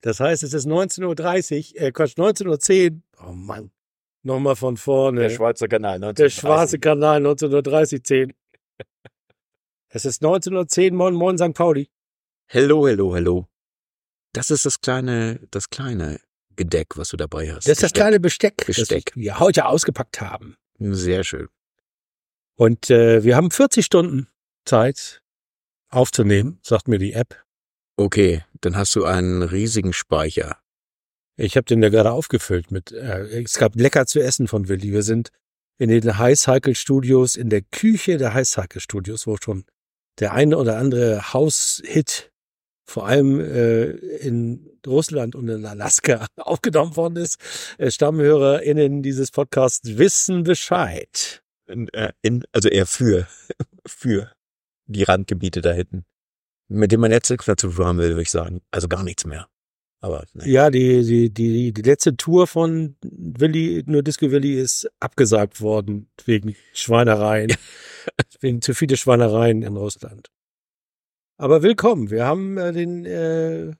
Das heißt, es ist 19.30 Uhr, äh, Quatsch, 19.10 Uhr. Oh Mann. Nochmal von vorne. Der Schweizer Kanal. Der schwarze Kanal 1930 10. Es ist 1910, moin, moin, St. Pauli. Hello, hello, hello. Das ist das kleine, das kleine Gedeck, was du dabei hast. Das ist das kleine Besteck, Besteck. das wir heute ausgepackt haben. Sehr schön. Und äh, wir haben 40 Stunden Zeit aufzunehmen, sagt mir die App. Okay, dann hast du einen riesigen Speicher. Ich habe den ja gerade aufgefüllt mit, äh, es gab lecker zu essen von Willi. Wir sind in den High Cycle Studios, in der Küche der High Cycle Studios, wo schon der eine oder andere House-Hit vor allem äh, in Russland und in Alaska aufgenommen worden ist. Äh, StammhörerInnen dieses Podcasts wissen Bescheid. In, äh, in, also eher für, für die Randgebiete da hinten. Mit dem man jetzt nichts mehr zu tun haben will, würde ich sagen. Also gar nichts mehr. Aber ne. Ja, die, die, die, die letzte Tour von Willi, nur Disco Willi ist abgesagt worden wegen Schweinereien. wegen zu viele Schweinereien in Russland. Aber willkommen. Wir haben äh, den äh,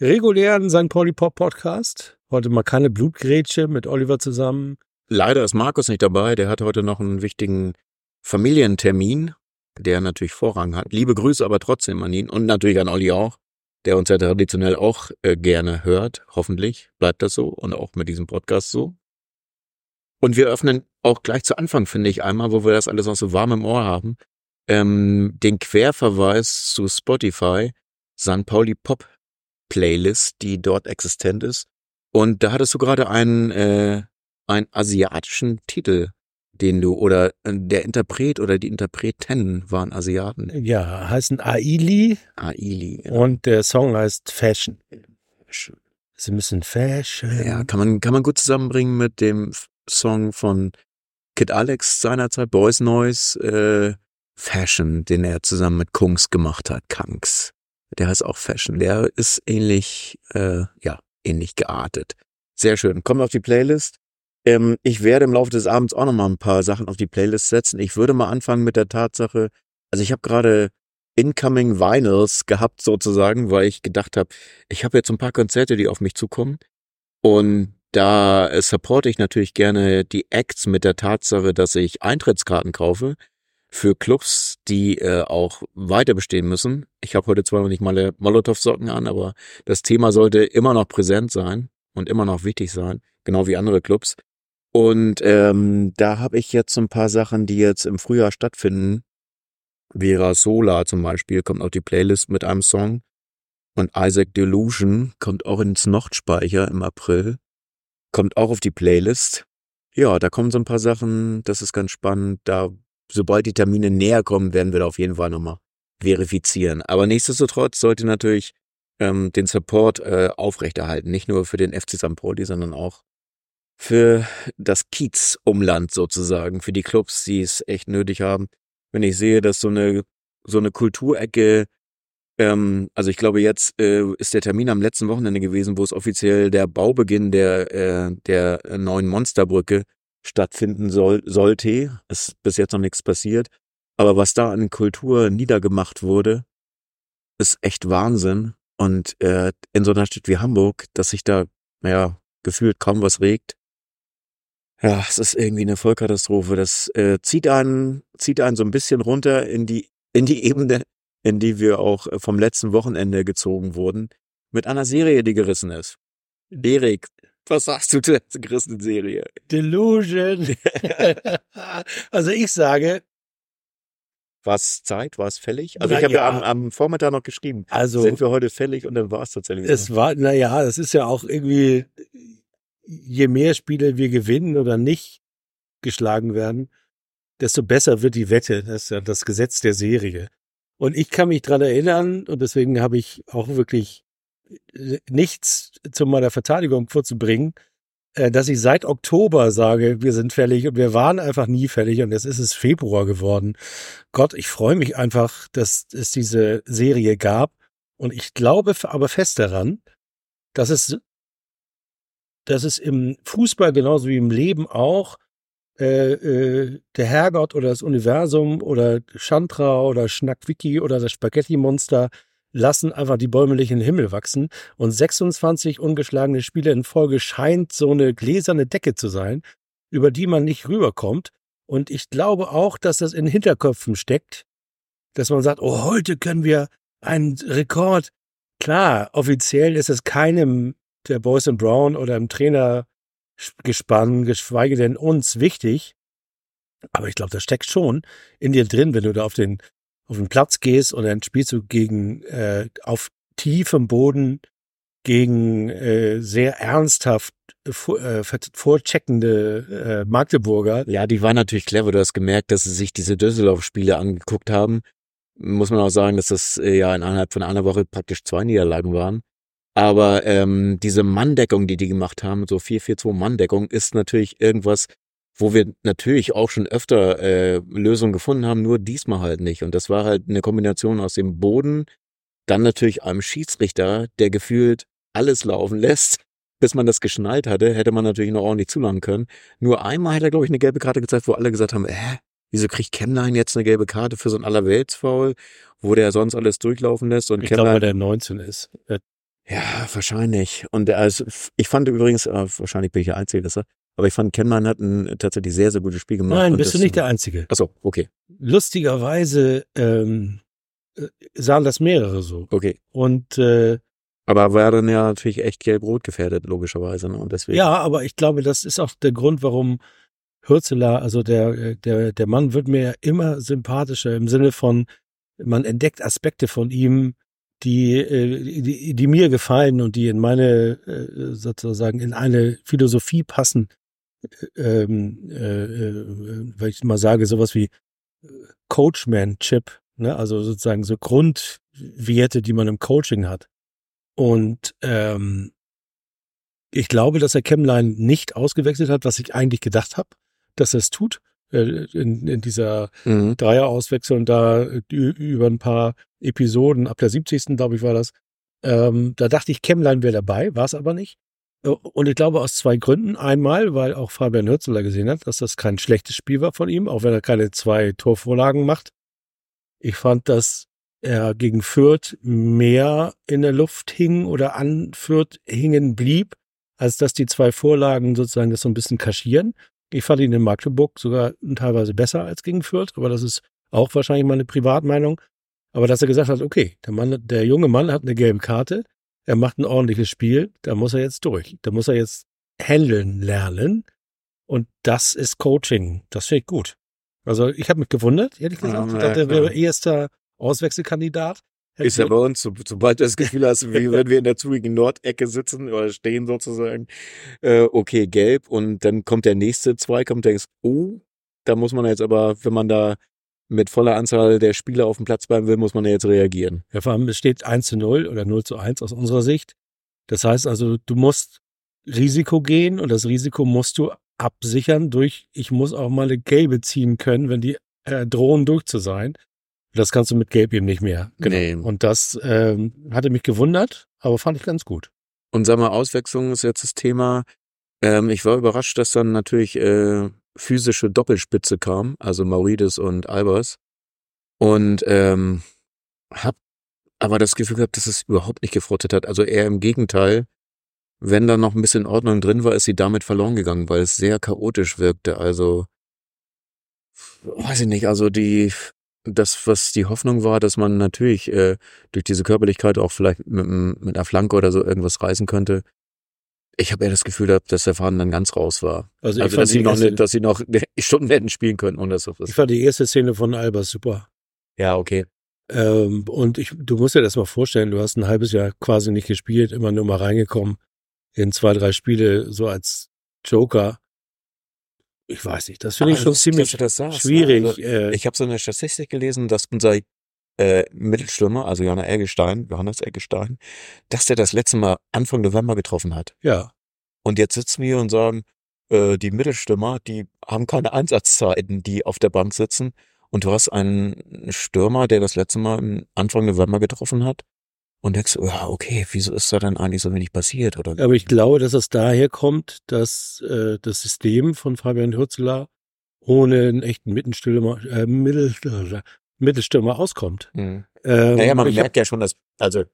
regulären St. Pauli Pop Podcast. Heute mal keine Blutgrätsche mit Oliver zusammen. Leider ist Markus nicht dabei. Der hat heute noch einen wichtigen Familientermin, der natürlich Vorrang hat. Liebe Grüße aber trotzdem an ihn und natürlich an Olli auch, der uns ja traditionell auch äh, gerne hört. Hoffentlich bleibt das so und auch mit diesem Podcast so. Und wir öffnen auch gleich zu Anfang, finde ich, einmal, wo wir das alles noch so warm im Ohr haben, ähm, den Querverweis zu Spotify, St. Pauli Pop Playlist, die dort existent ist. Und da hattest du gerade einen, äh, einen asiatischen Titel, den du, oder äh, der Interpret oder die Interpreten waren Asiaten. Ja, heißen Aili Aili. Ja. und der Song heißt Fashion. Sie müssen Fashion. Ja, kann man, kann man gut zusammenbringen mit dem Song von Kid Alex seinerzeit, Boys Noise, äh, Fashion, den er zusammen mit Kungs gemacht hat, Kanks. Der heißt auch Fashion. Der ist ähnlich, äh, ja, ähnlich geartet. Sehr schön. Kommt auf die Playlist. Ähm, ich werde im Laufe des Abends auch noch mal ein paar Sachen auf die Playlist setzen. Ich würde mal anfangen mit der Tatsache, also ich habe gerade Incoming Vinyls gehabt sozusagen, weil ich gedacht habe, ich habe jetzt ein paar Konzerte, die auf mich zukommen. Und da äh, supporte ich natürlich gerne die Acts mit der Tatsache, dass ich Eintrittskarten kaufe für Clubs, die äh, auch weiter bestehen müssen. Ich habe heute zwar noch nicht mal Molotow-Socken an, aber das Thema sollte immer noch präsent sein und immer noch wichtig sein, genau wie andere Clubs. Und ähm, da habe ich jetzt so ein paar Sachen, die jetzt im Frühjahr stattfinden. Vera Sola zum Beispiel kommt auf die Playlist mit einem Song. Und Isaac Delusion kommt auch ins Nordspeicher im April. Kommt auch auf die Playlist. Ja, da kommen so ein paar Sachen, das ist ganz spannend. Da, sobald die Termine näher kommen, werden wir da auf jeden Fall nochmal verifizieren. Aber nichtsdestotrotz sollte natürlich ähm, den Support äh, aufrechterhalten. Nicht nur für den FC St. Pauli, sondern auch für das Kiez-Umland sozusagen, für die Clubs, die es echt nötig haben. Wenn ich sehe, dass so eine, so eine Kulturecke, ähm, also ich glaube, jetzt äh, ist der Termin am letzten Wochenende gewesen, wo es offiziell der Baubeginn der, äh, der neuen Monsterbrücke stattfinden soll, sollte. Ist bis jetzt noch nichts passiert. Aber was da an Kultur niedergemacht wurde, ist echt Wahnsinn. Und äh, in so einer Stadt wie Hamburg, dass sich da, ja, gefühlt kaum was regt. Ja, es ist irgendwie eine Vollkatastrophe. Das äh, zieht einen, zieht einen so ein bisschen runter in die, in die Ebene, in die wir auch äh, vom letzten Wochenende gezogen wurden, mit einer Serie, die gerissen ist. Erik, was sagst du zur gerissenen Serie? Delusion. also ich sage, War es Zeit? War es fällig? Also ich habe ja. ja. am, am Vormittag noch geschrieben. also Sind wir heute fällig? Und dann war es tatsächlich. es war, naja, das ist ja auch irgendwie, je mehr Spiele wir gewinnen oder nicht geschlagen werden, desto besser wird die Wette. Das ist ja das Gesetz der Serie. Und ich kann mich dran erinnern, und deswegen habe ich auch wirklich äh, nichts zu meiner Verteidigung vorzubringen, äh, dass ich seit Oktober sage, wir sind fällig und wir waren einfach nie fällig und jetzt ist es Februar geworden. Gott, ich freue mich einfach, dass es diese Serie gab und ich glaube aber fest daran, dass es, dass es im Fußball genauso wie im Leben auch äh, äh, der Herrgott oder das Universum oder Chantra oder Schnackwiki oder das Spaghetti-Monster lassen einfach die Bäume nicht in den Himmel wachsen. Und 26 ungeschlagene Spiele in Folge scheint so eine gläserne Decke zu sein, über die man nicht rüberkommt. Und ich glaube auch, dass das in Hinterköpfen steckt, dass man sagt, oh, heute können wir einen Rekord. Klar, offiziell ist es keinem der Boys and Brown oder im Trainergespann, geschweige denn uns wichtig. Aber ich glaube, das steckt schon in dir drin, wenn du da auf den, auf den Platz gehst dann spielst du gegen, äh, auf tiefem Boden gegen äh, sehr ernsthaft äh, vorcheckende äh, Magdeburger. Ja, die waren natürlich clever. Du hast gemerkt, dass sie sich diese Düsseldorf-Spiele angeguckt haben. Muss man auch sagen, dass das äh, ja innerhalb von einer Woche praktisch zwei Niederlagen waren. Aber ähm, diese Manndeckung, die die gemacht haben, so 4-4-2 Manndeckung, ist natürlich irgendwas, wo wir natürlich auch schon öfter äh, Lösungen gefunden haben, nur diesmal halt nicht. Und das war halt eine Kombination aus dem Boden, dann natürlich einem Schiedsrichter, der gefühlt alles laufen lässt, bis man das geschnallt hatte, hätte man natürlich noch ordentlich zulangen können. Nur einmal hat er, glaube ich, eine gelbe Karte gezeigt, wo alle gesagt haben, äh, wieso kriegt Chemline jetzt eine gelbe Karte für so ein Allerweltsfoul, wo der sonst alles durchlaufen lässt und Ich glaube, weil der 19 ist. Ja, wahrscheinlich. Und also, ich fand übrigens, äh, wahrscheinlich bin ich der Einzige, dass er, aber ich fand, Kenman hat ein tatsächlich sehr, sehr gutes Spiel gemacht. Nein, bist du das- nicht der Einzige. Ach so, okay, Lustigerweise ähm, äh, sahen das mehrere so. okay. Und äh, Aber war dann ja natürlich echt gelb-rot gefährdet, logischerweise. Ne? Und deswegen. ja, aber ich glaube, das ist auch der Grund, warum Hürzeler, also der, der, der Mann wird mir immer sympathischer im Sinne von, man entdeckt Aspekte von ihm, die, äh, die, die mir gefallen und die in meine, äh, sozusagen, in eine Philosophie passen. Ähm, äh, äh, weil ich mal sage, sowas wie Coachman-Chip, ne? also sozusagen so Grundwerte, die man im Coaching hat. Und ähm, ich glaube, dass er Chemline nicht ausgewechselt hat, was ich eigentlich gedacht habe, dass er es tut. Äh, In, in dieser Mhm. Dreier-Auswechslung da über ein paar Episoden, ab der 70. glaube ich war das. Ähm, da dachte ich, Chemline wäre dabei, war es aber nicht. Äh, Und ich glaube aus zwei Gründen. Einmal, weil auch Fabian Hürzeler gesehen hat, dass das kein schlechtes Spiel war von ihm, auch wenn er keine zwei Torvorlagen macht. Ich fand, dass er gegen Fürth mehr in der Luft hing oder an Fürth hingen blieb, als dass die zwei Vorlagen sozusagen das so ein bisschen kaschieren. Ich fand ihn in Magdeburg sogar teilweise besser als gegen Fürth, aber das ist auch wahrscheinlich meine Privatmeinung. Aber dass er gesagt hat, okay, der Mann, der junge Mann hat eine gelbe Karte, er macht ein ordentliches Spiel, da muss er jetzt durch. Da muss er jetzt handeln lernen. Und das ist Coaching. Das finde ich gut. Also ich habe mich gewundert, ehrlich gesagt. Ja, ich dachte, er wäre erster Auswechselkandidat. Hätte Ist ja bei uns, so, sobald du das Gefühl hast, wie wenn wir in der zurigen Nordecke sitzen oder stehen sozusagen, äh, okay, gelb und dann kommt der nächste Zweikampf, denkst, oh, da muss man jetzt aber, wenn man da mit voller Anzahl der Spieler auf dem Platz bleiben will, muss man ja jetzt reagieren. Ja, vor allem es steht 1 zu 0 oder 0 zu 1 aus unserer Sicht. Das heißt also, du musst Risiko gehen und das Risiko musst du absichern durch, ich muss auch mal eine gelbe ziehen können, wenn die äh, drohen durch zu sein. Das kannst du mit Gelb eben nicht mehr. Nee. Und das ähm, hatte mich gewundert, aber fand ich ganz gut. Und sag mal, Auswechslung ist jetzt das Thema. Ähm, ich war überrascht, dass dann natürlich äh, physische Doppelspitze kam, also Maurides und Albers. Und ähm, hab aber das Gefühl gehabt, dass es überhaupt nicht gefrottet hat. Also eher im Gegenteil. Wenn da noch ein bisschen Ordnung drin war, ist sie damit verloren gegangen, weil es sehr chaotisch wirkte. Also weiß ich nicht, also die das, was die Hoffnung war, dass man natürlich äh, durch diese Körperlichkeit auch vielleicht mit, mit einer Flanke oder so irgendwas reißen könnte. Ich habe eher das Gefühl gehabt, dass der Faden dann ganz raus war. Also, ich, Also, dass sie noch, erste, ne, dass sie noch Stunden hätten spielen können, ohne dass ich fand die erste Szene von Albers super. Ja, okay. Ähm, und ich, du musst dir das mal vorstellen, du hast ein halbes Jahr quasi nicht gespielt, immer nur mal reingekommen in zwei, drei Spiele, so als Joker. Ich weiß nicht, das finde ich Aber schon ziemlich das ne? schwierig. Also, äh, Ich habe so eine Statistik gelesen, dass unser äh, Mittelstürmer, also Johanna Eggestein, Johannes Eggestein, dass der das letzte Mal Anfang November getroffen hat. ja, Und jetzt sitzen wir und sagen, äh, die Mittelstürmer, die haben keine Einsatzzeiten, die auf der Bank sitzen. Und du hast einen Stürmer, der das letzte Mal im Anfang November getroffen hat. Und denkst, ja, okay, wieso ist da denn eigentlich so wenig passiert? Oder aber ich glaube, dass es daher kommt, dass äh, das System von Fabian Hürzeler ohne einen echten Mittelstürmer, äh, Mittel, äh, Mittelstürmer auskommt. Mhm. Ähm, Naja, man merkt ja schon, dass, also,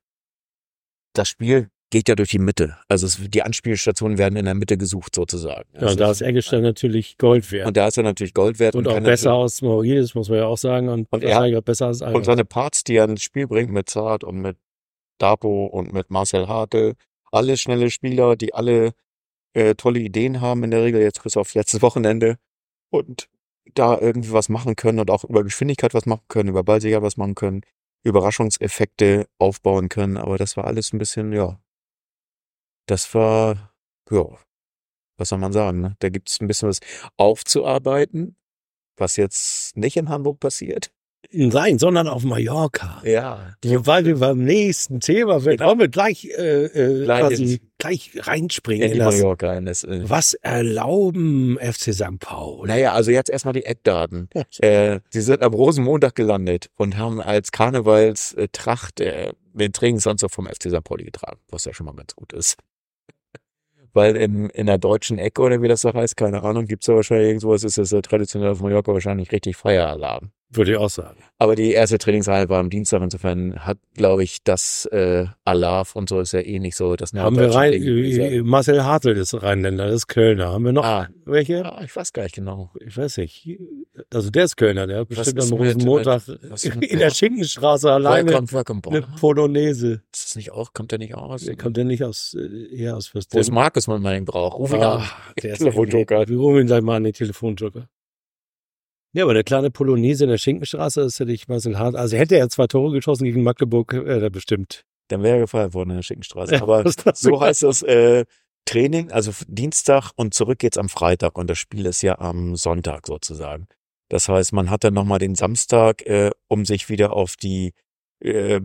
das Spiel geht ja durch die Mitte. Also es, die Anspielstationen werden in der Mitte gesucht sozusagen. hab, ja, Also da ist Eggestein natürlich Gold wert. Und da ist er natürlich Gold wert. Und, auch kann besser als Maurice, muss man ja auch sagen. Und, Und er- auch besser als Und Albers. seine Parts, die er ins Spiel bringt mit Zart und mit Dapo und mit Marcel Hartl, alle schnelle Spieler, die alle äh, tolle Ideen haben in der Regel, jetzt bis auf letztes Wochenende und da irgendwie was machen können und auch über Geschwindigkeit was machen können, über Ballsicherheit was machen können, Überraschungseffekte aufbauen können, aber das war alles ein bisschen, ja, das war, ja, was soll man sagen, ne? Da gibt's ein bisschen was aufzuarbeiten, was jetzt nicht in Hamburg passiert. Nein, sondern auf Mallorca. Ja, Weil wir beim nächsten Thema sind, Genau. wollen wir gleich, äh, äh, Gleich quasi gleich reinspringen in in die das. Mallorca. In das, äh, Was erlauben FC St. Pauli? naja, also jetzt erstmal die Eckdaten. Äh, sie sind am Rosenmontag gelandet und haben als Karnevalstracht äh, den Trainingsanzug vom FC St. Pauli getragen, was ja schon mal ganz gut ist. Weil in, in der deutschen Ecke oder wie das so heißt, keine Ahnung, gibt's da wahrscheinlich irgendwas, ist das äh, traditionell auf Mallorca wahrscheinlich richtig Feieralarm. Würde ich auch sagen. Aber die erste Trainingseinheit war am Dienstag, insofern hat, glaube ich, das äh, Alarv und so ist ja eh nicht so. Das Haben wir rein, Ding, äh, Marcel Hartl ist Rheinländer, das ist Kölner. Haben wir noch Ah, welche? ja, ich weiß gar nicht genau. Ich weiß nicht. Also der ist Kölner, der hat bestimmt am Rosenmontag in der Schinkenstraße Woher alleine kommt, woher kommt eine? Polonaise. Ist das nicht auch, kommt der nicht aus? Kommt der nicht aus, äh, eher aus Wo ist? Markus, man ihn braucht? Ruf ihn an. Ah, der ist Telefonjoker. Wir rufen ihn gleich mal an den Telefonjoker. Ja, aber der kleine Polonaise in der Schinkenstraße ist ja nicht Marcel Hart. Also hätte er zwei Tore geschossen gegen Magdeburg, äh, da bestimmt. Dann wäre er gefeiert worden in der Schinkenstraße. Aber Was das so heißt das äh, Training, also Dienstag und zurück geht's am Freitag und das Spiel ist ja am Sonntag sozusagen. Das heißt, man hat dann nochmal den Samstag, äh, um sich wieder auf die, äh,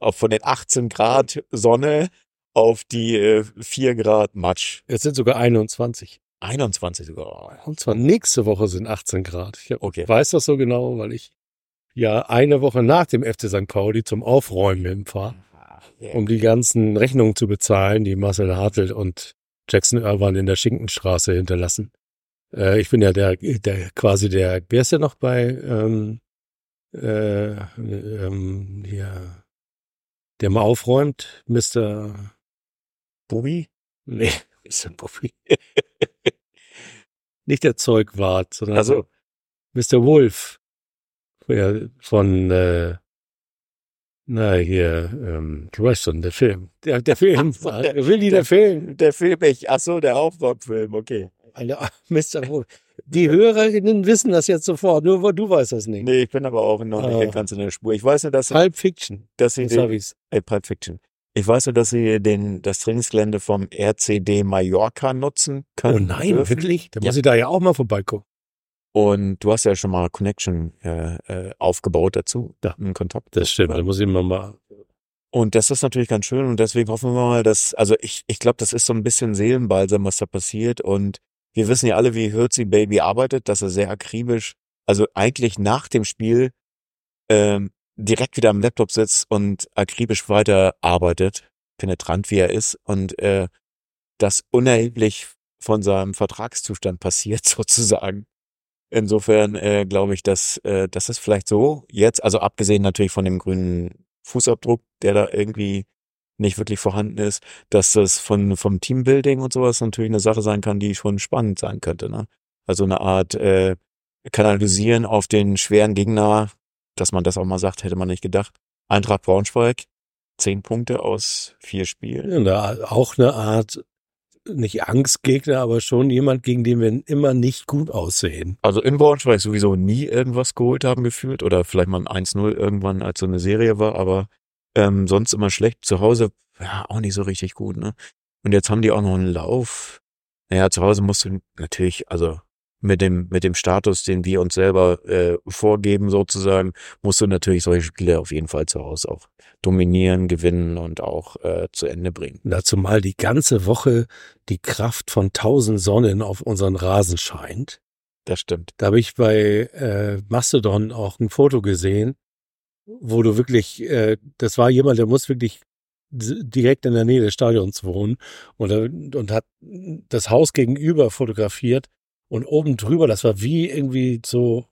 auf von den 18 Grad Sonne auf die äh, 4 Grad Matsch. Jetzt sind sogar 21. 21 sogar. Und zwar nächste Woche sind 18 Grad. Ich Okay. weiß das so genau, weil ich ja eine Woche nach dem FC St. Pauli zum Aufräumen hinfahre, um die ganzen Rechnungen zu bezahlen, die Marcel Hartl und Jackson Irvine in der Schinkenstraße hinterlassen. Äh, ich bin ja der, der quasi der, wer ist der noch bei ähm, äh, ähm, hier, der mal aufräumt, Mr. Bobby? Nee, Mr. Buffy. Nicht der Zeugwart, sondern Also, Mr. Wolf. Von, äh, na, hier, ähm, du weißt schon, der Film. Der, der Film. Ach, der- Willi, der, der- Film. der Film, ich, ach so, der Aufräumfilm, okay. Alter, Mr. Wolf. Die HörerInnen wissen das jetzt sofort, nur du weißt das nicht. Nee, ich bin aber auch noch Ah. nicht ganz in der Spur. Ich weiß nur, dass, Pulp Fiction. dass sie Jetzt den, äh, Pulp Fiction. Ich weiß nur, dass sie den, das Trainingsgelände vom RCD Mallorca nutzen können. Oh nein, dürfen. wirklich? Da Ja. muss ich da ja auch mal vorbeikommen. Und du hast ja schon mal Connection äh, äh, aufgebaut dazu. Ja. Einen Kontakt. Das stimmt, da muss ich mal mal. Und das ist natürlich ganz schön und deswegen hoffen wir mal, dass, also ich, ich glaube, das ist so ein bisschen Seelenbalsam, was da passiert und wir wissen ja alle, wie Hirzi Baby arbeitet, dass er sehr akribisch, also eigentlich nach dem Spiel ähm, direkt wieder am Laptop sitzt und akribisch weiter arbeitet, penetrant wie er ist und äh, das unerheblich von seinem Vertragszustand passiert sozusagen. Insofern äh, glaube ich, dass äh, das ist vielleicht so jetzt, also abgesehen natürlich von dem grünen Fußabdruck, der da irgendwie nicht wirklich vorhanden ist, dass das von vom Teambuilding und sowas natürlich eine Sache sein kann, die schon spannend sein könnte. Ne? Also eine Art äh, Kanalisieren auf den schweren Gegner, dass man das auch mal sagt, hätte man nicht gedacht. Eintracht Braunschweig, zehn Punkte aus vier Spielen. Ja, da auch eine Art, nicht Angstgegner, aber schon jemand, gegen den wir immer nicht gut aussehen. Also in Braunschweig sowieso nie irgendwas geholt haben gefühlt oder vielleicht mal ein 1-0 irgendwann, als so eine Serie war, aber ähm, sonst immer schlecht. Zu Hause ja auch nicht so richtig gut, ne? Und jetzt haben die auch noch einen Lauf. Naja, zu Hause musst du natürlich, also mit dem mit dem Status, den wir uns selber äh, vorgeben sozusagen, musst du natürlich solche Spiele auf jeden Fall zu Hause auch dominieren, gewinnen und auch äh, zu Ende bringen. Dazu mal die ganze Woche die Kraft von tausend Sonnen auf unseren Rasen scheint. Das stimmt. Da habe ich bei äh, Mastodon auch ein Foto gesehen, wo du wirklich, äh, das war jemand, der muss wirklich direkt in der Nähe des Stadions wohnen und, er- und hat das Haus gegenüber fotografiert Und oben drüber, das war wie irgendwie so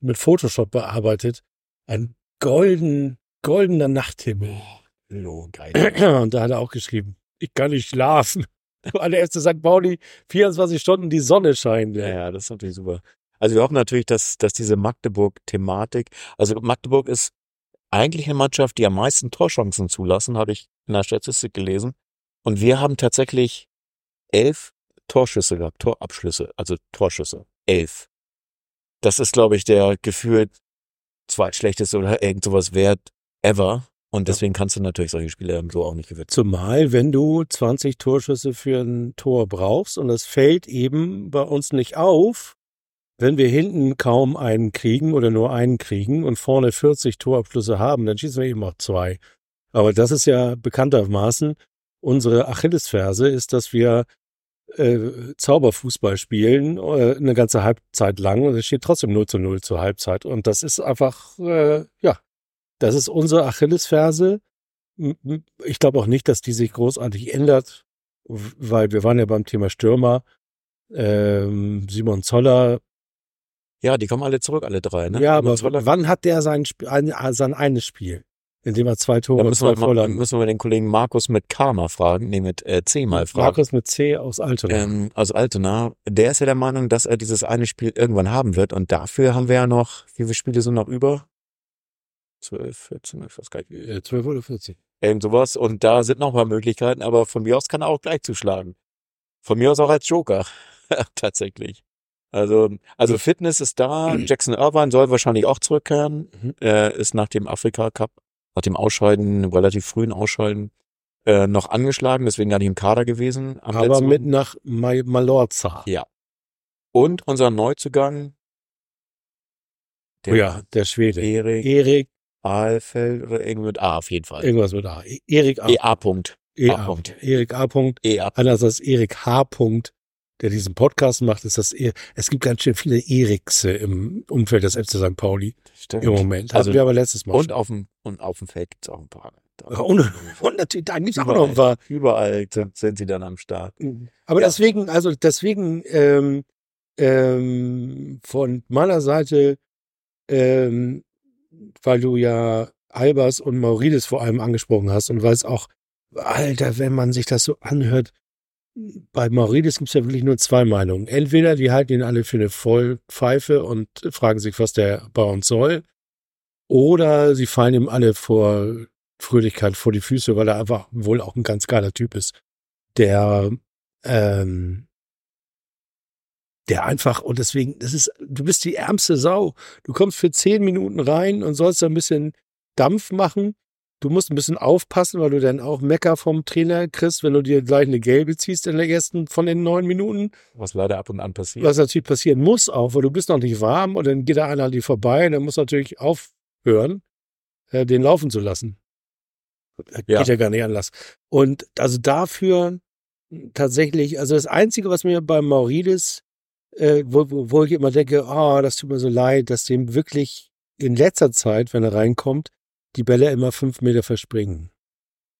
mit Photoshop bearbeitet, ein golden, goldener Nachthimmel. Oh, geil. Und da hat er auch geschrieben, ich kann nicht schlafen. Weil der erste St. Pauli 24 Stunden die Sonne scheint. Ja, ja, das ist natürlich super. Also wir hoffen natürlich, dass, dass diese Magdeburg-Thematik, also Magdeburg ist eigentlich eine Mannschaft, die am meisten Torchancen zulassen, habe ich in der Statistik gelesen. Und wir haben tatsächlich elf Torschüsse gehabt, Torabschlüsse, also Torschüsse. Elf. Das ist, glaube ich, der gefühlt zweitschlechteste oder irgend sowas wert ever. Und deswegen kannst du natürlich solche Spiele so auch nicht gewinnen. Zumal, wenn du 20 Torschüsse für ein Tor brauchst und das fällt eben bei uns nicht auf, wenn wir hinten kaum einen kriegen oder nur einen kriegen und vorne 40 Torabschlüsse haben, dann schießen wir eben auch zwei. Aber das ist ja bekanntermaßen unsere Achillesferse, ist, dass wir äh, Zauberfußball spielen äh, eine ganze Halbzeit lang und es steht trotzdem 0 zu 0 zur Halbzeit. Und das ist einfach, äh, ja, das ist unsere Achillesferse. Ich glaube auch nicht, dass die sich großartig ändert, weil wir waren ja beim Thema Stürmer. Ähm, Simon Zoller. Ja, die kommen alle zurück, alle drei. Ne? Ja, aber Zoller. wann hat der sein, Sp ein, sein eines Spiel? Indem er zwei Tore da müssen, wir, mal, müssen wir den Kollegen Markus mit K mal fragen, nee, mit äh, C mal fragen. Markus mit C aus Altona. Ähm, aus Altona. Der ist ja der Meinung, dass er dieses eine Spiel irgendwann haben wird und dafür haben wir ja noch, wie viele Spiele sind noch über? 12, 14, ich weiß gar nicht. 12 oder 14. Irgend sowas. Und da sind noch mal Möglichkeiten, aber von mir aus kann er auch gleich zuschlagen. Von mir aus auch als Joker. Tatsächlich. Also, also Fitness ist da. Jackson Irvine soll wahrscheinlich auch zurückkehren. Mhm. Er ist nach dem Afrika Cup, nach dem Ausscheiden, relativ frühen Ausscheiden, äh, noch angeschlagen, deswegen gar nicht im Kader gewesen. Aber mit nach Malorza. Ja. Und unser Neuzugang. Der oh ja, der Schwede. Erik. Erik Aalfeld oder irgendwas mit A auf jeden Fall. Irgendwas mit A. E- Erik A. EA. Punkt. EA. A. Punkt. Erik A. Punkt. EA. Anders als Erik H. Punkt, der diesen Podcast macht, ist das e es gibt ganz schön viele Eriks im Umfeld des FC St. Pauli Stimmt. im Moment. Also, Hatten wir aber letztes Mal. Und auf dem, und auf dem Feld gibt's auch ein paar. Und, und natürlich, da gibt's auch noch ein paar. Überall sind, sie dann am Start. Aber ja. deswegen, also deswegen ähm, ähm, von meiner Seite, ähm, weil du ja Albers und Maurides vor allem angesprochen hast und weiß auch, Alter, wenn man sich das so anhört, bei Maurides gibt es ja wirklich nur zwei Meinungen. Entweder die halten ihn alle für eine Vollpfeife und fragen sich, was der bei uns soll, oder sie fallen ihm alle vor Fröhlichkeit vor die Füße, weil er einfach wohl auch ein ganz geiler Typ ist, der ähm, der einfach, und deswegen, das ist, du bist die ärmste Sau. Du kommst für zehn Minuten rein und sollst ein bisschen Dampf machen. Du musst ein bisschen aufpassen, weil du dann auch Mecker vom Trainer kriegst, wenn du dir gleich eine gelbe ziehst in der ersten von den neun Minuten. Was leider ab und an passiert. Was natürlich passieren muss auch, weil du bist noch nicht warm und dann geht da einer an dir vorbei und dann muss natürlich aufhören, äh, den laufen zu lassen. Ja. Geht ja gar nicht anders. Und also dafür tatsächlich, also das Einzige, was mir bei Maurides, äh, wo, wo ich immer denke, oh, das tut mir so leid, dass dem wirklich in letzter Zeit, wenn er reinkommt, die Bälle immer fünf Meter verspringen.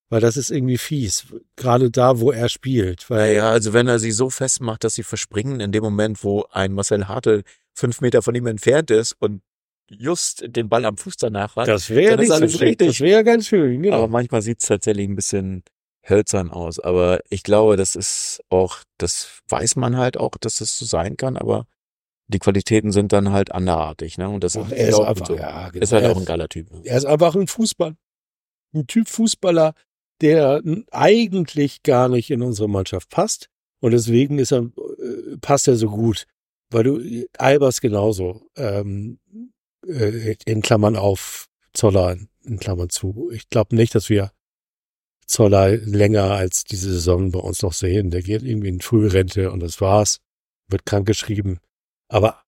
Weil das ist irgendwie fies. Gerade da, wo er spielt. Weil ja, also wenn er sie so festmacht, dass sie verspringen, in dem Moment, wo ein Marcel Hartl fünf Meter von ihm entfernt ist und just den Ball am Fuß danach hat, das wäre nicht alles so richtig. Das wäre ganz schön, genau. Aber manchmal sieht es tatsächlich ein bisschen hölzern aus. Aber ich glaube, das ist auch, das weiß man halt auch, dass das so sein kann, aber die Qualitäten sind dann halt anderartig, ne? Und das Ach, er ist, einfach, so. ja, genau. ist halt auch ein geiler Typ. Er ist einfach ein Fußball, ein Typ Fußballer, der eigentlich gar nicht in unsere Mannschaft passt. Und deswegen ist er, äh, passt er so gut. Weil du, Albers genauso, ähm, äh, in Klammern auf, Zoller in Klammern zu. Ich glaube nicht, dass wir Zoller länger als diese Saison bei uns noch sehen. Der geht irgendwie in Frührente und das war's. Wird krankgeschrieben. Aber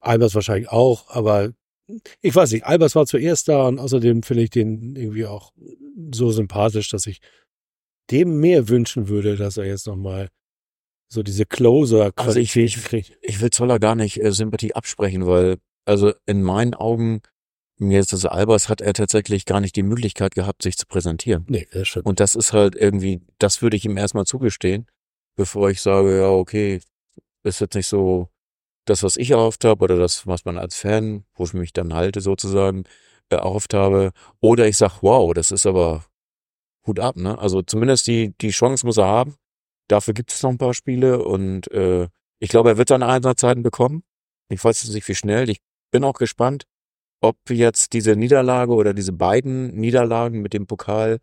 Albers wahrscheinlich auch, aber ich weiß nicht, Albers war zuerst da und außerdem finde ich den irgendwie auch so sympathisch, dass ich dem mehr wünschen würde, dass er jetzt nochmal so diese Closer-Qualität also ich, kriegt. Ich will Zoller gar nicht äh, Sympathie absprechen, weil also in meinen Augen mir ist das Albers hat er tatsächlich gar nicht die Möglichkeit gehabt, sich zu präsentieren. Nee, das stimmt. Und das ist halt irgendwie, das würde ich ihm erstmal zugestehen, bevor ich sage, ja, okay, ist jetzt nicht so das, was ich erhofft habe oder das, was man als Fan, wo ich mich dann halte sozusagen, äh, erhofft habe. Oder ich sag, wow, das ist aber Hut ab, ne? Also zumindest die, die Chance muss er haben. Dafür gibt es noch ein paar Spiele und äh, ich glaube, er wird seine Einsatzzeiten bekommen. Ich weiß nicht, wie schnell. Ich bin auch gespannt, ob jetzt diese Niederlage oder diese beiden Niederlagen mit dem Pokal,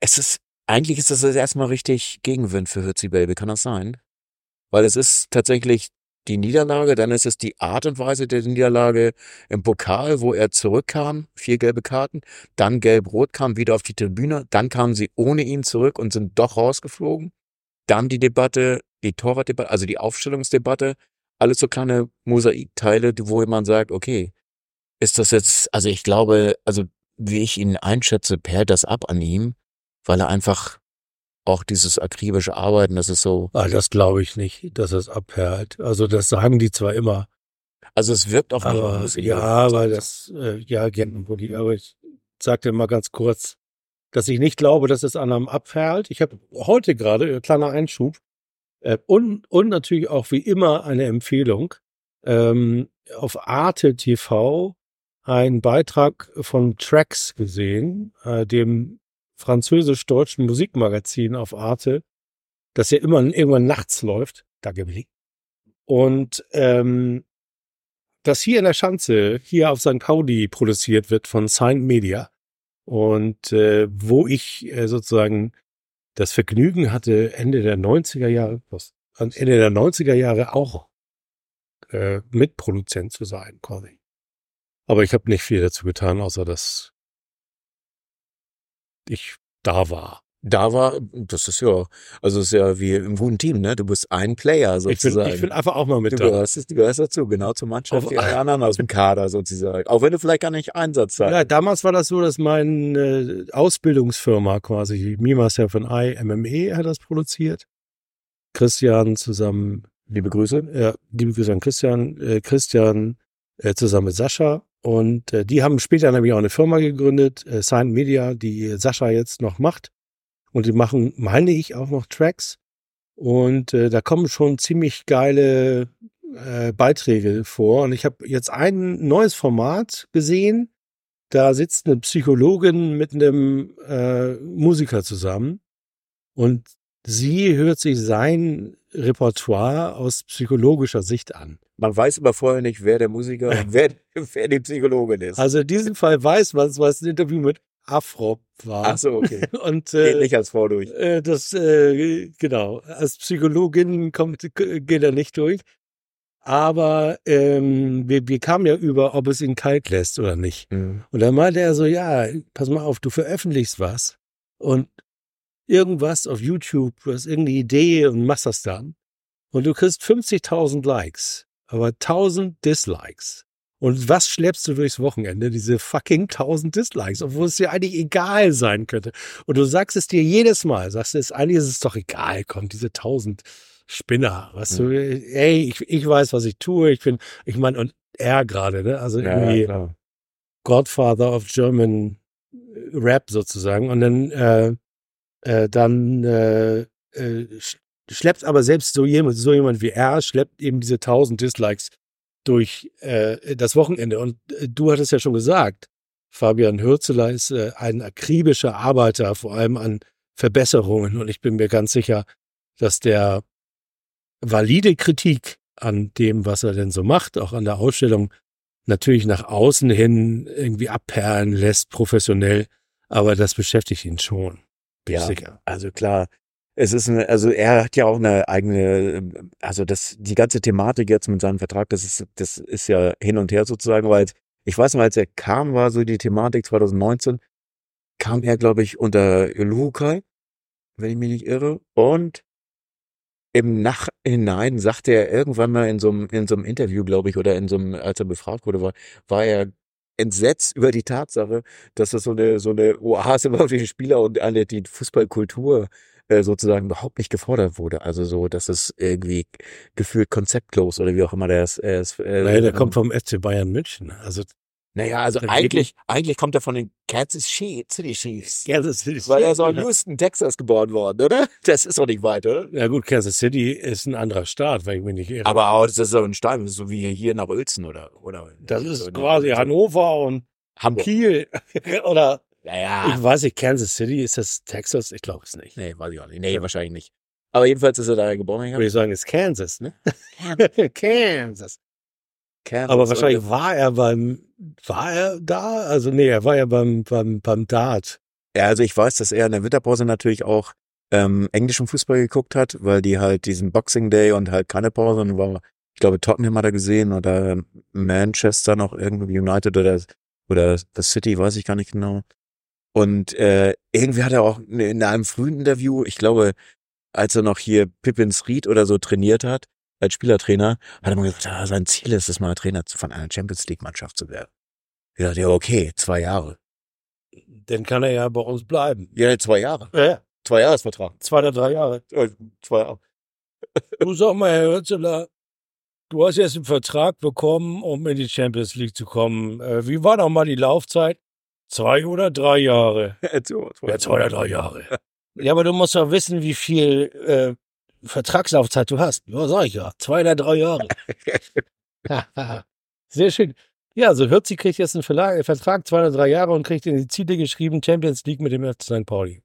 es ist, eigentlich ist das erstmal richtig Gegenwind für Hürzi Baby, kann das sein? Weil es ist tatsächlich die Niederlage, dann ist es die Art und Weise der Niederlage im Pokal, wo er zurückkam, vier gelbe Karten, dann gelb-rot kam wieder auf die Tribüne, dann kamen sie ohne ihn zurück und sind doch rausgeflogen. Dann die Debatte, die Torwartdebatte, also die Aufstellungsdebatte, alles so kleine Mosaikteile, wo man sagt, okay, ist das jetzt, also ich glaube, also wie ich ihn einschätze, perlt das ab an ihm, weil er einfach auch dieses akribische Arbeiten, das ist so. Ah, das glaube ich nicht, dass es abperlt. Also das sagen die zwar immer. Also es wirkt auf aber, Ja, weil das, äh, ja, aber ich sagte mal ganz kurz, dass ich nicht glaube, dass es an einem abperlt. Ich habe heute gerade, äh, kleiner Einschub, äh, und, und natürlich auch wie immer eine Empfehlung, ähm, auf Arte TV einen Beitrag von Tracks gesehen, äh, dem französisch-deutschen Musikmagazin auf Arte, das ja immer irgendwann nachts läuft. Danke, Billy. Und ähm, das hier in der Schanze, hier auf St. Pauli produziert wird von Signed Media. Und äh, wo ich äh, sozusagen das Vergnügen hatte, Ende der 90er Jahre, was, Ende der 90er Jahre auch äh, Mitproduzent zu sein, quasi. Aber ich habe nicht viel dazu getan, außer dass ich da war. Da war, das ist ja, also ist ja wie im guten Team, ne? Du bist ein Player sozusagen. Ich bin, ich bin einfach auch mal mit du da. Gehörst, du gehörst dazu, genau zur Mannschaft, Auf, die anderen aus dem Kader sozusagen. Auch wenn du vielleicht gar nicht Einsatz hast. Ja, damals war das so, dass meine äh, Ausbildungsfirma quasi, Myself and I, MME hat das produziert. Christian zusammen. Liebe Grüße. Ja, liebe Grüße an Christian. Äh, Christian äh, zusammen mit Sascha und äh, die haben später nämlich auch eine Firma gegründet, äh, Sign Media, die Sascha jetzt noch macht. Und die machen, meine ich, auch noch Tracks. Und äh, da kommen schon ziemlich geile äh, Beiträge vor. Und ich habe jetzt ein neues Format gesehen. Da sitzt eine Psychologin mit einem äh, Musiker zusammen. Und sie hört sich sein Repertoire aus psychologischer Sicht an. Man weiß aber vorher nicht, wer der Musiker, wer, wer die Psychologin ist. Also in diesem Fall weiß man, was ein Interview mit Afrop war. Ach so, okay. Und, äh, geht nicht als Frau durch. Äh, das, äh, genau. Als Psychologin kommt, geht er nicht durch. Aber ähm, wir, wir kamen ja über, ob es ihn kalt lässt oder nicht. Mhm. Und dann meinte er so, ja, pass mal auf, du veröffentlichst was und irgendwas auf YouTube, du hast irgendeine Idee und machst das dann. Und du kriegst 50.000 Likes, aber 1000 Dislikes. Und was schleppst du durchs Wochenende? Diese fucking 1000 Dislikes, obwohl es dir eigentlich egal sein könnte. Und du sagst es dir jedes Mal, sagst es, eigentlich ist es doch egal, komm, diese 1000 Spinner, was du, ey, ich, ich weiß, was ich tue, ich bin, ich meine, und er gerade, ne, also irgendwie ja, Godfather of German Rap sozusagen. Und dann äh, äh, dann äh, äh, schleppt aber selbst so jemand, so jemand wie er, schleppt eben diese 1000 Dislikes durch äh, das Wochenende. Und äh, du hattest ja schon gesagt, Fabian Hürzeler ist äh, ein akribischer Arbeiter, vor allem an Verbesserungen. Und ich bin mir ganz sicher, dass der valide Kritik an dem, was er denn so macht, auch an der Ausstellung, natürlich nach außen hin irgendwie abperlen lässt, professionell. Aber das beschäftigt ihn schon. Ja, sicher. also klar. Es ist eine, also er hat ja auch eine eigene, also das, die ganze Thematik jetzt mit seinem Vertrag, das ist, das ist ja hin und her sozusagen, weil ich weiß noch, als er kam, war so die Thematik 2019, kam er, glaube ich, unter Luhukai, wenn ich mich nicht irre, und im Nachhinein sagte er irgendwann mal in so einem, in so einem Interview, glaube ich, oder in so einem, als er befragt wurde, war, war er entsetzt über die Tatsache, dass das so eine, so eine Oase war für die Spieler und alle die Fußballkultur äh, sozusagen überhaupt nicht gefordert wurde. Also so, dass es irgendwie gefühlt konzeptlos oder wie auch immer der ist. Äh, naja, der kommt vom FC Bayern München. Also Naja, also eigentlich, eigentlich kommt er von den Kansas City Chiefs. Kansas City. Weil er ist auch in Houston, Texas geboren worden, oder? Das ist doch nicht weit, oder? Ja gut, Kansas City ist ein anderer Staat, wenn ich mich nicht irre. Aber auch, das ist so ein Stein, so wie hier nach Uelzen, oder? oder das so ist in- quasi so Hannover und Hamburg. Kiel. Oder Naja, ich weiß nicht, Kansas City, ist das Texas? Ich glaube es nicht. nee, weiß ich auch nicht. Nee, wahrscheinlich nicht. Aber jedenfalls ist er da geboren. Würde ich sagen, ist Kansas, ne? Kansas. Kansas, Aber wahrscheinlich war er beim, war er da? Also nee, er war ja beim, beim, beim Dart. Ja, also ich weiß, dass er in der Winterpause natürlich auch ähm, englischen Fußball geguckt hat, weil die halt diesen Boxing Day und halt keine Pause und war, ich glaube, Tottenham hat er gesehen oder Manchester noch irgendwie United oder oder The City, weiß ich gar nicht genau. Und äh, irgendwie hat er auch in einem frühen Interview, ich glaube, als er noch hier Pippins Ried oder so trainiert hat, als Spielertrainer, hat er mal gesagt, ah, sein Ziel ist es mal Trainer zu- von einer Champions League Mannschaft zu werden. Ich dachte, ja, okay, zwei Jahre. Dann kann er ja bei uns bleiben. Ja, zwei Jahre. Ja. Zwei Jahresvertrag. Zwei oder drei Jahre. Zwei Jahre. Du sag mal, Herr Hürzeler, du hast jetzt einen Vertrag bekommen, um in die Champions League zu kommen. Äh, wie war doch mal die Laufzeit? Zwei oder drei Jahre? so, Ja, zwei oder drei Jahre. Ja, aber du musst doch wissen, wie viel äh, Vertragslaufzeit du hast. Ja, sag ich ja. Zwei oder drei Jahre. Sehr schön. Ja, also Hürzi kriegt jetzt einen Verlag, Vertrag, zwei oder drei Jahre und kriegt in die Ziele geschrieben Champions League mit dem FC St. Pauli.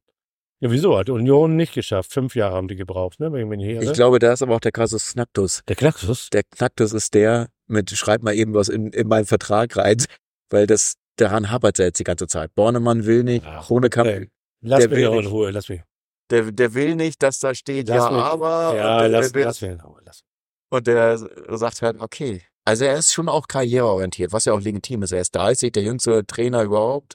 Ja, wieso? Hat Union nicht geschafft. Fünf Jahre haben die gebraucht, ne? Wenn ich. Ich glaube, da ist aber auch der Kasus Knacktus. Der Knacktus? Der Knacktus ist der mit, schreib mal eben was in, in meinen Vertrag rein, weil das, daran hapert er jetzt die ganze Zeit. Bornemann will nicht, Ach, Honekamp, Ey, lass mich in. Ruhe, lass mich. Der, der will nicht, dass da steht, Lass ja, mich- aber, Ja, der, lass, der, lass mich in Ruhe. Lass. und der sagt halt, okay. Also er ist schon auch karriereorientiert, was ja auch legitim ist. Er ist 30, der jüngste Trainer überhaupt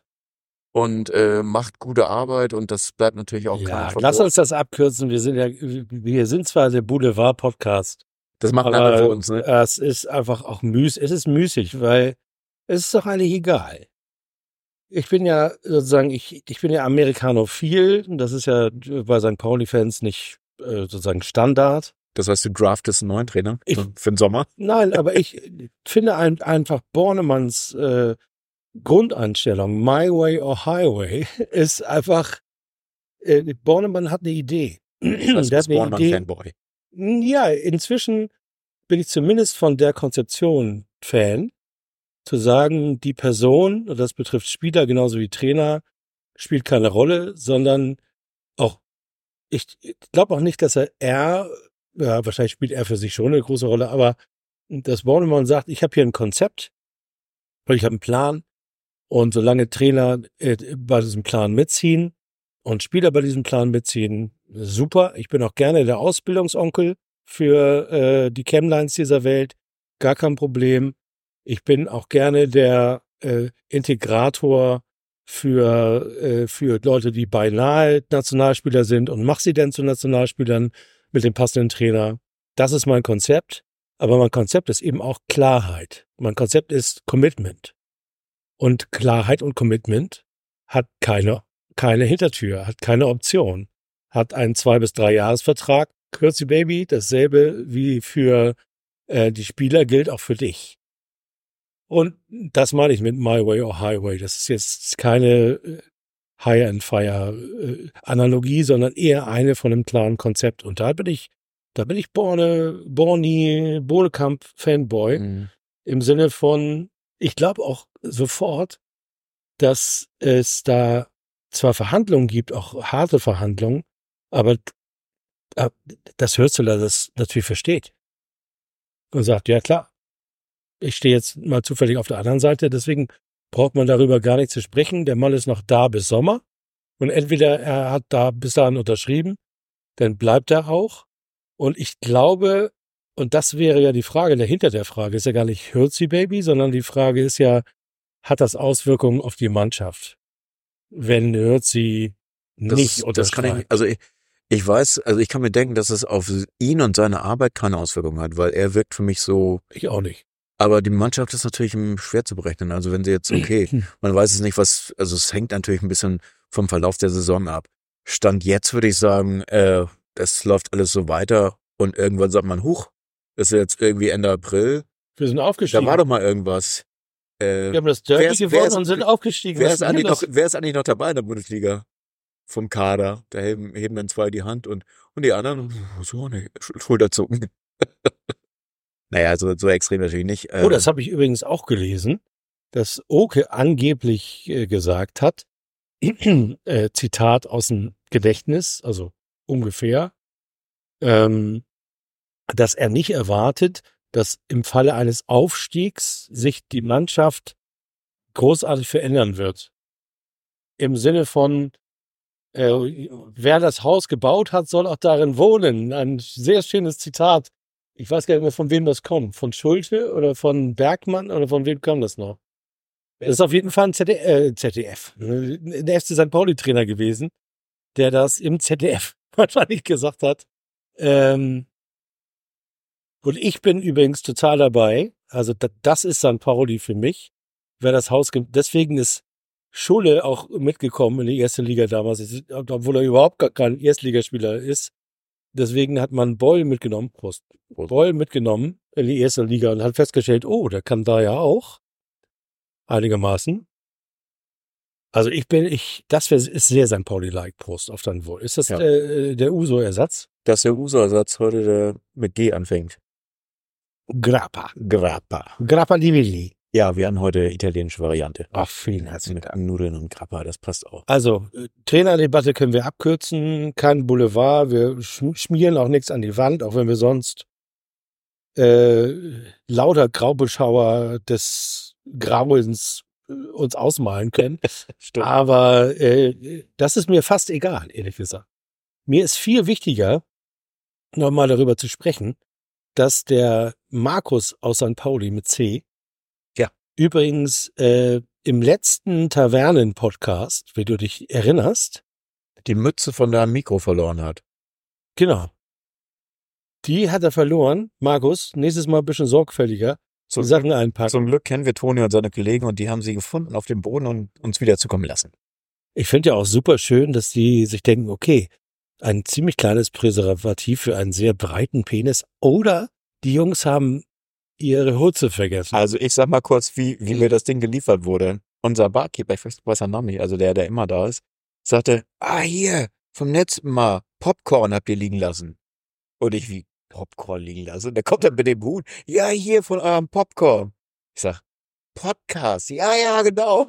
und äh, macht gute Arbeit und das bleibt natürlich auch Ja, lass uns das abkürzen. Wir sind ja, wir sind zwar der Boulevard-Podcast, Das machen aber alle für uns, ne? es ist einfach auch müß, es ist müßig, weil es ist doch eigentlich egal. Ich bin ja sozusagen, ich, ich bin ja Amerikanophil. Das ist ja bei St. Pauli-Fans nicht äh, sozusagen Standard. Das heißt, du draftest einen neuen Trainer Ich- für den Sommer? Nein, aber ich finde ein, einfach Bornemanns äh, Grundeinstellung, My Way or Highway, ist einfach, äh, Bornemann hat eine Idee. Also, Der du hat bist eine Bornemann Idee. Fanboy. Ja, inzwischen bin ich zumindest von der Konzeption Fan, zu sagen, die Person, und das betrifft Spieler genauso wie Trainer, spielt keine Rolle, sondern auch, ich glaube auch nicht, dass er, er, ja, wahrscheinlich spielt er für sich schon eine große Rolle, aber dass Bornemann sagt, ich habe hier ein Konzept, ich habe einen Plan, und solange Trainer äh, bei diesem Plan mitziehen und Spieler bei diesem Plan mitziehen, super. Ich bin auch gerne der Ausbildungsonkel für äh, die Chemlines dieser Welt, gar kein Problem. Ich bin auch gerne der äh, Integrator für, äh, für Leute, die beinahe Nationalspieler sind und mach sie denn zu Nationalspielern mit dem passenden Trainer. Das ist mein Konzept. Aber mein Konzept ist eben auch Klarheit. Mein Konzept ist Commitment. Und Klarheit und Commitment hat keine, keine Hintertür, hat keine Option. Hat einen zwei bis drei Jahresvertrag. Kürzi Baby, dasselbe wie für äh, die Spieler gilt auch für dich. Und das meine ich mit My Way or Highway. Das ist jetzt keine äh, High and Fire äh, Analogie, sondern eher eine von einem klaren Konzept. Und da bin ich, da bin ich Borne, Borni, Bohlekamp Fanboy Mhm. im Sinne von, ich glaube auch sofort, dass es da zwar Verhandlungen gibt, auch harte Verhandlungen, aber äh, das Hürzeler das natürlich versteht und sagt, ja klar, ich stehe jetzt mal zufällig auf der anderen Seite, deswegen braucht man darüber gar nicht zu sprechen. Der Mann ist noch da bis Sommer und entweder er hat da bis dahin unterschrieben, dann bleibt er auch. Und ich glaube, und das wäre ja die Frage dahinter der Frage, ist ja gar nicht Hürzi Baby, sondern die Frage ist ja, hat das Auswirkungen auf die Mannschaft, wenn Hürzi Das, nicht das kann ich, also ich, ich weiß, also ich kann mir denken, dass es auf ihn und seine Arbeit keine Auswirkungen hat, weil er wirkt für mich so, Ich auch nicht. Aber die Mannschaft ist natürlich schwer zu berechnen. Also wenn sie jetzt, okay, man weiß es nicht, was, also es hängt natürlich ein bisschen vom Verlauf der Saison ab. Stand jetzt würde ich sagen, äh, das läuft alles so weiter und irgendwann sagt man, huch, ist jetzt irgendwie Ende April, Wir sind da aufgestiegen. war doch mal irgendwas. Äh, Wir haben das Derby Wer ist- wer gewonnen ist- und sind aufgestiegen. wer, ist eigentlich noch, wer ist eigentlich noch dabei in der Bundesliga? Vom Kader. Da heben, heben dann zwei die Hand und, und die anderen so eine Schulterzucken. naja, so, so extrem natürlich nicht. Äh, Oh, das habe ich übrigens auch gelesen, dass Oke angeblich äh, gesagt hat, äh, Zitat aus dem Gedächtnis, also ungefähr, ähm, dass er nicht erwartet, dass im Falle eines Aufstiegs sich die Mannschaft großartig verändern wird. Im Sinne von, äh, wer das Haus gebaut hat, soll auch darin wohnen. Ein sehr schönes Zitat. Ich weiß gar nicht mehr, von wem das kommt. Von Schulte oder von Bergmann oder von wem kam das noch? Das ist auf jeden Fall ein ZDF, äh, ZDF ein FC St. Pauli-Trainer gewesen, der das im ZDF wahrscheinlich gesagt hat. Ähm, und ich bin übrigens total dabei. Also da, das ist St. Pauli für mich. Wer das Haus, ge- deswegen ist Schulle auch mitgekommen in die erste Liga damals, obwohl er überhaupt gar kein Erstligaspieler ist. Deswegen hat man Boll mitgenommen, Prost, Boll mitgenommen in die erste Liga und hat festgestellt, oh, der kann da ja auch einigermaßen. Also ich bin, ich, das ist sehr St. Pauli-like, Prost auf dein Wohl. Ist das Ja. äh, der Uso-Ersatz? dass der Uso-Ersatz heute der mit G anfängt. Grappa. Grappa. Grappa di Villi. Ja, wir haben heute italienische Variante. Ach, vielen herzlichen Dank. Nudeln und Grappa, das passt auch. Also, äh, Trainerdebatte können wir abkürzen, kein Boulevard, wir sch- schmieren auch nichts an die Wand, auch wenn wir sonst äh, lauter Graubeschauer des Grauens äh, uns ausmalen können. Aber äh, das ist mir fast egal, ehrlich gesagt. Mir ist viel wichtiger, nochmal darüber zu sprechen, dass der Markus aus St. Pauli mit C. übrigens äh, im letzten Tavernen-Podcast, wie du dich erinnerst, Die Mütze von deinem Mikro verloren hat. genau, die hat er verloren. Markus, nächstes Mal ein bisschen sorgfältiger, So- die Sachen einpacken. Zum Glück kennen wir Toni und seine Kollegen und die haben sie gefunden auf dem Boden und uns wieder zukommen lassen. Ich finde ja auch super schön, dass die sich denken, okay, ein ziemlich kleines Präservativ für einen sehr breiten Penis oder die Jungs haben ihre Hutze vergessen. Also ich sag mal kurz, wie, wie mir das Ding geliefert wurde. Unser Barkeeper, ich weiß, weiß seinen Namen nicht, also der, der immer da ist, sagte, ah hier, vom letzten Mal, Popcorn habt ihr liegen lassen. Und ich wie, Popcorn liegen lassen? Der kommt dann mit dem Hut, ja hier von eurem Popcorn. Ich sag, Podcast, ja, ja, genau.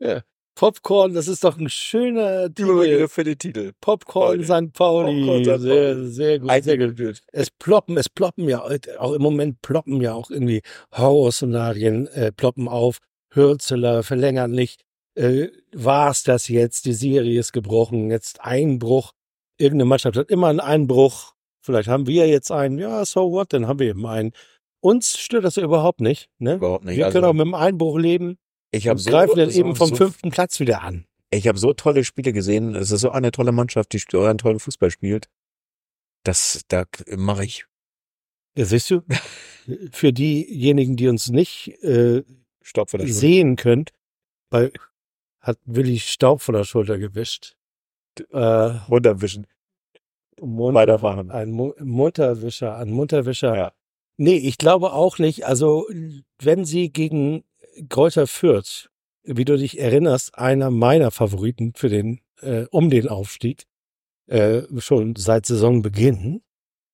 Popcorn, das ist doch ein schöner Titel. für den Titel. Popcorn St. Pauli. Popcorn St. Sehr, Pauli. sehr gut, sehr gut. Es ploppen, es ploppen ja, auch im Moment ploppen ja auch irgendwie Horrorszenarien, äh, ploppen auf. Hürzeler verlängert nicht. Äh, war's das jetzt? Die Serie ist gebrochen. Jetzt Einbruch. Irgendeine Mannschaft hat immer einen Einbruch. Vielleicht haben wir jetzt einen. Ja, so what? Dann haben wir eben einen. Uns stört das ja überhaupt nicht. Ne? Überhaupt nicht. Wir Also, können auch mit dem Einbruch leben ich habe so, greifen dann so, eben vom so, fünften Platz wieder an. Ich habe so tolle Spiele gesehen. Es ist so eine tolle Mannschaft, die einen tollen Fußball spielt. Das, da mache ich Ja, siehst du? Für diejenigen, die uns nicht äh, Stopp von der sehen könnt, bei, hat Willi Staub von der Schulter gewischt. Äh, Runterwischen. munter, Weiterfahren. ein Mu- Munterwischer, ein Munterwischer. Ja. Nee, ich glaube auch nicht. Also, wenn sie gegen Kräuter Fürth, wie du dich erinnerst, einer meiner Favoriten für den, äh, um den Aufstieg, äh, schon seit Saisonbeginn,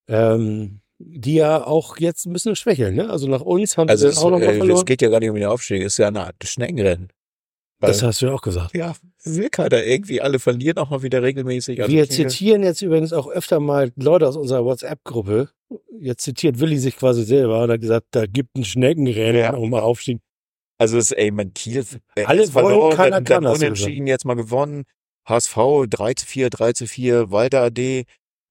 ähm, die ja auch jetzt ein bisschen schwächeln, ne? Also nach uns haben Also sie es, auch noch mal äh, es verloren. geht ja gar nicht um den Aufstieg, es ist ja eine Art Schneckenrennen. Weil, Das hast du ja auch gesagt. ja, will keiner irgendwie, alle verlieren auch mal wieder regelmäßig. Also Wir zitieren jetzt übrigens auch öfter mal Leute aus unserer WhatsApp-Gruppe. Jetzt zitiert Willi sich quasi selber und hat gesagt, da gibt ein Schneckenrennen Ja. um Aufstieg. Also es, ey, man Kiel, äh, Alle jetzt verloren, keiner dann, kann, dann unentschieden, jetzt mal gewonnen. HSV 3 zu 4, 3 zu 4, Walter AD.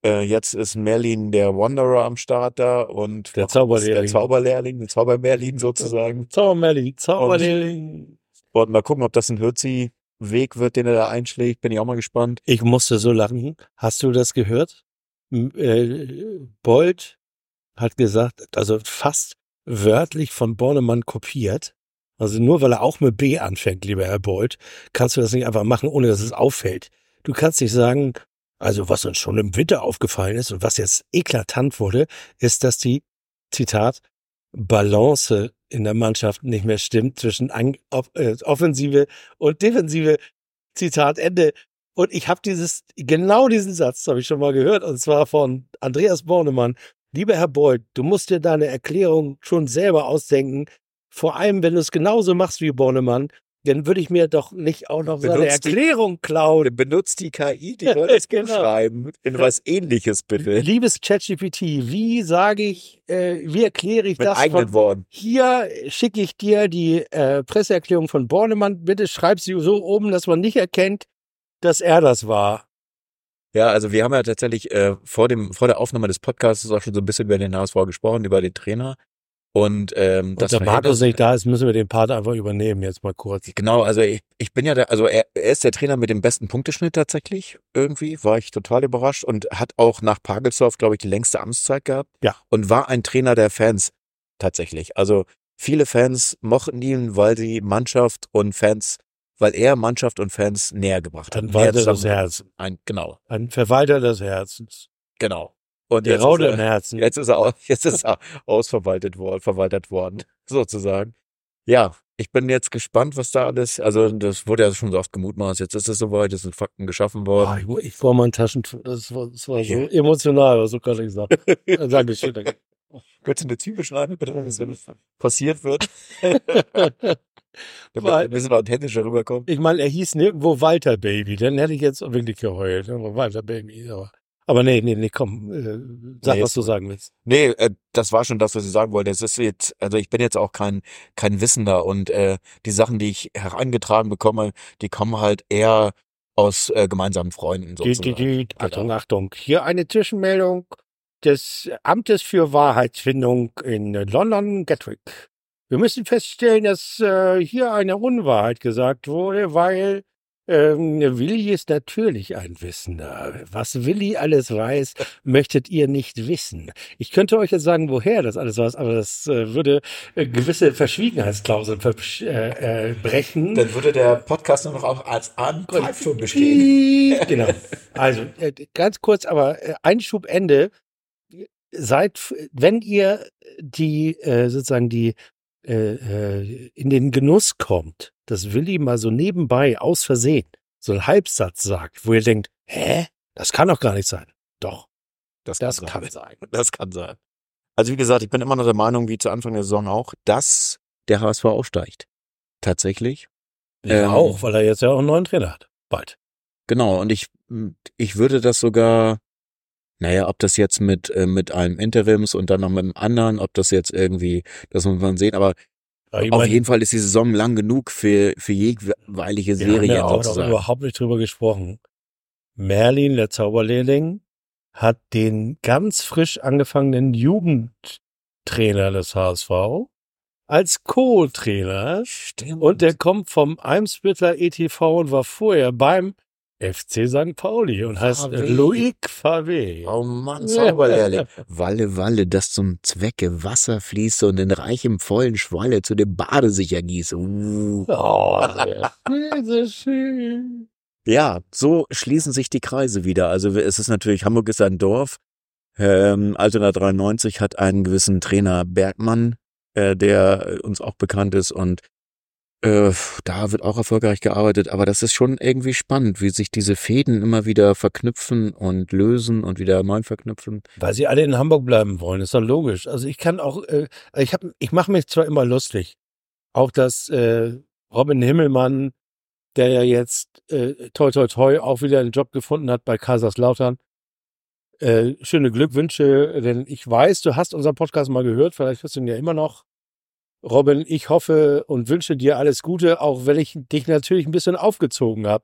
Äh, jetzt ist Merlin der Wanderer am Start da und Der Zauberlehrling. Der Zauberlehrling, der Zaubermerlin sozusagen. Zaubermerli, Zauberlehrling. Und mal gucken, ob das ein Hürzi-Weg wird, den er da einschlägt. Bin ich auch mal gespannt. Ich musste so lachen. Hast du das gehört? Äh, Bold hat gesagt, also fast wörtlich von Bornemann kopiert. Also nur weil er auch mit B anfängt, lieber Herr Bold, kannst du das nicht einfach machen, ohne dass es auffällt. Du kannst nicht sagen, also was uns schon im Winter aufgefallen ist und was jetzt eklatant wurde, ist, dass die, Zitat, Balance in der Mannschaft nicht mehr stimmt zwischen äh, Offensive und Defensive. Zitat Ende. Und ich habe dieses, genau diesen Satz habe ich schon mal gehört, und zwar von Andreas Bornemann. Lieber Herr Boyd, du musst dir deine Erklärung schon selber ausdenken. Vor allem, wenn du es genauso machst wie Bornemann, dann würde ich mir doch nicht auch noch seine Benutzt die- Erklärung klauen. Benutzt die KI, die soll das Genau. schreiben. In was ähnliches bitte. Liebes ChatGPT, wie sage ich, äh, wie erkläre ich Mit das? eigenen Von, Worten. hier schicke ich dir die äh, Presseerklärung von Bornemann. Bitte schreib sie so oben, dass man nicht erkennt, dass er das war. Ja, also wir haben ja tatsächlich äh, vor dem vor der Aufnahme des Podcasts auch schon so ein bisschen über den HSV gesprochen, über den Trainer. Und ähm, Und das da Markus nicht da ist, müssen wir den Part einfach übernehmen, jetzt mal kurz. Genau, also ich, ich bin ja der, also er, er ist der Trainer mit dem besten Punkteschnitt tatsächlich. Irgendwie war ich total überrascht und hat auch nach Pagelsdorf, glaube ich, die längste Amtszeit gehabt. Ja. Und war ein Trainer der Fans tatsächlich. Also viele Fans mochten ihn, weil die Mannschaft und Fans, weil er Mannschaft und Fans näher gebracht hat. Ein Näher Walter des Herzens. Ein, genau, Ein Verwalter des Herzens. genau. Und Der jetzt im er, Herzen. jetzt ist er, jetzt ist er ausverwaltet worden, verwaltet worden, sozusagen. Ja, ich bin jetzt gespannt, was da alles, also das wurde ja schon so oft gemutmaßt, jetzt ist es soweit, es sind Fakten geschaffen worden. Oh, ich, ich brauche mal ein Taschentuch. Das war, das war so Ja. emotional, was du gerade gesagt Dankeschön. Danke. Könntest du eine Zwiebel schneiden, bitte, wenn es passiert wird? Damit Weil- ein bisschen authentischer rüberkommt. Ich meine, er hieß nirgendwo Walter Baby, dann hätte ich jetzt wirklich geheult. Walter Baby, aber, aber nee, nee, nee, komm, äh, sag, Nee, was du sagen willst. Nee, äh, das war schon das, was ich sagen wollte. Es ist jetzt, also ich bin jetzt auch kein, kein Wissender und äh, die Sachen, die ich herangetragen bekomme, die kommen halt eher aus äh, gemeinsamen Freunden Die, sozusagen. die, die, Achtung, Achtung. Hier eine Zwischenmeldung des Amtes für Wahrheitsfindung in London, Gatwick. Wir müssen feststellen, dass äh, hier eine Unwahrheit gesagt wurde, weil ähm, Willi ist natürlich ein Wissender. Was Willi alles weiß, möchtet ihr nicht wissen. Ich könnte euch jetzt sagen, woher das alles weiß, aber das äh, würde äh, gewisse Verschwiegenheitsklauseln versch- äh, äh, brechen. Dann würde der Podcast nur noch auch als Anpfeifung bestehen. Genau. Also äh, ganz kurz, aber Einschub Ende. Seid, wenn ihr die sozusagen die äh, äh, in den Genuss kommt, dass Willi mal so nebenbei aus Versehen so einen Halbsatz sagt, wo ihr denkt, hä, das kann doch gar nicht sein. Doch, Das, das kann, kann sein. sein. Das kann sein. Also wie gesagt, ich bin immer noch der Meinung, wie zu Anfang der Saison auch, dass der HSV aufsteigt. Tatsächlich. Ja, Ähm, auch, weil er jetzt ja auch einen neuen Trainer hat. Bald. Genau, und ich, ich würde das sogar, naja, ob das jetzt mit, äh, mit einem Interims und dann noch mit einem anderen, ob das jetzt irgendwie, das muss man sehen, aber Ja, auf mein, jeden Fall ist die Saison lang genug für, für jeweilige wir haben ja auch überhaupt nicht drüber gesprochen. Merlin, der Zauberlehrling, hat den ganz frisch angefangenen Jugendtrainer des HSV als Co-Trainer Stimmt. und der kommt vom Eimsbitter ETV und war vorher beim FC St. Pauli und heißt Favé. Loic Favé. Oh Mann, Zauberlehrling. Walle, Walle, das zum Zwecke Wasser fließt und in reichem, vollen Schwalle zu dem Bade sich ergieße. Uh. Oh, so schön. Ja, so schließen sich die Kreise wieder. Also es ist natürlich, Hamburg ist ein Dorf. Ähm, Altona 93 hat einen gewissen Trainer Bergmann, äh, der uns auch bekannt ist und äh, da wird auch erfolgreich gearbeitet. Aber das ist schon irgendwie spannend, wie sich diese Fäden immer wieder verknüpfen und lösen und wieder neu verknüpfen. Weil sie alle in Hamburg bleiben wollen, ist doch logisch. Also ich kann auch, äh, ich hab, ich mache mich zwar immer lustig, auch dass äh, Robin Himmelmann, der ja jetzt äh, toi toi toi auch wieder einen Job gefunden hat bei Kaiserslautern. Äh, schöne Glückwünsche, denn ich weiß, du hast unseren Podcast mal gehört, vielleicht hörst du ihn ja immer noch. Robin, ich hoffe und wünsche dir alles Gute, auch wenn ich dich natürlich ein bisschen aufgezogen habe,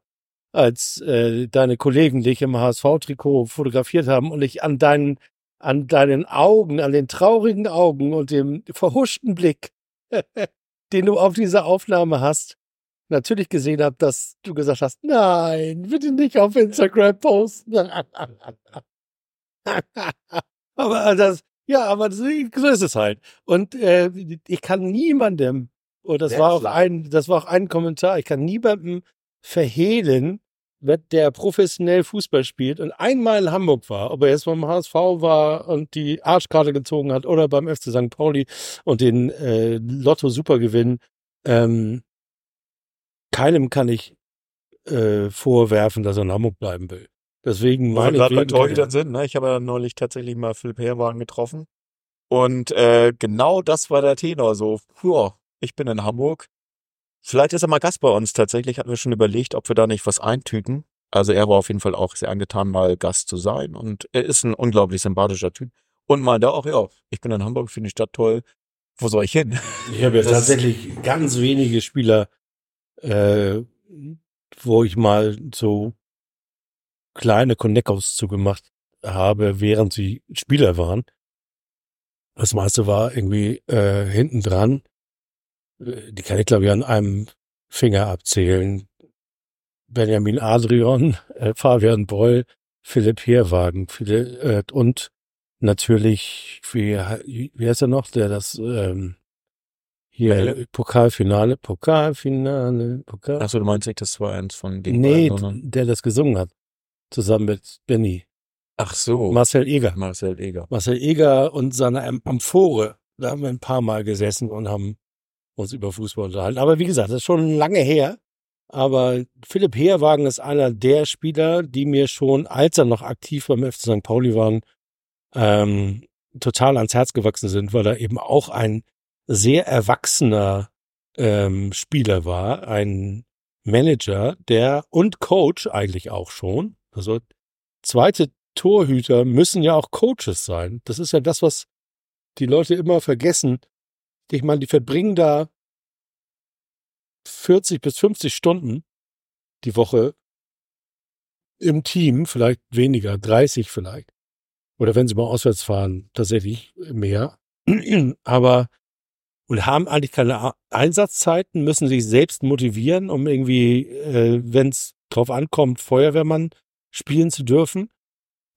als äh, deine Kollegen dich im HSV-Trikot fotografiert haben und ich an deinen, an deinen Augen, an den traurigen Augen und dem verhuschten Blick, den du auf dieser Aufnahme hast, natürlich gesehen habe, dass du gesagt hast, nein, bitte nicht auf Instagram posten. aber das, ja, aber so ist es halt. Und äh, ich kann niemandem, und das Sehr war auch ein, das war auch ein Kommentar, ich kann niemandem verhehlen, der professionell Fußball spielt und einmal in Hamburg war, ob er jetzt beim HSV war und die Arschkarte gezogen hat oder beim FC St. Pauli und den äh, Lotto Supergewinn, ähm, keinem kann ich äh, vorwerfen, dass er in Hamburg bleiben will. Deswegen meine gerade bei Torhütern sind, ne? Ich habe ja neulich tatsächlich mal Philipp Herrwagen getroffen. Und äh, genau das war der Tenor. So, ja, ich bin in Hamburg. Vielleicht ist er mal Gast bei uns. Tatsächlich hatten wir schon überlegt, ob wir da nicht was eintüten. Also er war auf jeden Fall auch sehr angetan, mal Gast zu sein. Und er ist ein unglaublich sympathischer Typ. Und meinte auch, ja, ich bin in Hamburg, finde die Stadt toll. Wo soll ich hin? Ich habe ja tatsächlich ganz wenige Spieler, äh, wo ich mal so kleine Connectos zugemacht habe, während sie Spieler waren. Das meiste war irgendwie äh, hinten dran. Äh, Die kann ich, glaube ich, an einem Finger abzählen. Benjamin Adrian, äh, Fabian Boll, Philipp Heerwagen Philipp, äh, und natürlich, wie, wie heißt er noch, der das ähm, hier Melle? Pokalfinale, Pokalfinale, Pokal. Achso, du meinst nicht, das war eins von gegen nee, Bayern, der das gesungen hat. Zusammen mit Benny. Ach so. Marcel Eger. Marcel Eger. Marcel Eger und seine Am- Amphore. Da haben wir ein paar Mal gesessen und haben uns über Fußball unterhalten. Aber wie gesagt, das ist schon lange her. Aber Philipp Heerwagen ist einer der Spieler, die mir schon, als er noch aktiv beim FC St. Pauli waren, ähm, total ans Herz gewachsen sind, weil er eben auch ein sehr erwachsener ähm, Spieler war, ein Manager, der und Coach eigentlich auch schon. Also zweite Torhüter müssen ja auch Coaches sein. Das ist ja das, was die Leute immer vergessen. Ich meine, die verbringen da 40 bis 50 Stunden die Woche im Team, vielleicht weniger, 30 vielleicht. Oder wenn sie mal auswärts fahren, tatsächlich mehr. Aber und haben eigentlich keine Einsatzzeiten, müssen sich selbst motivieren, um irgendwie, äh, wenn es drauf ankommt, Feuerwehrmann spielen zu dürfen.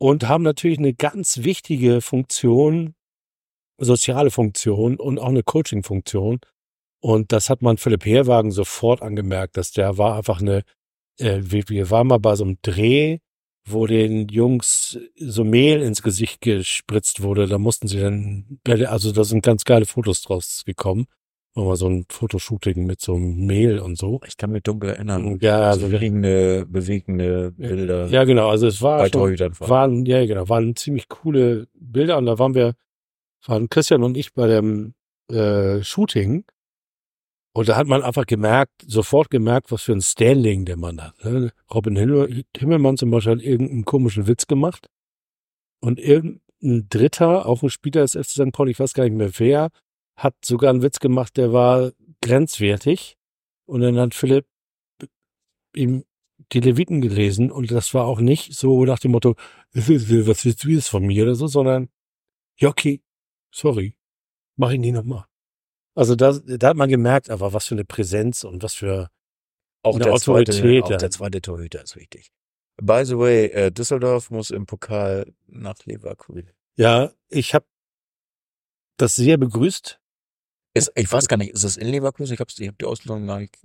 Und haben natürlich eine ganz wichtige Funktion, soziale Funktion und auch eine Coaching-Funktion. Und das hat man Philipp Heerwagen sofort angemerkt, dass der war einfach eine, äh, wir, wir waren mal bei so einem Dreh, wo den Jungs so Mehl ins Gesicht gespritzt wurde. Da mussten sie dann, also da sind ganz geile Fotos draus gekommen. Mal so ein Fotoshooting mit so einem Mehl und so. Ich kann mich dunkel erinnern. Ja, Also bewegende, bewegende Bilder ja genau, also es war bei schon, waren, ja genau, waren ziemlich coole Bilder und da waren wir, waren Christian und ich bei dem äh, Shooting und da hat man einfach gemerkt, sofort gemerkt, was für ein Standing der Mann hat. Ne? Robin Himmel, Himmelmann zum Beispiel hat irgendeinen komischen Witz gemacht und irgendein Dritter, auch ein Spieler des FC St. Pauli, ich weiß gar nicht mehr wer, hat sogar einen Witz gemacht, der war grenzwertig und dann hat Philipp ihm die Leviten gelesen und das war auch nicht so nach dem Motto, was willst du jetzt von mir oder so, sondern ja, okay, sorry, mach ich nie nochmal. Also da, da hat man gemerkt, aber was für eine Präsenz und was für Auch eine der, Autorität, zweite, auch der zweite Torhüter ist wichtig. By the way, äh, Düsseldorf muss im Pokal nach Leverkusen. ja, ich habe das sehr begrüßt. Ist, ich weiß gar nicht, ist es in Leverkusen? Ich habe ich hab die Auslösung gar nicht.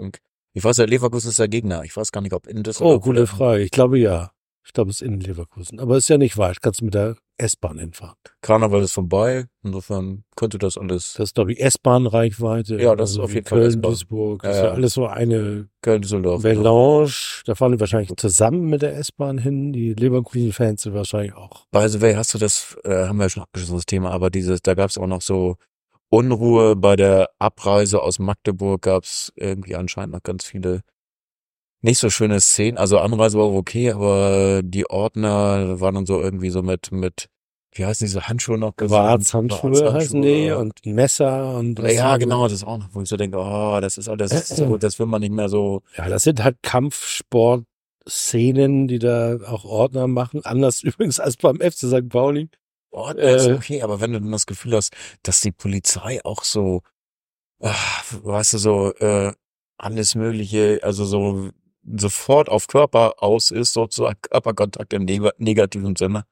Ich weiß ja, Leverkusen ist der Gegner. Ich weiß gar nicht, ob in Oh, Düsseldorf. gute oder- Frage. Ich glaube ja. Ich glaube, es ist in Leverkusen. Aber ist ja nicht weit. Kannst du mit der S-Bahn hinfahren. Karneval ist vorbei. Insofern könnte das alles. Das ist, glaube ich, S-Bahn-Reichweite. Ja, das ist auf jeden Fall Köln. Duisburg. Ja, Das ist ja ja. alles so eine Köln, Düsseldorf. Melange. Da fahren die wahrscheinlich zusammen mit der S-Bahn hin. Die Leverkusen-Fans sind wahrscheinlich auch. By the way, hast du das, äh, haben wir ja schon abgeschlossen, das Thema, aber dieses, da gab es auch noch so Unruhe bei der Abreise aus Magdeburg, gab es irgendwie anscheinend noch ganz viele nicht so schöne Szenen. Also Anreise war okay, aber die Ordner waren dann so irgendwie so mit, mit, wie heißen diese Handschuhe noch? Quarzhandschuhe heißen die und und Messer und ja, wir? genau, das ist auch noch, wo ich so denke, oh, das ist alles so, das will man nicht mehr so. Ja, das sind halt Kampfsport-Szenen, die da auch Ordner machen. Anders übrigens als beim FC St. Pauli. Oh, das ist Äh. okay, aber wenn du dann das Gefühl hast, dass die Polizei auch so, ah, weißt du, so äh, alles Mögliche, also so sofort auf Körper aus ist, sozusagen Körperkontakt im neg negativen Sinne.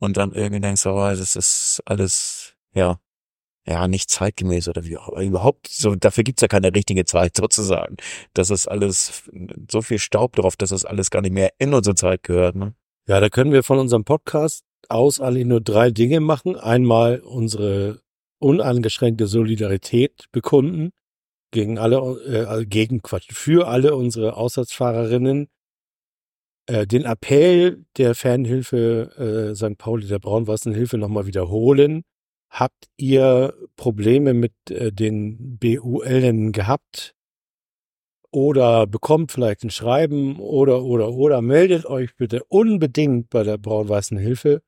Und dann irgendwie denkst du, oh, das ist alles, ja, ja, nicht zeitgemäß oder wie auch. Überhaupt, so, dafür gibt's ja keine richtige Zeit sozusagen. Das ist alles so viel Staub drauf, dass das alles gar nicht mehr in unsere Zeit gehört. Ne? Ja, da können wir von unserem Podcast aus eigentlich nur drei Dinge machen. Einmal unsere uneingeschränkte Solidarität bekunden gegen alle, äh, gegen Quatsch, für alle unsere Aussatzfahrerinnen. Äh, den Appell der Fanhilfe äh, St. Pauli der Braunwassenhilfe nochmal wiederholen. Habt ihr Probleme mit äh, den BULen gehabt? Oder bekommt vielleicht ein Schreiben oder, oder, oder meldet euch bitte unbedingt bei der Braun-Weißen Hilfe.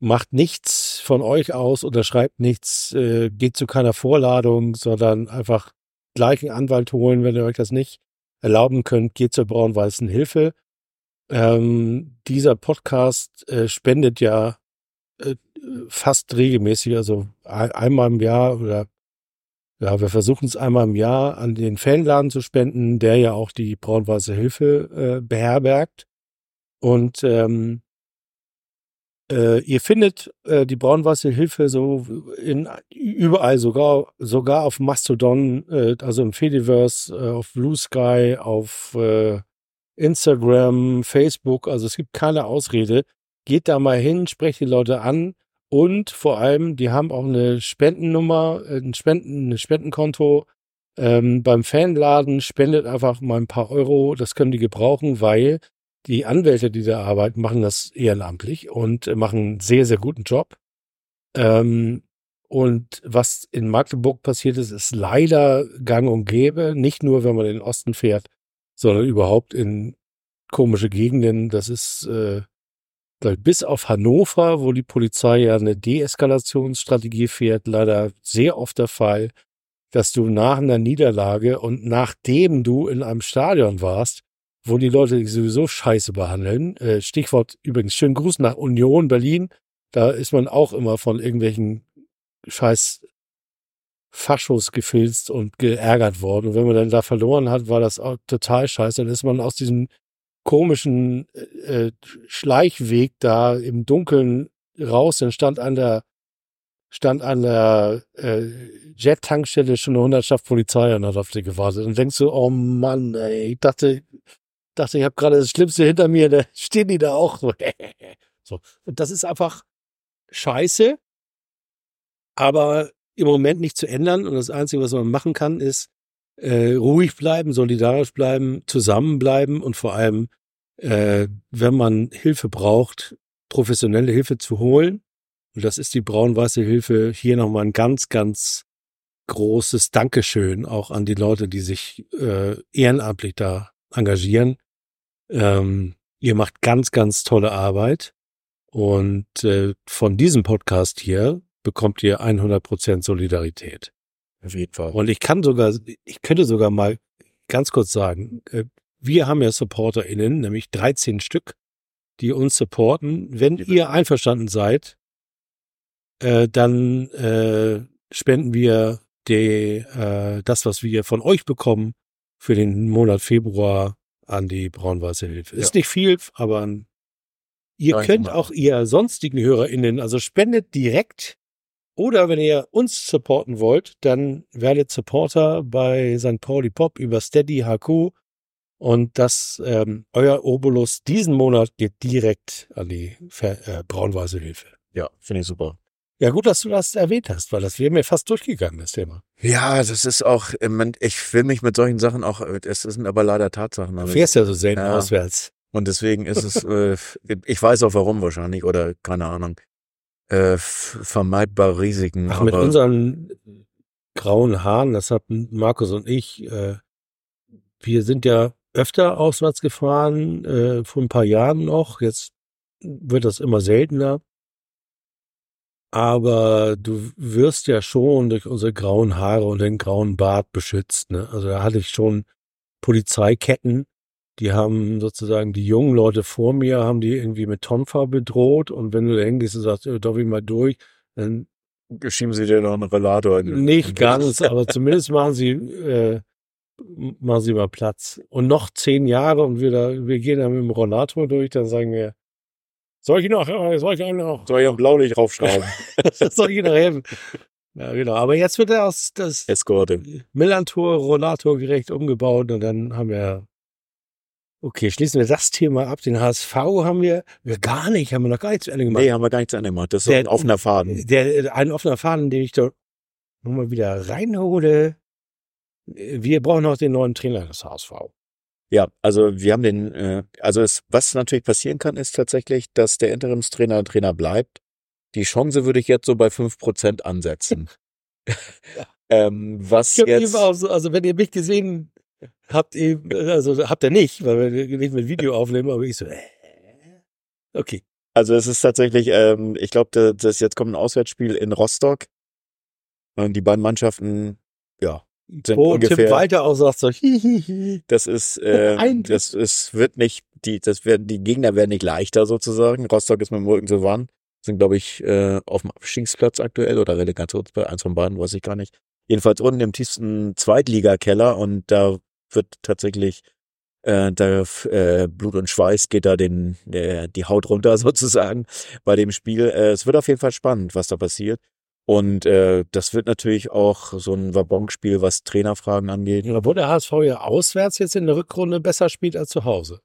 Macht nichts von euch aus oder schreibt nichts, äh, geht zu keiner Vorladung, sondern einfach gleich einen Anwalt holen, wenn ihr euch das nicht erlauben könnt, geht zur Braun-Weißen Hilfe. Ähm, dieser Podcast äh, spendet ja äh, fast regelmäßig, also einmal im Jahr oder ja, wir versuchen es einmal im Jahr an den Fanladen zu spenden, der ja auch die Braun-Weiße Hilfe äh, beherbergt. Und ähm, äh, ihr findet äh, die Braun-Weiße Hilfe so in überall, sogar sogar auf Mastodon, äh, also im Fediverse, äh, auf Blue Sky, auf äh, Instagram, Facebook. Also es gibt keine Ausrede. Geht da mal hin, sprecht die Leute an und vor allem, die haben auch eine Spendennummer, äh, ein, Spenden, ein Spendenkonto. Ähm, beim Fanladen spendet einfach mal ein paar Euro. Das können die gebrauchen, weil die Anwälte, die da arbeiten, machen das ehrenamtlich und machen einen sehr, sehr guten Job. Ähm, und was in Magdeburg passiert ist, ist leider gang und gäbe. Nicht nur, wenn man in den Osten fährt, sondern überhaupt in komische Gegenden. Das ist äh, bis auf Hannover, wo die Polizei ja eine Deeskalationsstrategie fährt, leider sehr oft der Fall, dass du nach einer Niederlage und nachdem du in einem Stadion warst, wo die Leute dich sowieso scheiße behandeln, äh, Stichwort übrigens, schönen Gruß nach Union Berlin, da ist man auch immer von irgendwelchen scheiß Faschos gefilzt und geärgert worden. Und wenn man dann da verloren hat, war das auch total scheiße. Dann ist man aus diesem komischen äh, äh, Schleichweg da im Dunkeln raus, dann stand an der stand an der äh, Jet-Tankstelle schon eine Hundertschaft Polizei und hat auf dich gewartet. Und denkst du, oh Mann, ey, ich dachte, dachte, ich habe gerade das Schlimmste hinter mir, da stehen die da auch so. Und das ist einfach scheiße, aber im Moment nicht zu ändern. Und das Einzige, was man machen kann, ist äh, ruhig bleiben, solidarisch bleiben, zusammenbleiben und vor allem, äh, wenn man Hilfe braucht, professionelle Hilfe zu holen. Und das ist die braun-weiße Hilfe. Hier nochmal ein ganz, ganz großes Dankeschön auch an die Leute, die sich äh, ehrenamtlich da engagieren. Ähm, ihr macht ganz, ganz tolle Arbeit. Und äh, von diesem Podcast hier bekommt ihr 100% Solidarität. Auf jeden Fall. Und ich kann sogar, ich könnte sogar mal ganz kurz sagen, äh, wir haben ja SupporterInnen, nämlich 13 Stück, die uns supporten. Wenn ihr einverstanden seid, äh, dann äh, spenden wir die, äh, das, was wir von euch bekommen, für den Monat Februar an die Braun-Weiße Hilfe. Ist nicht viel, aber ihr Nein, könnt auch ihr sonstigen HörerInnen, also spendet direkt oder wenn ihr uns supporten wollt, dann werdet Supporter bei St. Pauli Pop über Steady HQ. Und das, ähm, euer Obolus diesen Monat geht direkt an die äh, braun-weiße Hilfe. Ja, finde ich super. Ja, gut, dass du das erwähnt hast, weil das wäre mir fast durchgegangen, das Thema. Ja, das ist auch, ich will mich mit solchen Sachen auch, es sind aber leider Tatsachen. Du fährst ja so selten ja. auswärts. Und deswegen ist es, äh, ich weiß auch warum wahrscheinlich oder keine Ahnung äh, vermeidbare Risiken. Ach, mit unseren grauen Haaren, das hatten Markus und ich, äh, wir sind ja öfter auswärts gefahren, äh, vor ein paar Jahren noch. Jetzt wird das immer seltener. Aber du wirst ja schon durch unsere grauen Haare und den grauen Bart beschützt. Ne? Also da hatte ich schon Polizeiketten, die haben sozusagen die jungen Leute vor mir, haben die irgendwie mit Tonfa bedroht und wenn du da hingehst und sagst, darf ich mal durch, dann schieben sie dir noch einen Relator in Nicht ganz, aber zumindest machen sie, äh, machen sie mal Platz. Und noch zehn Jahre und wir, da, wir gehen dann mit dem Rollator durch, dann sagen wir, soll ich noch, soll ich noch, soll ich noch Blaulicht draufschrauben? soll ich noch helfen? Ja, genau. Aber jetzt wird er aus das Eskorte. Millantor Rollator gerecht umgebaut und dann haben wir Okay, schließen wir das Thema ab. Den HSV haben wir, wir gar nicht, haben wir noch gar nicht zu Ende gemacht. Nee, haben wir gar nicht zu Ende gemacht. Das ist so ein offener Faden. Der, ein offener Faden, den ich da nochmal wieder reinhole. Wir brauchen noch den neuen Trainer des HSV. Ja, also wir haben den, äh, also es, was natürlich passieren kann, ist tatsächlich, dass der Interimstrainer Trainer bleibt. Die Chance würde ich jetzt so bei fünf Prozent ansetzen. ähm, was jetzt, so, also wenn ihr mich gesehen habt, eben, also habt ihr nicht, weil wir nicht mit Video aufnehmen, aber ich so, äh, okay. also es ist tatsächlich, ähm, ich glaube, das, das jetzt kommt ein Auswärtsspiel in Rostock. Und die beiden Mannschaften, ja, sind Tim ungefähr. Walter auch sagt so, hihihi. Das ist, äh, das ist, wird nicht, die, das werden, die Gegner werden nicht leichter sozusagen. Rostock ist mit dem Rücken zur Wand. Sind, glaube ich, äh, auf dem Abstiegsplatz aktuell oder Relegationsplatz, eins von beiden, weiß ich gar nicht. Jedenfalls unten im tiefsten Zweitligakeller und da wird tatsächlich, äh, da äh, Blut und Schweiß geht da den, äh, die Haut runter sozusagen bei dem Spiel. Äh, es wird auf jeden Fall spannend, was da passiert. Und äh, das wird natürlich auch so ein Wabonspiel, was Trainerfragen angeht. Obwohl der HSV ja auswärts jetzt in der Rückrunde besser spielt als zu Hause.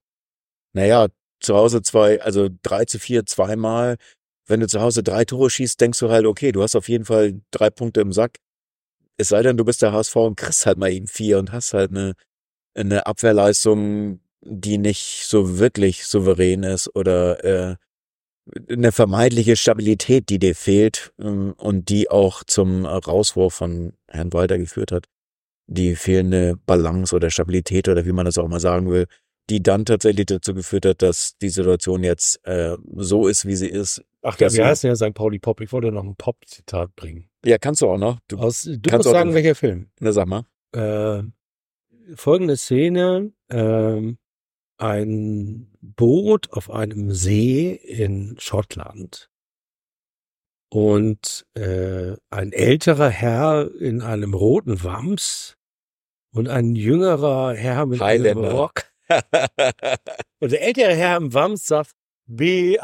Naja, zu Hause zwei, also drei zu vier zweimal. Wenn du zu Hause drei Tore schießt, denkst du halt, okay, du hast auf jeden Fall drei Punkte im Sack. Es sei denn, du bist der HSV und kriegst halt mal eben vier und hast halt eine, eine Abwehrleistung, die nicht so wirklich souverän ist oder äh, eine vermeidliche Stabilität, die dir fehlt ähm, und die auch zum Rauswurf von Herrn Walter geführt hat. Die fehlende Balance oder Stabilität oder wie man das auch mal sagen will, die dann tatsächlich dazu geführt hat, dass die Situation jetzt äh, so ist, wie sie ist. Ach, wie so. heißt denn ja St. Pauli Pop? Ich wollte noch ein Pop-Zitat bringen. Ja, kannst du auch noch. Du, Aus, du kannst sagen, welcher Film. na, sag mal. Äh, folgende Szene, ähm, ein Boot auf einem See in Schottland und äh, ein älterer Herr in einem roten Wams und ein jüngerer Herr mit einem. Rock. Und der ältere Herr im Wams sagt B-A-L-A-N-C-E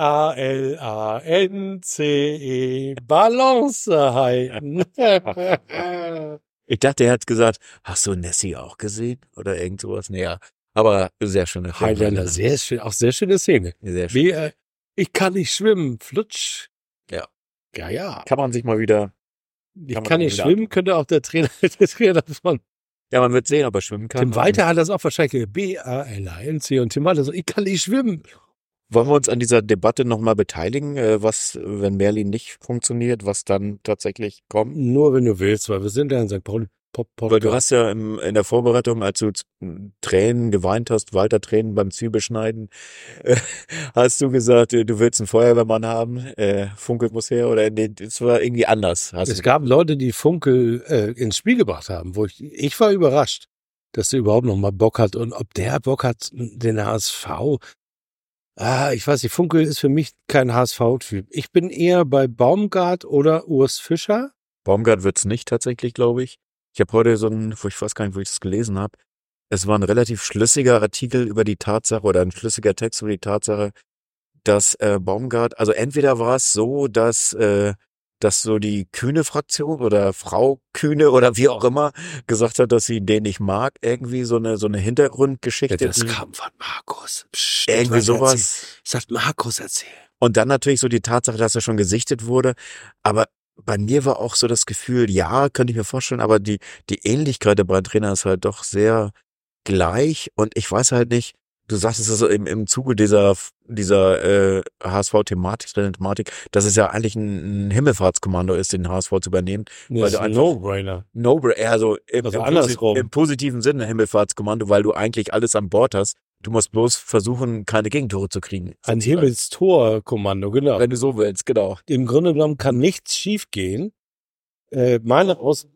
Balance halten. ich dachte, er hat gesagt, hast du Nessie auch gesehen? Oder irgend sowas. Naja, aber sehr schöne Film. Highlander, sehr schön, auch sehr schöne Szene. Sehr schön. Wie, äh, ich kann nicht schwimmen, flutsch. Ja. Ja, ja. Kann man sich mal wieder, Ich Kann nicht schwimmen, könnte auch der Trainer, der Trainer von ja, man wird sehen, ob er schwimmen kann. Tim Walter hat das auch wahrscheinlich B-A-L-A-N-C und Tim Walter so, ich kann nicht schwimmen. Wollen wir uns an dieser Debatte nochmal beteiligen, äh, was, wenn Merlin nicht funktioniert, was dann tatsächlich kommt? Nur wenn du willst, weil wir sind ja in St. Pauli Pop Weil du hast ja im, in der Vorbereitung, als du Tränen geweint hast, Walter Tränen beim Zwiebelschneiden, äh, hast du gesagt, äh, du willst einen Feuerwehrmann haben, äh, Funkel muss her oder nee, das war irgendwie anders. Es du, gab Leute, die Funkel äh, ins Spiel gebracht haben, wo ich, ich war überrascht, dass er überhaupt noch mal Bock hat und ob der Bock hat, den HSV. Ah, ich weiß nicht, Funkel ist für mich kein HSV-Typ. Ich bin eher bei Baumgart oder Urs Fischer. Baumgart wird's nicht tatsächlich, glaube ich. Ich habe heute so ein, wo ich weiß gar nicht, wo ich das gelesen habe. Es war ein relativ schlüssiger Artikel über die Tatsache oder ein schlüssiger Text über die Tatsache, dass äh, Baumgart, also entweder war es so, dass äh, dass so die Kühne-Fraktion oder Frau Kühne oder wie auch immer gesagt hat, dass sie den nicht mag, irgendwie so eine so eine Hintergrundgeschichte. die- kam von Markus. Psst, irgendwie sowas. erzählen. Sagt Markus erzählen. Und dann natürlich so die Tatsache, dass er schon gesichtet wurde. Aber bei mir war auch so das Gefühl, ja, könnte ich mir vorstellen, aber die, die Ähnlichkeit der beiden Trainer ist halt doch sehr gleich. Und ich weiß halt nicht, du sagst es also im, im Zuge dieser, dieser äh, HSV-Thematik, Thematik, dass es ja eigentlich ein, ein Himmelfahrtskommando ist, den HSV zu übernehmen. Das Weil du ein No-Brainer. No, eher so im, Also im, im positiven Sinne Himmelfahrtskommando, weil du eigentlich alles an Bord hast. Du musst bloß versuchen, keine Gegentore zu kriegen. Ein. Himmelstor-Kommando, genau. Wenn du so willst, genau. Im Grunde genommen kann nichts schiefgehen. Äh, meine, Aus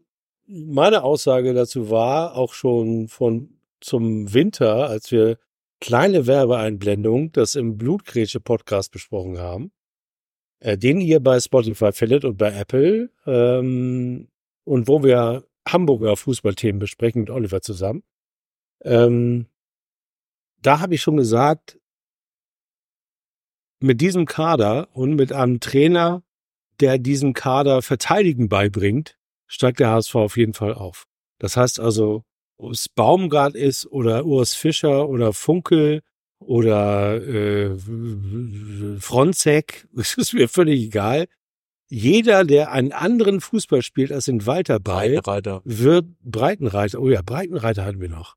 meine Aussage dazu war auch schon von zum Winter, als wir kleine Werbeeinblendung, das im Blutgrätsche Podcast besprochen haben, äh, den ihr bei Spotify findet und bei Apple, ähm, und wo wir Hamburger Fußballthemen besprechen mit Oliver zusammen. Ähm, da habe ich schon gesagt, mit diesem Kader und mit einem Trainer, der diesem Kader Verteidigen beibringt, steigt der HSV auf jeden Fall auf. Das heißt also, ob es Baumgart ist oder Urs Fischer oder Funkel oder äh, Fronzek, es ist mir völlig egal. Jeder, der einen anderen Fußball spielt als in Walter Ball, Breitenreiter. wird Breitenreiter. Oh ja, Breitenreiter hatten wir noch.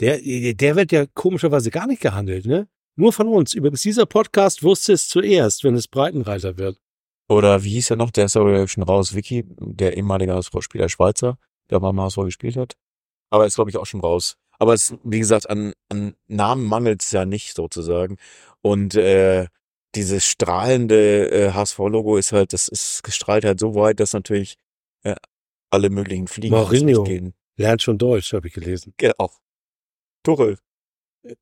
Der, der wird ja komischerweise gar nicht gehandelt, ne? Nur von uns. Übrigens, dieser Podcast wusste es zuerst, wenn es Breitenreiter wird. Oder wie hieß er noch? Der ist aber schon raus. Vicky, der ehemalige HSV-Spieler Schweizer, der mal im HSV gespielt hat. Aber ist, glaube ich, auch schon raus. Aber es, wie gesagt, an, an Namen mangelt es ja nicht sozusagen. Und äh, dieses strahlende äh, HSV-Logo ist halt, das ist gestrahlt halt so weit, dass natürlich äh, alle möglichen Fliegen Mourinho. gehen. Lernt schon Deutsch, habe ich gelesen. Genau. Tuchel.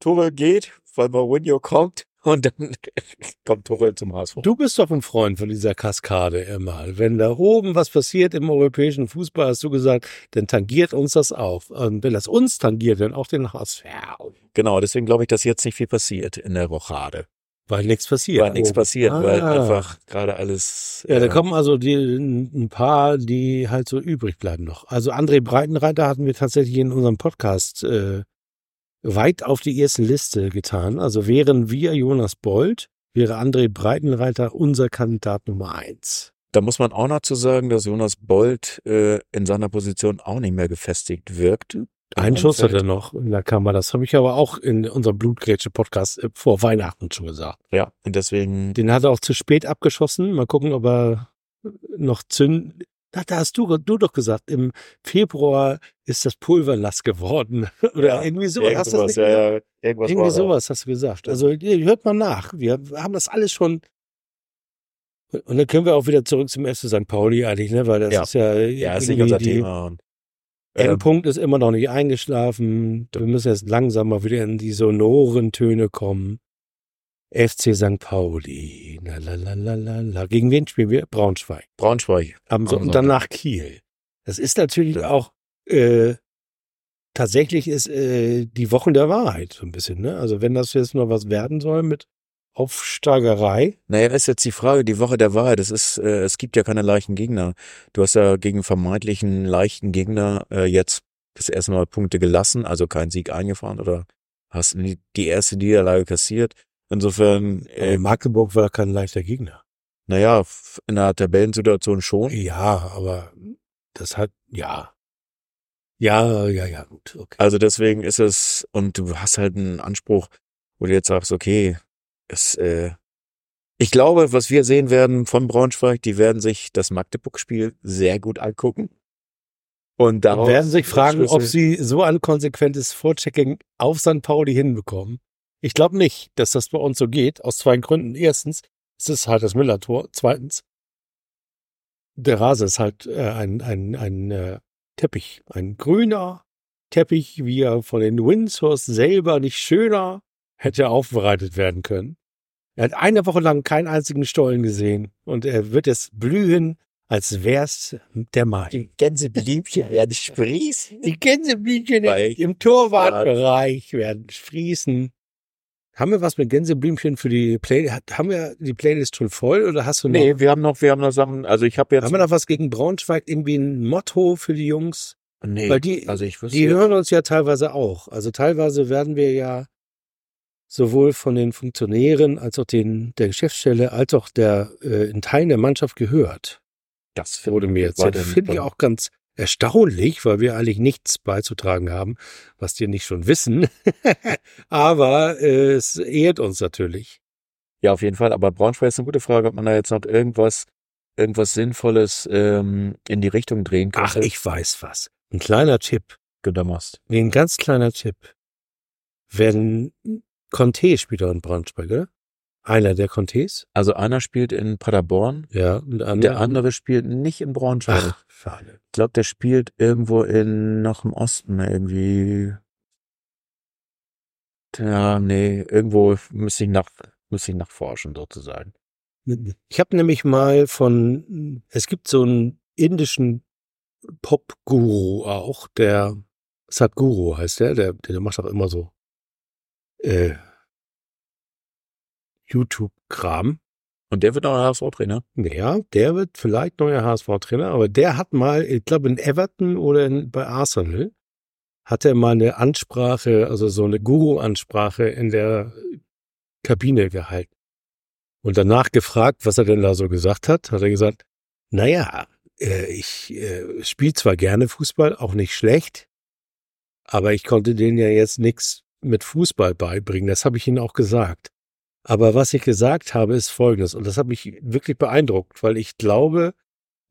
Tuchel geht, weil Mourinho kommt und dann kommt Tuchel zum HSV. Du bist doch ein Freund von dieser Kaskade immer. Wenn da oben was passiert im europäischen Fußball, hast du gesagt, dann tangiert uns das auch. Und wenn das uns tangiert, dann auch den HSV. Genau, deswegen glaube ich, dass jetzt nicht viel passiert in der Rochade. Weil nichts passiert. Weil nichts passiert, weil Ah. einfach gerade alles. Ja, da äh, kommen also die, ein paar, die halt so übrig bleiben noch. Also André Breitenreiter hatten wir tatsächlich in unserem Podcast äh, weit auf die erste Liste getan. Also wären wir Jonas Bold, wäre André Breitenreiter unser Kandidat Nummer eins. Da muss man auch noch zu sagen, dass Jonas Bold äh, in seiner Position auch nicht mehr gefestigt wirkt. Einen Schuss hat er noch in der Kammer. Das habe ich aber auch in unserem Blutgrätsche-Podcast äh, vor Weihnachten schon gesagt. Ja, und deswegen. Den hat er auch zu spät abgeschossen. Mal gucken, ob er noch zünd. Da, da hast du, du doch gesagt, im Februar ist das Pulver nass geworden. Oder Ja, irgendwie so. Hast du das Irgendwas, nicht ja, gesagt? ja, irgendwas Irgendwie sowas hast du gesagt. Also hört mal nach. Wir haben das alles schon. Und dann können wir auch wieder zurück zum FC St. Pauli eigentlich, ne? Weil das Ja. ist ja, Ja, ist nicht unser Thema. Und, ähm, Endpunkt ist immer noch nicht eingeschlafen. Wir müssen jetzt langsam mal wieder in die sonoren Töne kommen. FC St. Pauli. La, la, la, la, la, la. Gegen wen spielen wir? Braunschweig. Braunschweig. Am, so, und danach Kiel. Das ist natürlich auch äh, tatsächlich ist äh, die Wochen der Wahrheit so ein bisschen. Ne? Also wenn das jetzt noch was werden soll mit Aufsteigerei. Naja, ist jetzt die Frage, die Woche der Wahrheit. Es ist, äh, es gibt ja keine leichten Gegner. Du hast ja gegen vermeintlichen leichten Gegner äh, jetzt das erste Mal Punkte gelassen, also keinen Sieg eingefahren oder hast die, die erste Niederlage kassiert. Insofern, Äh, Magdeburg war kein leichter Gegner. naja, in der Tabellensituation schon. Ja, aber das hat, ja. Ja, ja, ja, gut, okay. Also deswegen ist es, und du hast halt einen Anspruch, wo du jetzt sagst, okay, es, äh, ich glaube, was wir sehen werden von Braunschweig, die werden sich das Magdeburg-Spiel sehr gut angucken. Und Und daraus werden sich fragen, ob sie so ein konsequentes Vorchecking auf St. Pauli hinbekommen. Ich glaube nicht, dass das bei uns so geht, aus zwei Gründen. Erstens, es ist halt das Müller-Tor. Zweitens, der Rase ist halt äh, ein, ein, ein äh, Teppich, ein grüner Teppich, wie er von den Windsors selber nicht schöner hätte aufbereitet werden können. Er hat eine Woche lang keinen einzigen Stollen gesehen und er wird es blühen, als wär's der Mai. die Gänseblümchen werden sprießen. Die Gänseblümchen im Torwartbereich werden sprießen. Haben wir was mit Gänseblümchen für die Play? hat- Haben wir die Playlist schon voll oder hast du noch? Nee, wir haben noch, wir haben noch Sachen, also ich habe jetzt, Haben wir noch was gegen Braunschweig? Irgendwie ein Motto für die Jungs? nee, Weil die, also ich wüsste, die hören uns ja teilweise auch. Also teilweise werden wir ja sowohl von den Funktionären als auch den, der Geschäftsstelle als auch der äh, in Teilen der Mannschaft gehört. das wurde mir erzählt. weiterhin Finde ich auch ganz erstaunlich, weil wir eigentlich nichts beizutragen haben, was die nicht schon wissen. Aber äh, es ehrt uns natürlich. Ja, auf jeden Fall. Aber Braunschweig ist eine gute Frage, ob man da jetzt noch irgendwas, irgendwas Sinnvolles ähm, in die Richtung drehen kann. Ach, ich weiß was. Ein kleiner Tipp. Mast. Nee, ein ganz kleiner Tipp. Wenn Conte spielt doch in Braunschweig, oder? Einer der Contes? Also einer spielt in Paderborn, Ja, und der andere. der andere spielt nicht in Braunschweig. Ach, schade. Ich glaube, der spielt irgendwo in noch im Osten irgendwie. Ja, nee, irgendwo müsste ich nach müsste ich nachforschen sozusagen. Ich habe nämlich mal von, es gibt so einen indischen Pop-Guru auch, der Sadhguru heißt der, der, der macht auch immer so äh, YouTube-Kram. Und der wird neuer HSV-Trainer? Ja, der wird vielleicht neuer HSV-Trainer, aber der hat mal, ich glaube in Everton oder in, bei Arsenal, hat er mal eine Ansprache, also so eine Guru-Ansprache in der Kabine gehalten. Und danach gefragt, was er denn da so gesagt hat, hat er gesagt, naja, äh, ich äh, spiele zwar gerne Fußball, auch nicht schlecht, aber ich konnte denen ja jetzt nichts mit Fußball beibringen. Das habe ich ihnen auch gesagt. Aber was ich gesagt habe, ist Folgendes. Und das hat mich wirklich beeindruckt, weil ich glaube,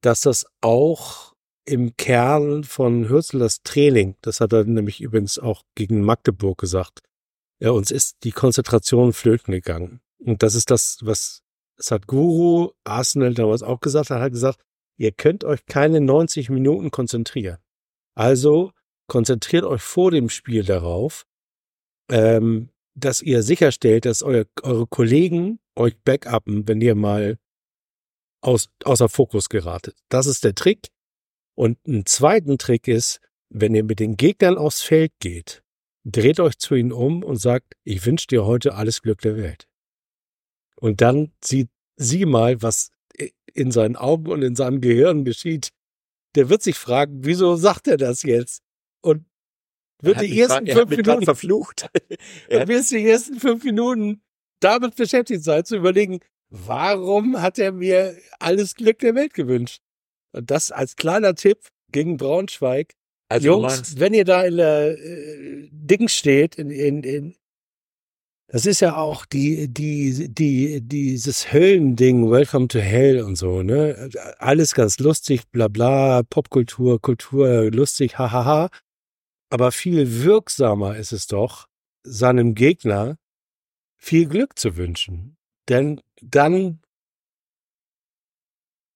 dass das auch im Kern von Hürzlers Training, das hat er nämlich übrigens auch gegen Magdeburg gesagt, ja, uns ist die Konzentration flöten gegangen. Und das ist das, was es hat Guru Arsenal damals auch gesagt, er hat gesagt, ihr könnt euch keine 90 Minuten konzentrieren. Also konzentriert euch vor dem Spiel darauf, ähm, dass ihr sicherstellt, dass euer, eure Kollegen euch backuppen, wenn ihr mal aus, außer Fokus geratet. Das ist der Trick. Und ein zweiten Trick ist, wenn ihr mit den Gegnern aufs Feld geht, dreht euch zu ihnen um und sagt, ich wünsche dir heute alles Glück der Welt. Und dann sieht sie mal, was in seinen Augen und in seinem Gehirn geschieht. Der wird sich fragen, wieso sagt er das jetzt? Und wird die ersten fünf Minuten verflucht. er wird die ersten fünf Minuten damit beschäftigt sein, zu überlegen, warum hat er mir alles Glück der Welt gewünscht? Und das als kleiner Tipp gegen Braunschweig. Also Jungs, wenn ihr da in der äh, Ding steht, in, in, in das ist ja auch die, die, die, dieses Höllending, Welcome to Hell und so, ne? Alles ganz lustig, bla bla, Popkultur, Kultur, lustig, hahaha. Aber viel wirksamer ist es doch, seinem Gegner viel Glück zu wünschen. Denn dann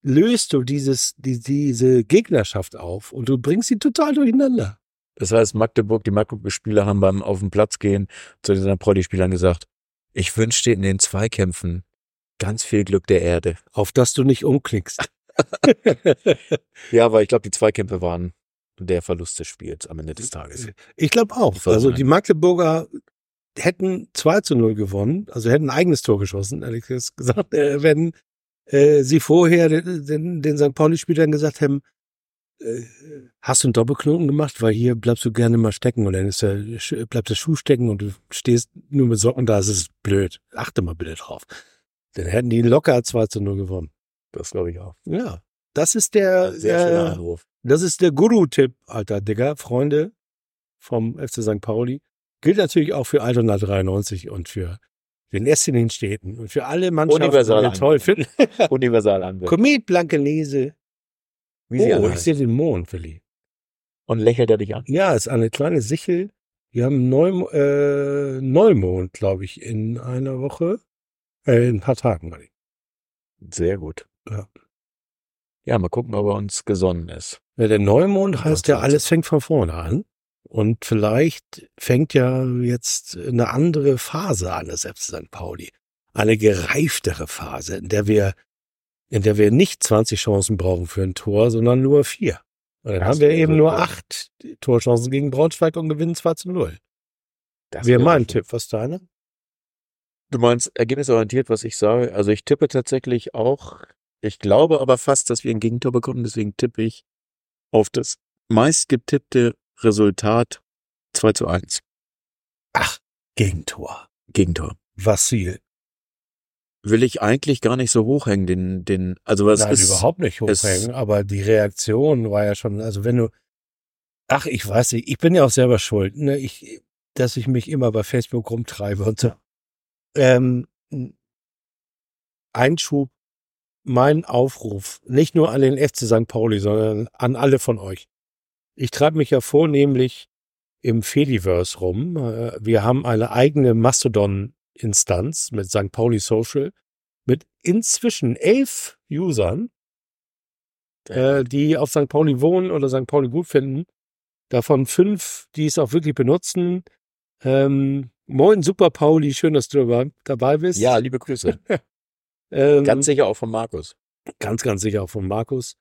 löst du dieses, die, diese Gegnerschaft auf und du bringst sie total durcheinander. Das heißt, Magdeburg, die Magdeburg-Spieler haben beim auf den Platz gehen zu den St. Pauli-Spielern gesagt, ich wünsche dir in den Zweikämpfen ganz viel Glück der Erde. Auf dass du nicht umklickst. ja, aber ich glaube, die Zweikämpfe waren der Verlust des Spiels am Ende des Tages. Ich glaube auch. Also die Magdeburger hätten 2 zu 0 gewonnen, also hätten ein eigenes Tor geschossen, ehrlich gesagt, äh, wenn äh, sie vorher den, den, den St. Pauli-Spielern gesagt hätten, äh, hast du einen Doppelknoten gemacht, weil hier bleibst du gerne mal stecken und dann ist der, bleibt der Schuh stecken und du stehst nur mit Socken da, das ist blöd. Achte mal bitte drauf. Dann hätten die locker 2 zu 0 gewonnen. Das glaube ich auch. Ja. Das ist der, Sehr äh, das ist der Guru-Tipp, alter Digger, Freunde vom FC St. Pauli. Gilt natürlich auch für Altona 93 und für den Essen in den Städten und für alle Mannschaften, Universal die wir toll finden. Universal Anwendung. Komet Blankenese, wie sie oh, ich sehe den Mond, Willi. Und lächelt er dich an? Ja, ist eine kleine Sichel. Wir haben Neu äh, Neumond, glaube ich, in einer Woche. Äh, in ein paar Tagen. Sehr gut. Ja. Ja, mal gucken, ob er uns gesonnen ist. Ja, der Neumond heißt ja, alles fängt von vorne an. Und vielleicht fängt ja jetzt eine andere Phase an, das FC St. Pauli. Eine gereiftere Phase, in der wir in der wir nicht 20 Chancen brauchen für ein Tor, sondern nur vier. Und dann das haben wir eben nur acht Torchancen gegen Braunschweig und gewinnen 2 zu 0. Das wäre mein Tipp. Was deine? Du meinst ergebnisorientiert, was ich sage? Also ich tippe tatsächlich auch. Ich glaube aber fast, dass wir ein Gegentor bekommen. Deswegen tippe ich auf das meistgetippte Resultat 2 zu 1. Ach, Gegentor. Gegentor. Vassil will ich eigentlich gar nicht so hochhängen, den, den, also was Nein, ist. überhaupt nicht hochhängen, aber die Reaktion war ja schon, also wenn du, ach, ich weiß nicht, ich bin ja auch selber schuld, ne, ich, dass ich mich immer bei Facebook rumtreibe und so. Ähm, Einschub, mein Aufruf, nicht nur an den FC St. Pauli, sondern an alle von euch. Ich treibe mich ja vornehmlich im Fediverse rum. Äh, wir haben eine eigene Mastodon Instanz mit St. Pauli Social mit inzwischen elf Usern, äh, die auf St. Pauli wohnen oder St. Pauli gut finden. Davon fünf, die es auch wirklich benutzen. Ähm, moin, Super Pauli, schön, dass du dabei bist. Ja, liebe Grüße. ähm, ganz sicher auch von Markus. Ganz, ganz sicher auch von Markus.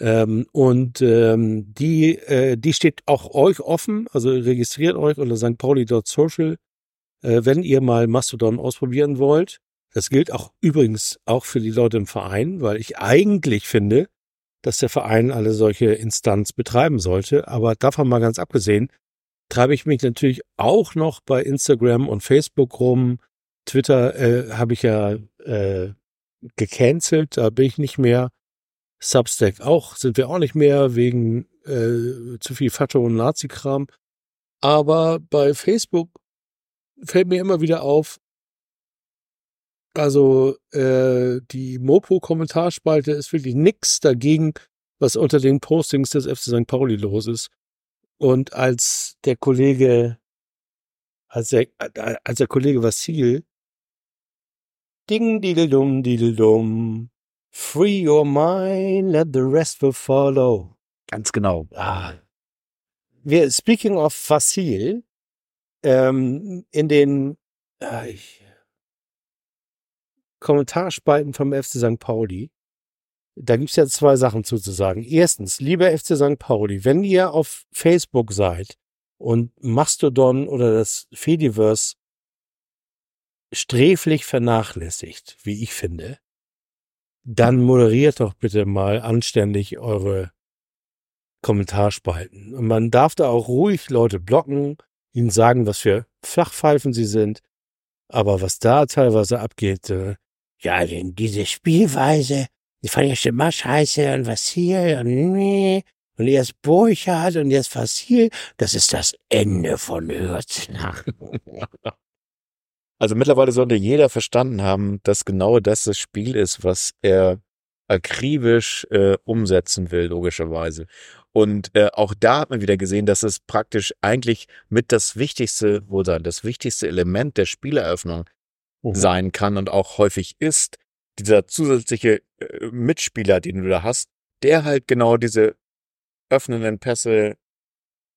Ähm, und ähm, die, äh, die steht auch euch offen, also registriert euch unter St. Pauli.social äh, wenn ihr mal Mastodon ausprobieren wollt. Das gilt auch übrigens auch für die Leute im Verein, weil ich eigentlich finde, dass der Verein eine solche Instanz betreiben sollte. Aber davon mal ganz abgesehen, treibe ich mich natürlich auch noch bei Instagram und Facebook rum. Twitter äh, habe ich ja äh, gecancelt, da bin ich nicht mehr. Substack auch, sind wir auch nicht mehr wegen äh, zu viel Fatto und Nazi-Kram. Aber bei Facebook fällt mir immer wieder auf, also äh, die Mopo-Kommentarspalte ist wirklich nix dagegen, was unter den Postings des FC St. Pauli los ist. Und als der Kollege, als der, als der Kollege Vassil, Ding, diddle-dum, diddle-dum, free your mind, let the rest will follow. Ganz genau. Ah. Wir, speaking of Vassil, ähm, in den, äh, ich, Kommentarspalten vom FC St. Pauli. Da gibt's ja zwei Sachen zuzusagen. Erstens, lieber FC St. Pauli, wenn ihr auf Facebook seid und Mastodon oder das Fediverse sträflich vernachlässigt, wie ich finde, dann moderiert doch bitte mal anständig eure Kommentarspalten. Und man darf da auch ruhig Leute blocken, ihnen sagen, was für Flachpfeifen sie sind. Aber was da teilweise abgeht, äh, ja, diese Spielweise, die fand ich schon immer scheiße und was hier und nee. Und erst Burchardt und jetzt hier. Das ist das Ende von Hürznach. Also mittlerweile sollte jeder verstanden haben, dass genau das das Spiel ist, was er akribisch äh, umsetzen will, logischerweise. Und äh, auch da hat man wieder gesehen, dass es praktisch eigentlich mit das wichtigste, oder das wichtigste Element der Spieleröffnung mhm. sein kann und auch häufig ist, dieser zusätzliche äh, Mitspieler, den du da hast, der halt genau diese öffnenden Pässe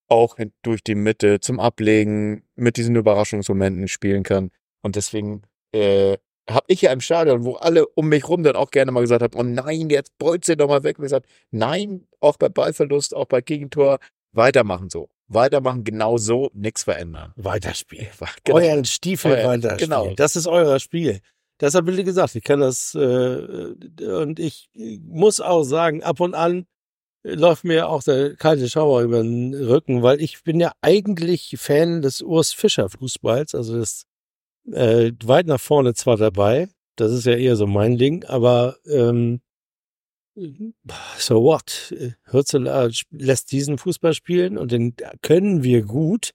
auch durch die Mitte zum Ablegen mit diesen Überraschungsmomenten spielen kann. Und deswegen äh, habe ich ja im Stadion, wo alle um mich rum dann auch gerne mal gesagt haben, oh nein, jetzt bolzt ihr doch mal weg. Und gesagt, nein, auch bei Ballverlust, auch bei Gegentor, weitermachen so. Weitermachen, genau so, nichts verändern. Weiterspielen. Genau. Euren Stiefel Euer, weiterspielen. Genau. Das ist euer Spiel. Deshalb, wie gesagt, ich kann das, äh, und ich muss auch sagen, ab und an läuft mir auch der kalte Schauer über den Rücken, weil ich bin ja eigentlich Fan des Urs Fischer Fußballs, also das äh, weit nach vorne zwar dabei, das ist ja eher so mein Ding, aber ähm, so what? Hürzeler lässt diesen Fußball spielen und den können wir gut.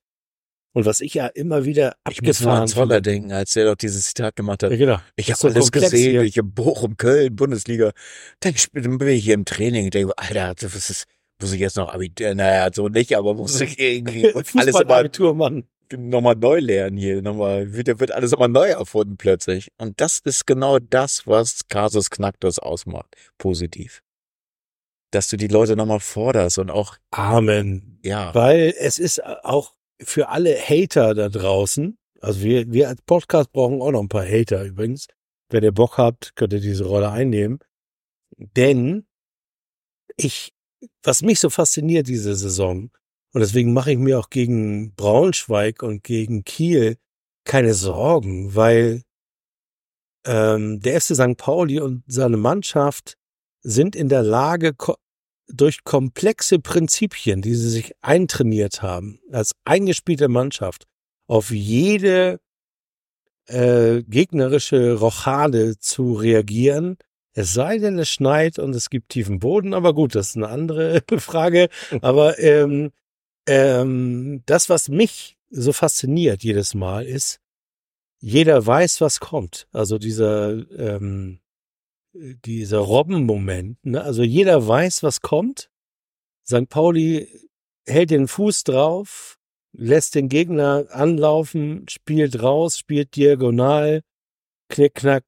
Und was ich ja immer wieder abgefahren Ich muss mal an Zoller denken, als er doch dieses Zitat gemacht hat. Ja, genau. Ich habe so alles gesehen, hier. ich habe Bochum, Köln, Bundesliga. Dann bin ich hier im Training und denke, Alter, das ist, muss ich jetzt noch Abitur, naja, so nicht, aber muss ich irgendwie alles Abitur, Mann. Nochmal neu lernen hier, nochmal, wird, wird alles nochmal neu erfunden plötzlich. Und das ist genau das, was Kasus Knacktus ausmacht. Positiv dass du die Leute nochmal forderst und auch. Amen. Ja. Weil es ist auch für alle Hater da draußen, also wir, wir als Podcast brauchen auch noch ein paar Hater übrigens. Wenn ihr Bock habt, könnt ihr diese Rolle einnehmen. Denn ich, was mich so fasziniert diese Saison, und deswegen mache ich mir auch gegen Braunschweig und gegen Kiel keine Sorgen, weil ähm, der FC St. Pauli und seine Mannschaft sind in der Lage, durch komplexe Prinzipien, die sie sich eintrainiert haben, als eingespielte Mannschaft, auf jede äh, gegnerische Rochade zu reagieren. Es sei denn, es schneit und es gibt tiefen Boden, aber gut, das ist eine andere Frage. Aber ähm, ähm, das, was mich so fasziniert jedes Mal, ist, jeder weiß, was kommt. Also dieser ähm, dieser Robbenmoment. Ne? Also jeder weiß, was kommt. St. Pauli hält den Fuß drauf, lässt den Gegner anlaufen, spielt raus, spielt diagonal, knickknack,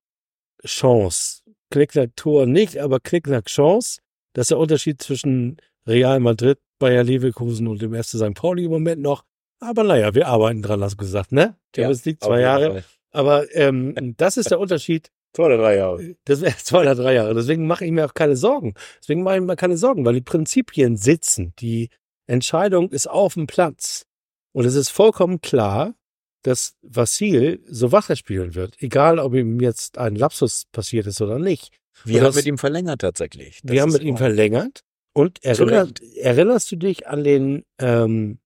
Chance. Knickknack Tor nicht, aber knickknack Chance. Das ist der Unterschied zwischen Real Madrid, Bayer Leverkusen und dem FC St. Pauli im Moment noch. Aber naja, wir arbeiten dran, hast du gesagt, ne? Champions ja, League zwei Jahre. Aber ähm, das ist der Unterschied Zwei oder drei Jahre. Das wäre zwei oder drei Jahre. Deswegen mache ich mir auch keine Sorgen. Deswegen mache ich mir keine Sorgen, weil die Prinzipien sitzen. Die Entscheidung ist auf dem Platz. Und es ist vollkommen klar, dass Vassil so weiterspielen wird. Egal, ob ihm jetzt ein Lapsus passiert ist oder nicht. Wir haben mit ihm verlängert tatsächlich. Das Wir haben mit ihm verlängert. Und erinnerst, erinnerst du dich an den, ähm,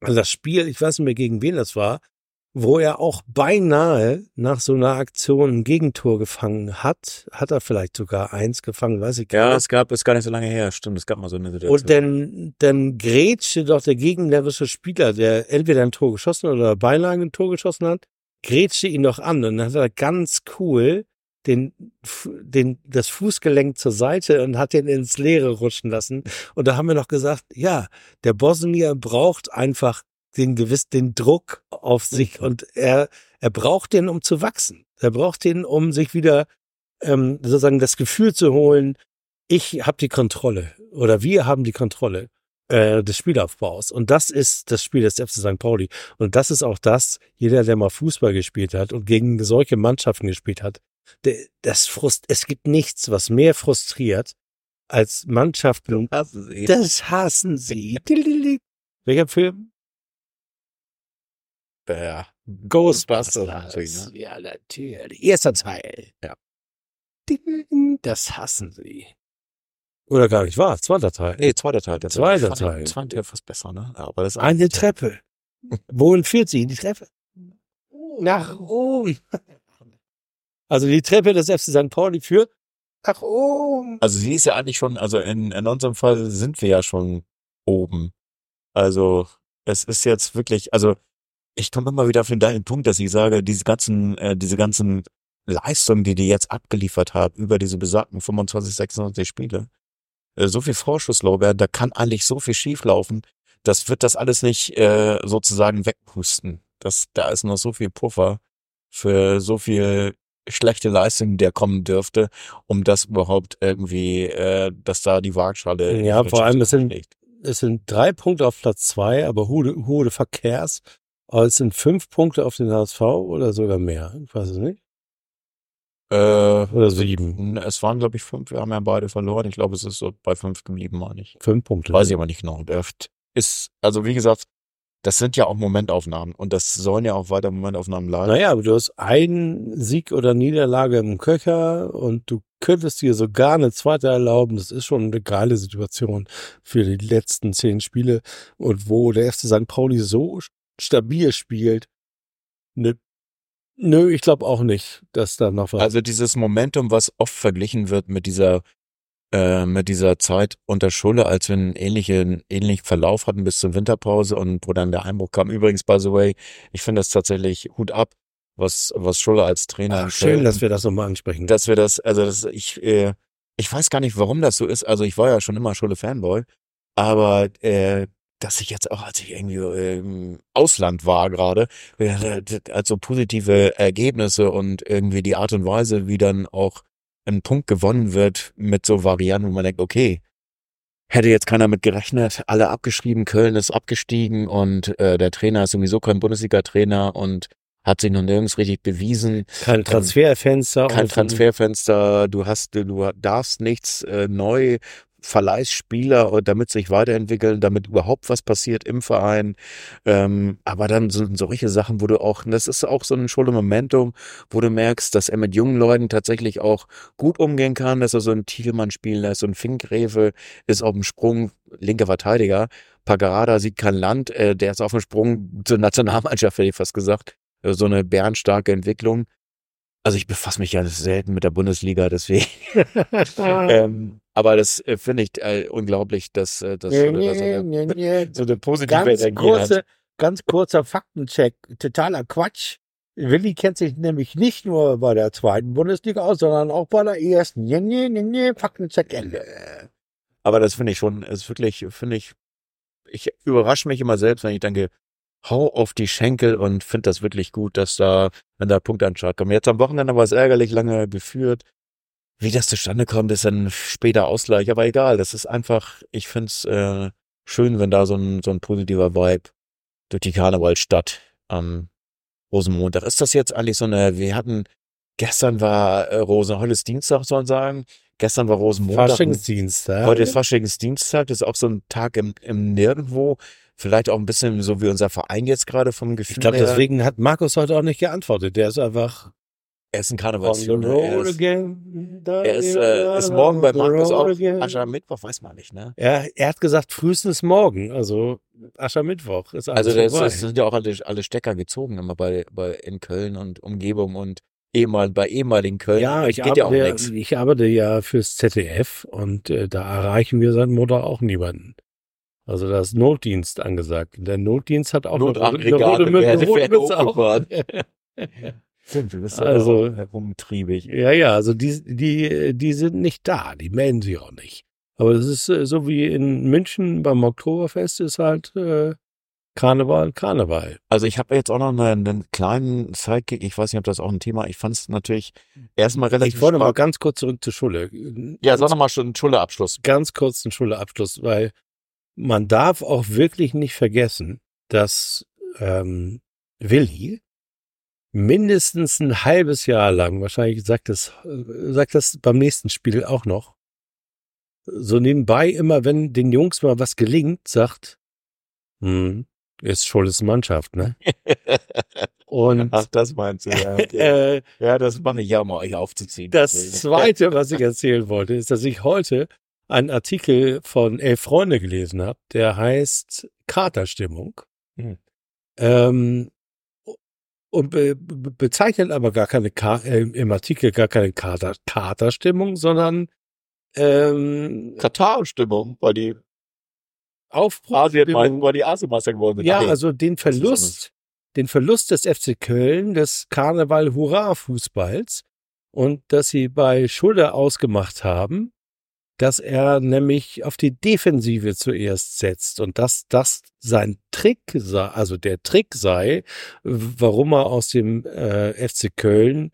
an das Spiel, ich weiß nicht mehr gegen wen das war, wo er auch beinahe nach so einer Aktion ein Gegentor gefangen hat. Hat er vielleicht sogar eins gefangen, weiß ich gar Ja, nicht. es gab, ist gar nicht so lange her, stimmt, es gab mal so eine Situation. Und dann, dann grätschte doch der gegnerische Spieler, der entweder ein Tor geschossen oder beinahe ein Tor geschossen hat, grätschte ihn doch an und dann hat er ganz cool den, den, das Fußgelenk zur Seite und hat den ins Leere rutschen lassen. Und da haben wir noch gesagt, ja, der Bosnier braucht einfach den gewiss, den Druck auf sich und er, er braucht den, um zu wachsen. Er braucht den, um sich wieder, ähm, sozusagen das Gefühl zu holen, ich habe die Kontrolle oder wir haben die Kontrolle äh, des Spielaufbaus. Und das ist das Spiel des FC St. Pauli. Und das ist auch das, jeder, der mal Fußball gespielt hat und gegen solche Mannschaften gespielt hat, das Frust, es gibt nichts, was mehr frustriert als Mannschaften. Hassen Sie. Das hassen sie. Welcher Film? Ja. Ghostbusters. natürlich, ne? Ja, natürlich. Erster Teil. Ja. Das hassen sie. Oder gar nicht wahr? Zweiter Teil. Nee, zweiter Teil. Der Zweiter Teil. Fand der fast besser, ne? Aber das Eine Treppe. Wohin führt sie? Die Treppe? Nach oben. Also die Treppe des FC St. Pauli führt nach oben. Also sie ist ja eigentlich schon, also in, in unserem Fall sind wir ja schon oben. Also es ist jetzt wirklich, also ich komme immer wieder auf den deinen Punkt, dass ich sage, diese ganzen, äh, diese ganzen Leistungen, die die jetzt abgeliefert haben über diese besagten 25, 26 Spiele, äh, so viel Vorschusslorbeeren, da kann eigentlich so viel schieflaufen, das wird das alles nicht äh, sozusagen wegpusten. Das, da ist noch so viel Puffer für so viel schlechte Leistung, der kommen dürfte, um das überhaupt irgendwie, äh, dass da die Waagschale. Ja, vor allem, es sind-. Es sind drei Punkte auf Platz zwei, aber hohe, hohe Verkehrs. Aber es sind fünf Punkte auf den HSV oder sogar mehr. Ich weiß es nicht. Äh, Oder sieben. es waren, glaube ich, fünf. Wir haben ja beide verloren. Ich glaube, es ist so bei fünf geblieben, meine ich. Fünf Punkte. Weiß ich aber nicht genau. Ist, also wie gesagt, das sind ja auch Momentaufnahmen und das sollen ja auch weiter Momentaufnahmen bleiben. Naja, aber du hast einen Sieg oder Niederlage im Köcher und du könntest dir sogar eine zweite erlauben. Das ist schon eine geile Situation für die letzten zehn Spiele. Und wo der FC St. Pauli so stabil spielt, ne, nö, ich glaube auch nicht, dass da noch was. Also dieses Momentum, was oft verglichen wird mit dieser äh, mit dieser Zeit unter Schulle, als wir einen ähnlichen, ähnlichen Verlauf hatten bis zur Winterpause und wo dann der Einbruch kam. Übrigens, by the way, ich finde das tatsächlich Hut ab, was, was Schulle als Trainer Ach, schön, dass wir das nochmal ansprechen. dass wir das, also das, ich, äh, ich weiß gar nicht, warum das so ist. Also ich war ja schon immer Schulle-Fanboy, aber äh, dass ich jetzt auch, als ich irgendwie äh, im Ausland war gerade, äh, also positive Ergebnisse und irgendwie die Art und Weise, wie dann auch ein Punkt gewonnen wird mit so Varianten, wo man denkt, okay, hätte jetzt keiner mit gerechnet, alle abgeschrieben, Köln ist abgestiegen und äh, der Trainer ist sowieso kein Bundesliga-Trainer und hat sich noch nirgends richtig bewiesen Kein Transferfenster. kein. Transferfenster, du hast, du darfst nichts äh, neu Verleihsspieler, und damit sich weiterentwickeln, damit überhaupt was passiert im Verein. Ähm, aber dann sind solche Sachen, wo du auch, das ist auch so ein Schule Momentum, wo du merkst, dass er mit jungen Leuten tatsächlich auch gut umgehen kann, dass er so einen Thielmann spielen lässt, so ein Finkgräfe ist auf dem Sprung, linker Verteidiger. Pagarada sieht kein Land, äh, der ist auf dem Sprung zur Nationalmannschaft, hätte ich fast gesagt. Äh, So eine bärenstarke Entwicklung. Also ich befasse mich ja selten mit der Bundesliga, deswegen. ähm, aber das äh, finde ich äh, unglaublich, dass, äh, dass Nee, nee, eine, nee, nee. so eine positive Ganz Energie kurze, hat. ganz kurzer Faktencheck. Totaler Quatsch. Willi kennt sich nämlich nicht nur bei der zweiten Bundesliga aus, sondern auch bei der ersten. Nee, nee, nee, nee. Faktencheck Ende. Aber das finde ich schon, ist wirklich, finde ich, ich überrasche mich immer selbst, wenn ich denke, hau auf die Schenkel und finde das wirklich gut, dass da, wenn da Punktanschlag kommt. Jetzt am Wochenende war es ärgerlich lange geführt. Wie das zustande kommt, ist dann später Ausgleich, aber egal. Das ist einfach, ich finde es äh, schön, wenn da so ein, so ein positiver Vibe durch die Karnevalstadt am Rosenmontag. Ist das jetzt eigentlich so eine, wir hatten, gestern war äh, Rosen, heute ist Dienstag, soll man sagen. Gestern war Rosenmontag. Faschingsdienst. Ja? Heute ist Faschingsdienstag, das ist auch so ein Tag im, im Nirgendwo. Vielleicht auch ein bisschen so wie unser Verein jetzt gerade vom Gefühl Ich glaube, deswegen hat Markus heute auch nicht geantwortet. Der ist einfach Er ist ein Karnevalsjunge. Er ist, er ist, äh, ist morgen bei Markus auch. Aschermittwoch, weiß man nicht, ne? Er, er hat gesagt, frühestens morgen, also Aschermittwoch. Ist alles Also das, das sind ja auch alle, alle Stecker gezogen immer bei, bei in Köln und Umgebung und ehemal, bei ehemaligen Köln. ja, ich ja arbeite, nichts. ich arbeite ja fürs ZDF und äh, da erreichen wir seit Montag auch niemanden. Also da ist Notdienst angesagt. Der Notdienst hat auch eine rote- eine Notaggregate rote Mütze- hochgefahren. Stimmt, du bist Also- herumtriebig. Ja, ja, also die, die, die sind nicht da, die melden sich auch nicht. Aber es ist äh, so wie in München beim Oktoberfest ist halt äh, Karneval, Karneval. Also ich habe jetzt auch noch einen, einen kleinen Sidekick. Ich weiß nicht, ob das auch ein Thema. Ich fand es natürlich erstmal relativ Ich wollte mal ganz kurz zurück zur Schule. Ja, sag noch mal schon Schulabschluss. ganz kurz einen Schuleabschluss, weil man darf auch wirklich nicht vergessen, dass ähm, Willi mindestens ein halbes Jahr lang, wahrscheinlich sagt das, äh, sagt das beim nächsten Spiel auch noch, so nebenbei immer, wenn den Jungs mal was gelingt, sagt, hm, ist Schuldes Mannschaft, ne? Und Ach, das meinst du, ja. Okay. äh, ja, das mache ich ja, um euch aufzuziehen. Das zweite, was ich erzählen wollte, ist, dass ich heute einen Artikel von Elf Freunde gelesen habe, der heißt Katerstimmung. Hm. Ähm, und be be bezeichnet aber gar keine Ka äh, im Artikel gar keine Kater Katerstimmung, sondern ähm, Katar-Stimmung, weil die Aufbruch. Asien meinen, weil die Asienmeister geworden sind. Ja, nee. also den Verlust, den Verlust des FC Köln, des Karneval-Hurra-Fußballs und dass sie bei Schulde ausgemacht haben, dass er nämlich auf die Defensive zuerst setzt und dass das sein Trick sei, also der Trick sei, warum er aus dem äh, FC Köln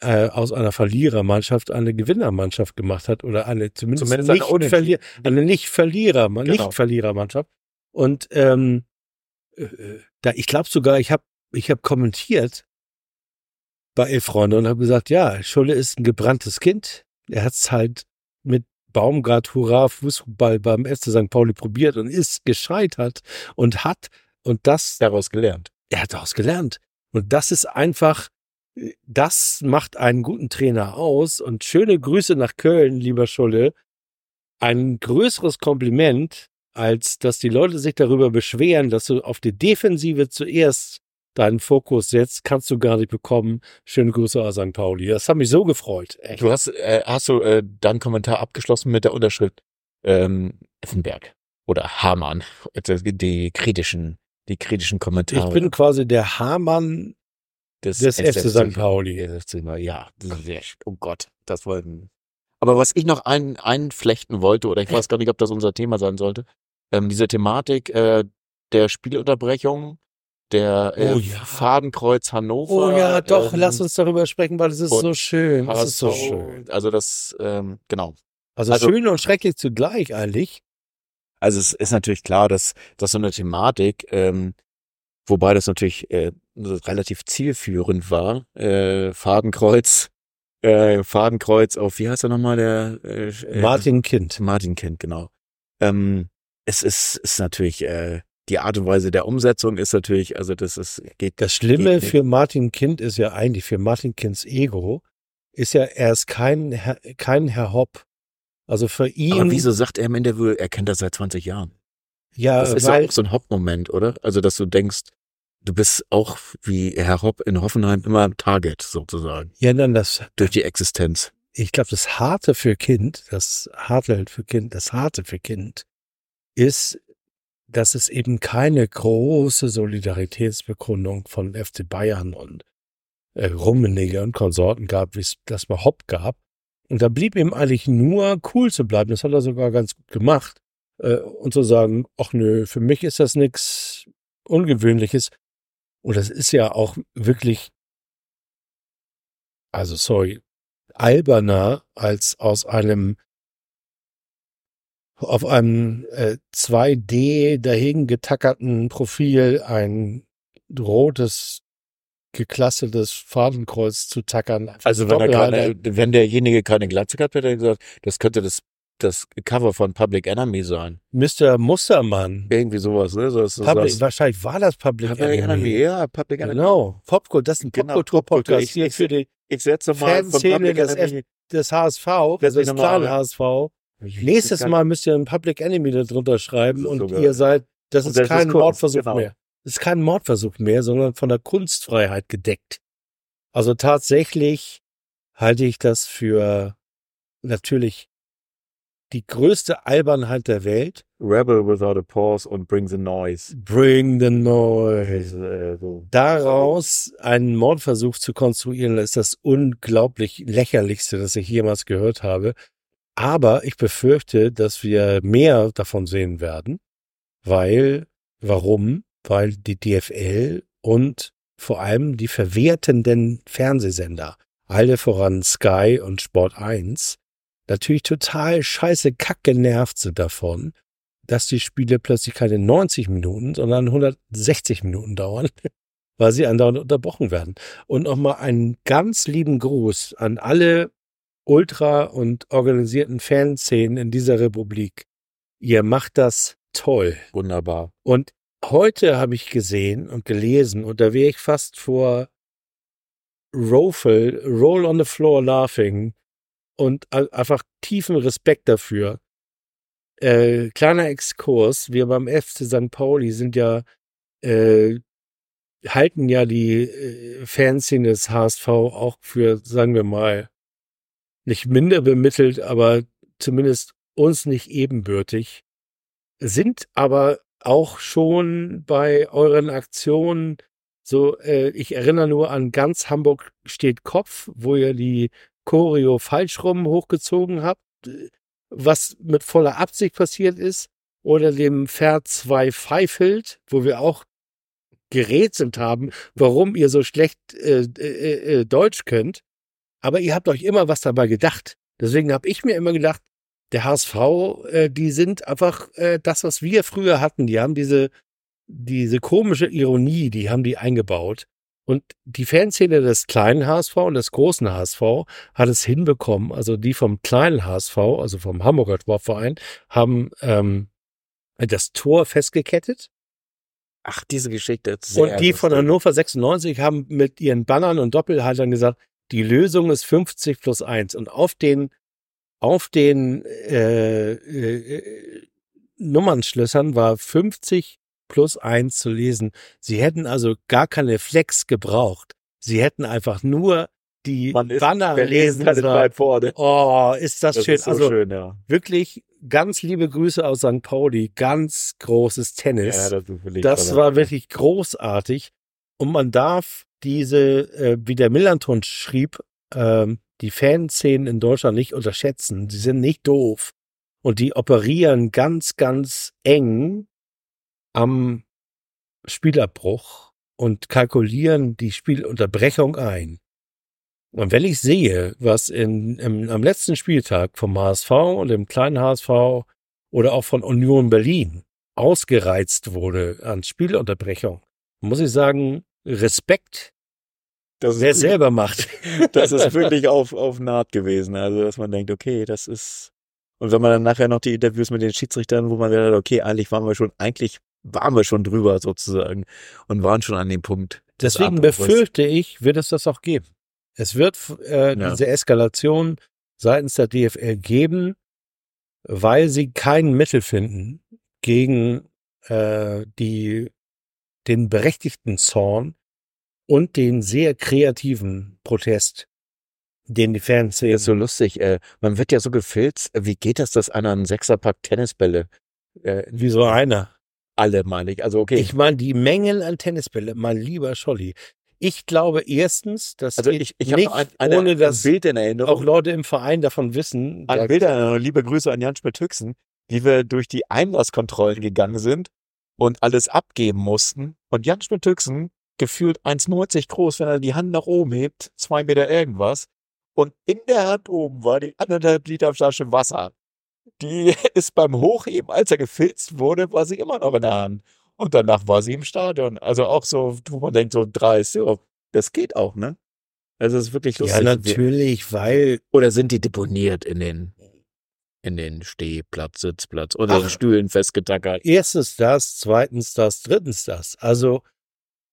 äh, aus einer Verlierermannschaft eine Gewinnermannschaft gemacht hat oder eine zumindest, Zumindest eine nicht Unentschieden. Verlier eine nicht Verlierer, Genau. nicht Verlierermannschaft. Und ähm, äh, da ich glaube sogar, ich habe ich habe kommentiert bei Elf Freunde und habe gesagt, ja, Schulle ist ein gebranntes Kind. Er hat's halt mit Baumgart Hurra Fußball beim FC St. Pauli probiert und ist gescheitert und hat und das daraus gelernt. er hat daraus gelernt. Und das ist einfach, das macht einen guten Trainer aus. Und schöne Grüße nach Köln, lieber Schulle. Ein größeres Kompliment, als dass die Leute sich darüber beschweren, dass du auf die Defensive zuerst deinen Fokus setzt, kannst du gar nicht bekommen. Schöne Grüße aus St. Pauli. Das hat mich so gefreut. Echt. Du hast, äh, hast du äh, deinen Kommentar abgeschlossen mit der Unterschrift ähm, Effenberg oder Hamann, die, die kritischen, die kritischen Kommentare Ich bin quasi der Hamann des FC St. Pauli. Ja, sehr, oh Gott, das wollten. Aber was ich noch ein, einflechten wollte, oder ich weiß gar nicht, ob das unser Thema sein sollte, ähm, diese Thematik äh, der Spielunterbrechung, der äh, Oh ja. Fadenkreuz Hannover. Oh ja, doch, ähm, lass uns darüber sprechen, weil es ist so schön. Es ist so schön. Also das, ähm, genau. Also, Also- schön und schrecklich zugleich eigentlich. Also es ist natürlich klar, dass, dass so eine Thematik, ähm, wobei das natürlich äh, relativ zielführend war, äh, Fadenkreuz, äh, Fadenkreuz auf, wie heißt er nochmal, der äh, äh, Martin Kind. Martin Kind, genau. Ähm, es ist, ist natürlich, äh, die Art und Weise der Umsetzung ist natürlich, also das ist, geht, Das Schlimme Geht für Martin Kind ist ja eigentlich, für Martin Kinds Ego, ist ja, er ist kein, Herr- kein Herr Hopp. Also für ihn, aber wieso sagt er im Interview, er kennt das seit 20 Jahren? ja, Das ist weil, ja auch so ein Hauptmoment, oder? Also, dass du denkst, du bist auch wie Herr Hopp in Hoffenheim immer Target sozusagen ja, dann das, durch die Existenz. ich glaube, das Harte für Kind, das Harte für Kind, das Harte für Kind ist, dass es eben keine große Solidaritätsbekundung von FC Bayern und äh, Rummenigge und Konsorten gab, wie es das Hopp gab. Und da blieb ihm eigentlich nur cool zu bleiben. Das hat er sogar ganz gut gemacht. Äh, und zu sagen, ach nö, für mich ist das nichts Ungewöhnliches. Und das ist ja auch wirklich, also sorry, alberner als aus einem auf einem äh, 2D dahin getackerten Profil ein rotes geklassetes Fadenkreuz zu tackern. Also, wenn, er keine, wenn derjenige keine Glatze gehabt hätte, er gesagt, das könnte das das Cover von Public Enemy sein. Mr. Mustermann. Irgendwie sowas, ne? So, Public, so wahrscheinlich war das Public, Public Enemy. Enemy, ja, Public Enemy. Genau. Popkultur, das ist ein Genau, Popkultur-Podcast Popkultur. Ich- hier ich- für die, Ich setze mal von Fanszene Public des Enemy. des HSV, mich des noch mal kleinen an. HSV. Nächstes Mal müsst ihr ein Public Enemy da drunter schreiben ist und sogar- ihr seid, das ist das ist kein Kunst, Mordversuch genau. mehr. Das ist kein Mordversuch mehr, sondern von der Kunstfreiheit gedeckt. Also tatsächlich halte ich das für natürlich die größte Albernheit der Welt. Rebel without a pause und Bring the Noise. Bring the noise. Äh. Daraus einen Mordversuch zu konstruieren, ist das unglaublich lächerlichste, das ich jemals gehört habe. Aber ich befürchte, dass wir mehr davon sehen werden, weil, warum? Weil die DFL und vor allem die verwertenden Fernsehsender, alle voran Sky und Sport 1, natürlich total scheiße kack genervt sind davon, dass die Spiele plötzlich keine 90 Minuten, sondern 160 Minuten dauern, weil sie andauernd unterbrochen werden. Und nochmal einen ganz lieben Gruß an alle ultra und organisierten Fanszenen in dieser Republik. Ihr macht das toll. Wunderbar. Und heute habe ich gesehen und gelesen, und da wäre ich fast vor Rofel, Roll on the Floor Laughing und einfach tiefen Respekt dafür. Äh, kleiner Exkurs, wir beim FC St. Pauli sind ja, äh, halten ja die äh, Fanszene des HSV auch für, sagen wir mal, nicht minder bemittelt, aber zumindest uns nicht ebenbürtig, sind aber auch schon bei euren Aktionen so, äh, ich erinnere nur an ganz Hamburg steht Kopf, wo ihr die Choreo falsch rum hochgezogen habt, was mit voller Absicht passiert ist, oder dem Pferd 2 Pfeifelt, wo wir auch gerätselt haben, warum ihr so schlecht äh, äh, äh, Deutsch könnt. Aber ihr habt euch immer was dabei gedacht. Deswegen habe ich mir immer gedacht, der HSV, äh, die sind einfach äh, das, was wir früher hatten. Die haben diese, diese komische Ironie, die haben die eingebaut. Und die Fanszene des kleinen HSV und des großen HSV hat es hinbekommen. Also die vom kleinen HSV, also vom Hamburger Sportverein, haben ähm, das Tor festgekettet. Ach, diese Geschichte. Sehr Und die von. Hannover 96 haben mit ihren Bannern und Doppelhaltern gesagt, die Lösung ist 50 plus 1. Und auf den, auf den äh, äh, Nummernschlössern war 50 plus 1 zu lesen. Sie hätten also gar keine Flex gebraucht. Sie hätten einfach nur die Man ist Banner lesen sollen. Oh, ist das, Das schön. ist so also schön, ja. wirklich ganz liebe Grüße aus St. Pauli. Ganz großes Tennis. Ja, das Das war wirklich großartig. Und man darf diese, äh, wie der Millanton schrieb, ähm, die Fanszenen in Deutschland nicht unterschätzen. Sie sind nicht doof. Und die operieren ganz, ganz eng am Spielabbruch und kalkulieren die Spielunterbrechung ein. Und wenn ich sehe, was in, im, am letzten Spieltag vom HSV und dem kleinen HSV oder auch von Union Berlin ausgereizt wurde an Spielunterbrechung, muss ich sagen, Respekt, das wer ist, selber macht. das ist wirklich auf, auf Naht gewesen. Also, dass man denkt, okay, das ist. Und wenn man dann nachher noch die Interviews mit den Schiedsrichtern, wo man dann, okay, eigentlich waren wir schon, eigentlich waren wir schon drüber sozusagen und waren schon an dem Punkt. des Deswegen befürchte ich, wird es das auch geben. Es wird äh, Ja. diese Eskalation seitens der DFL geben, weil sie kein Mittel finden gegen äh, die den berechtigten Zorn und den sehr kreativen Protest, den die Fans Das ist so lustig. Äh, man wird ja so gefilzt. Wie geht das, dass einer einen Sechserpack Tennisbälle, äh, wie so einer. alle meine ich. Also okay. Ich meine, die Mengen an Tennisbälle, mein lieber Scholli. Ich glaube erstens, dass also ich, ich nicht, ein, eine, ohne dass ein Bild in auch Erinnerung. Leute im Verein davon wissen. Ein Bild in Erinnerung. Liebe Grüße an Jan Schmidt-Hüchsen, wie wir durch die Einlasskontrollen gegangen sind und alles abgeben mussten. Und Jan Schmidt-Hüchsen, gefühlt 1,90 groß, wenn er die Hand nach oben hebt, zwei Meter irgendwas. Und in der Hand oben war die anderthalb Liter Flasche Wasser. Die ist beim Hochheben, als er gefilzt wurde, war sie immer noch in der Hand. Und danach war sie im Stadion. Also auch so, wo man denkt, so dreist, ja, das geht auch, ne? Also es ist wirklich ja, lustig. natürlich, weil Oder sind die deponiert in den in den Stehplatz, Sitzplatz oder Ach. Stühlen festgetackert. Erstens das, zweitens das, drittens das. Also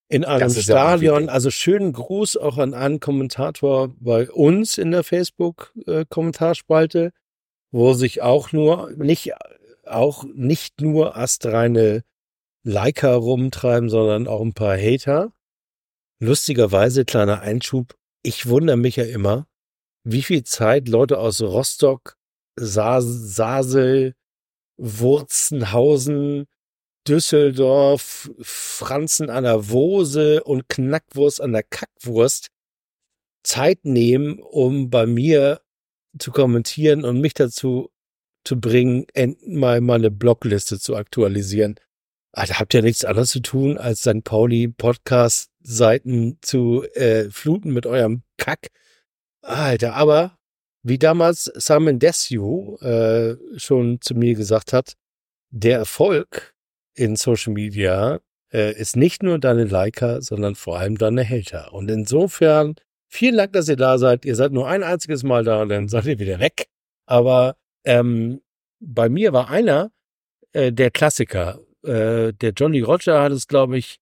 in einem ja Stadion, wichtig. also schönen Gruß auch an einen Kommentator bei uns in der Facebook-Kommentarspalte, wo sich auch nur, nicht, auch nicht nur astreine Liker rumtreiben, sondern auch ein paar Hater. Lustigerweise, kleiner Einschub, ich wundere mich ja immer, wie viel Zeit Leute aus Rostock, Sasel, Wurzenhausen, Düsseldorf, Franzen an der Wose und Knackwurst an der Kackwurst Zeit nehmen, um bei mir zu kommentieren und mich dazu zu bringen, end- mal meine Blogliste zu aktualisieren. Alter, habt ihr nichts anderes zu tun, als St. Pauli Podcast-Seiten zu äh, fluten mit eurem Kack? Alter, aber wie damals Simon Desue äh, schon zu mir gesagt hat, der Erfolg in Social Media äh, ist nicht nur deine Liker, sondern vor allem deine Hater. Und insofern, vielen Dank, dass ihr da seid. Ihr seid nur ein einziges Mal da, dann seid ihr wieder weg. Aber ähm, bei mir war einer äh, der Klassiker. Äh, der Johnny Roger hat es, glaube ich,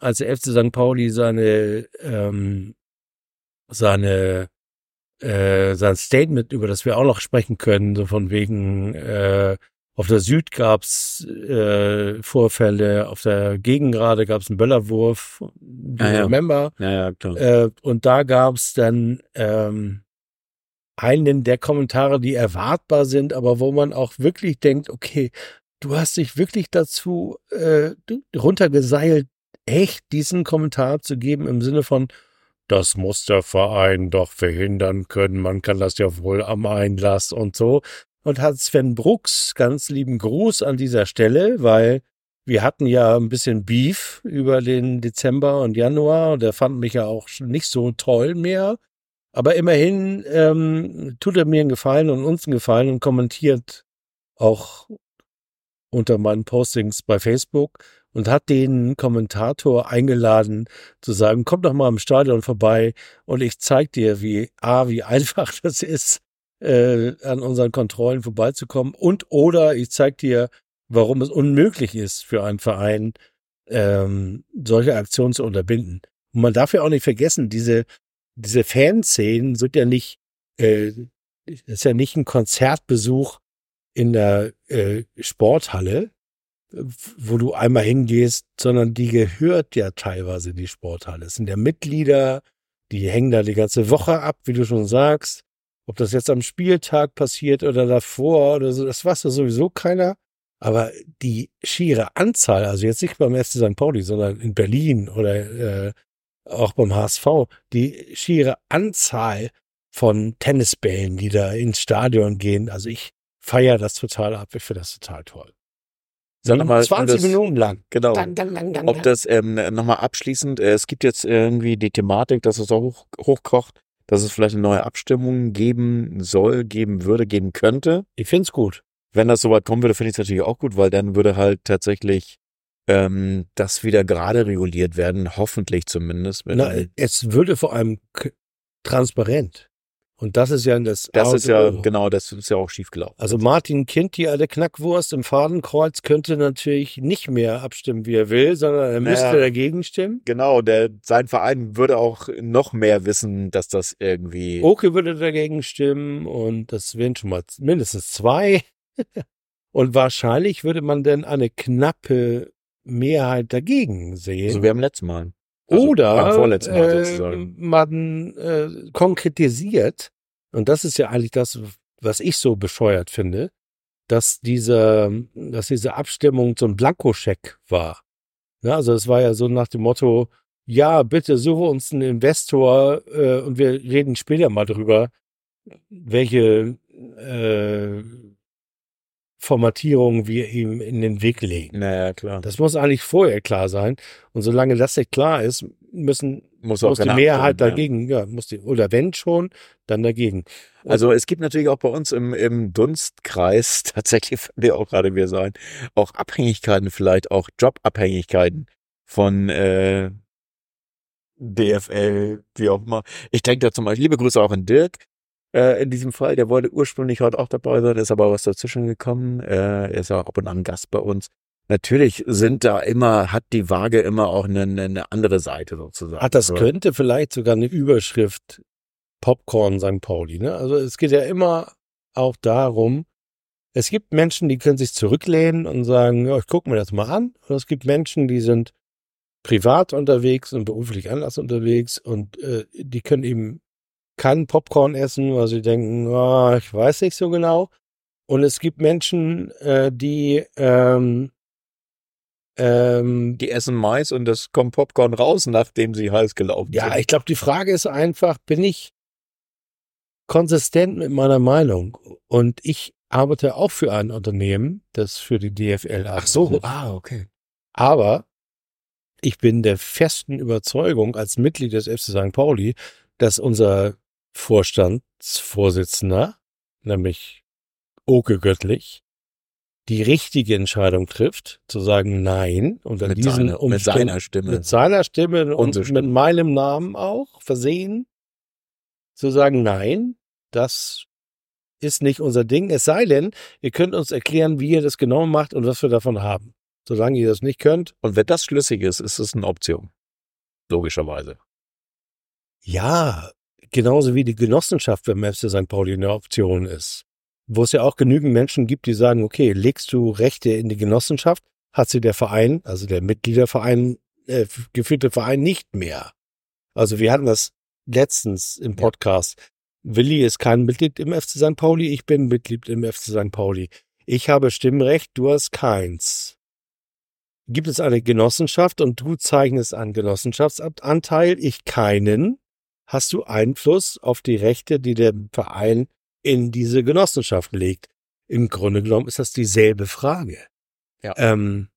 als der FC St. Pauli seine ähm, seine äh, sein Statement, über das wir auch noch sprechen können, so von wegen äh, auf der Süd gab's äh, Vorfälle, auf der Gegengrade gab's einen Böllerwurf, Ah, ja. remember? Ja, ja, klar. Äh, und da gab's dann ähm, einen der Kommentare, die erwartbar sind, aber wo man auch wirklich denkt, okay, du hast dich wirklich dazu äh, runtergeseilt, echt diesen Kommentar zu geben im Sinne von, das muss der Verein doch verhindern können, man kann das ja wohl am Einlass und so. Und hat Sven Brooks ganz lieben Gruß an dieser Stelle, weil wir hatten ja ein bisschen Beef über den Dezember und Januar und der fand mich ja auch nicht so toll mehr. Aber immerhin ähm, tut er mir einen Gefallen und uns einen Gefallen und kommentiert auch unter meinen Postings bei Facebook und hat den Kommentator eingeladen zu sagen, komm doch mal im Stadion vorbei und ich zeig dir, wie A, wie einfach das ist, äh, an unseren Kontrollen vorbeizukommen und oder ich zeig dir, warum es unmöglich ist für einen Verein, ähm, solche Aktionen zu unterbinden. Und man darf ja auch nicht vergessen, diese, diese Fanszenen sind ja nicht, äh, ist ja nicht ein Konzertbesuch in der äh, Sporthalle, wo du einmal hingehst, sondern die gehört ja teilweise die Sporthalle. Es sind ja Mitglieder, die hängen da die ganze Woche ab, wie du schon sagst. Ob das jetzt am Spieltag passiert oder davor oder so, das weiß ja sowieso keiner. Aber die schiere Anzahl, also jetzt nicht beim FC St. Pauli, sondern in Berlin oder äh, auch beim HSV, die schiere Anzahl von Tennisbällen, die da ins Stadion gehen. Also ich feiere das total ab. Ich finde das total toll. Sag noch mal, 20 das- Minuten lang. Genau. Dang, dang, dang, dang, Ob das ähm, nochmal abschließend, äh, es gibt jetzt irgendwie die Thematik, dass es auch hoch, hochkocht, dass es vielleicht eine neue Abstimmung geben soll, geben würde, geben könnte. Ich find's gut. Wenn das soweit kommen würde, finde ich es natürlich auch gut, weil dann würde halt tatsächlich ähm, das wieder gerade reguliert werden, hoffentlich zumindest. Na, es würde vor allem transparent. Und das ist ja das. das A ist ja, genau, das ist ja auch schiefgelaufen. Also Martin Kind, die alte Knackwurst im Fadenkreuz, könnte natürlich nicht mehr abstimmen, wie er will, sondern er müsste Naja. dagegen stimmen. Genau, der, sein Verein würde auch noch mehr wissen, dass das irgendwie. Oke würde dagegen stimmen und das wären schon mal mindestens zwei. und wahrscheinlich würde man dann eine knappe Mehrheit dagegen sehen. so wie am letzten Mal. Also Oder Mal äh, man äh, konkretisiert, und das ist ja eigentlich das, was ich so bescheuert finde, dass diese, dass diese Abstimmung so ein Blankoscheck war. Ja, also es war ja so nach dem Motto, ja, bitte suche uns einen Investor äh, und wir reden später mal drüber, welche äh, Formatierung wir ihm in den Weg legen. Naja, klar. Das muss eigentlich vorher klar sein. Und solange das nicht klar ist, müssen, muss muss die Mehrheit abstimmen, ja. dagegen, ja, muss die, oder wenn schon, dann dagegen. Also es gibt natürlich auch bei uns im, im Dunstkreis, tatsächlich mir auch gerade wieder sein, auch Abhängigkeiten, vielleicht auch Jobabhängigkeiten von äh, DFL, wie auch immer. Ich denke da zum Beispiel, liebe Grüße auch an Dirk, äh, in diesem Fall. Der wollte ursprünglich heute auch dabei sein, ist aber was dazwischen gekommen. Äh, er ist ja auch ab und an Gast bei uns. Natürlich sind da immer, hat die Waage immer auch eine, eine andere Seite sozusagen. Ach, das könnte vielleicht sogar eine Überschrift Popcorn St. Pauli. Ne? Also es geht ja immer auch darum, es gibt Menschen, die können sich zurücklehnen und sagen, ja, ich gucke mir das mal an. Und es gibt Menschen, die sind privat unterwegs und beruflich anders unterwegs und äh, die können eben keinen Popcorn essen, weil sie denken, oh, ich weiß nicht so genau. Und es gibt Menschen, äh, die ähm, ähm, die essen Mais und es kommt Popcorn raus, nachdem sie heiß gelaufen ja, sind. Ja, ich glaube, die Frage ist einfach, bin ich konsistent mit meiner Meinung? Und ich arbeite auch für ein Unternehmen, das für die DFL arbeitet. Ach so, ah, okay. Aber ich bin der festen Überzeugung als Mitglied des FC St. Pauli, dass unser Vorstandsvorsitzender, nämlich Oke Göttlich, die richtige Entscheidung trifft, zu sagen Nein unter mit diesen seine, Umständen, mit seiner Stimme, mit seiner Stimme und Stimme. mit meinem Namen auch versehen, zu sagen Nein, das ist nicht unser Ding. Es sei denn, ihr könnt uns erklären, wie ihr das genau macht und was wir davon haben. Solange ihr das nicht könnt. Und wenn das schlüssig ist, ist es eine Option. Logischerweise. Ja, genauso wie die Genossenschaft beim FC St. Pauli eine Option ist. Wo es ja auch genügend Menschen gibt, die sagen, okay, legst du Rechte in die Genossenschaft, hat sie der Verein, also der Mitgliederverein, äh, geführte Verein nicht mehr. Also wir hatten das letztens im Podcast. Ja. Willi ist kein Mitglied im FC St. Pauli, ich bin Mitglied im FC St. Pauli. Ich habe Stimmrecht, du hast keins gibt es eine Genossenschaft und du zeichnest einen Genossenschaftsanteil, ich keinen, hast du Einfluss auf die Rechte, die der Verein in diese Genossenschaft legt. Im Grunde genommen ist das dieselbe Frage. Ja. Ähm,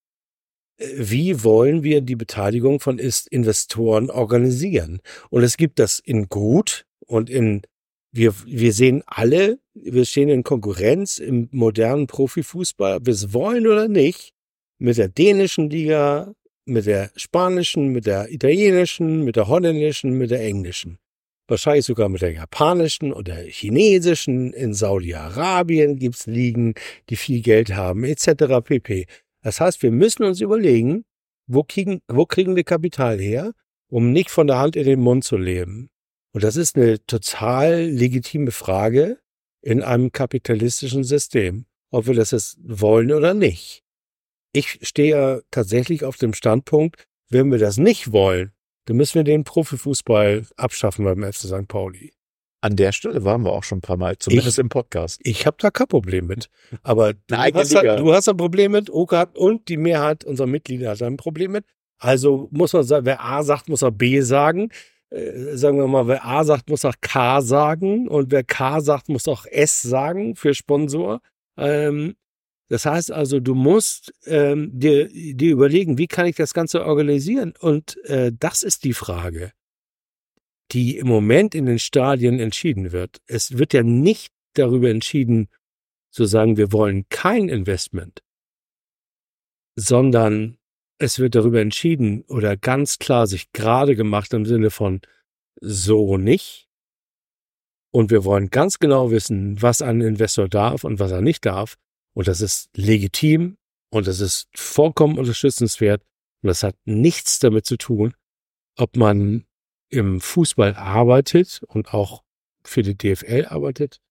wie wollen wir die Beteiligung von Investoren organisieren? Und es gibt das in gut und in wir, wir sehen alle, wir stehen in Konkurrenz im modernen Profifußball, ob wir es wollen oder nicht mit der dänischen Liga, mit der spanischen, mit der italienischen, mit der holländischen, mit der englischen. Wahrscheinlich sogar mit der japanischen oder chinesischen. In Saudi-Arabien gibt's Ligen, die viel Geld haben, etc. pp. Das heißt, wir müssen uns überlegen, wo kriegen, wo kriegen wir Kapital her, um nicht von der Hand in den Mund zu leben. Und das ist eine total legitime Frage in einem kapitalistischen System, ob wir das jetzt wollen oder nicht. Ich stehe tatsächlich auf dem Standpunkt, wenn wir das nicht wollen, dann müssen wir den Profifußball abschaffen beim FC St. Pauli. An der Stelle waren wir auch schon ein paar Mal, zumindest ich, im Podcast. Ich habe da kein Problem mit. Aber du hast, da, du hast, ein Problem mit, Oka hat und die Mehrheit unserer Mitglieder hat ein Problem mit. Also muss man sagen, wer A sagt, muss er B sagen. Äh, sagen wir mal, wer A sagt, muss auch K sagen. Und wer K sagt, muss auch S sagen für Sponsor. Ähm, das heißt also, du musst ähm, dir, dir überlegen, wie kann ich das Ganze organisieren? Und äh, das ist die Frage, die im Moment in den Stadien entschieden wird. Es wird ja nicht darüber entschieden, zu sagen, wir wollen kein Investment, sondern es wird darüber entschieden oder ganz klar sich gerade gemacht im Sinne von so nicht. Und wir wollen ganz genau wissen, was ein Investor darf und was er nicht darf. Und das ist legitim und das ist vollkommen unterstützenswert. Und das hat nichts damit zu tun, ob man im Fußball arbeitet und auch für die DFL arbeitet.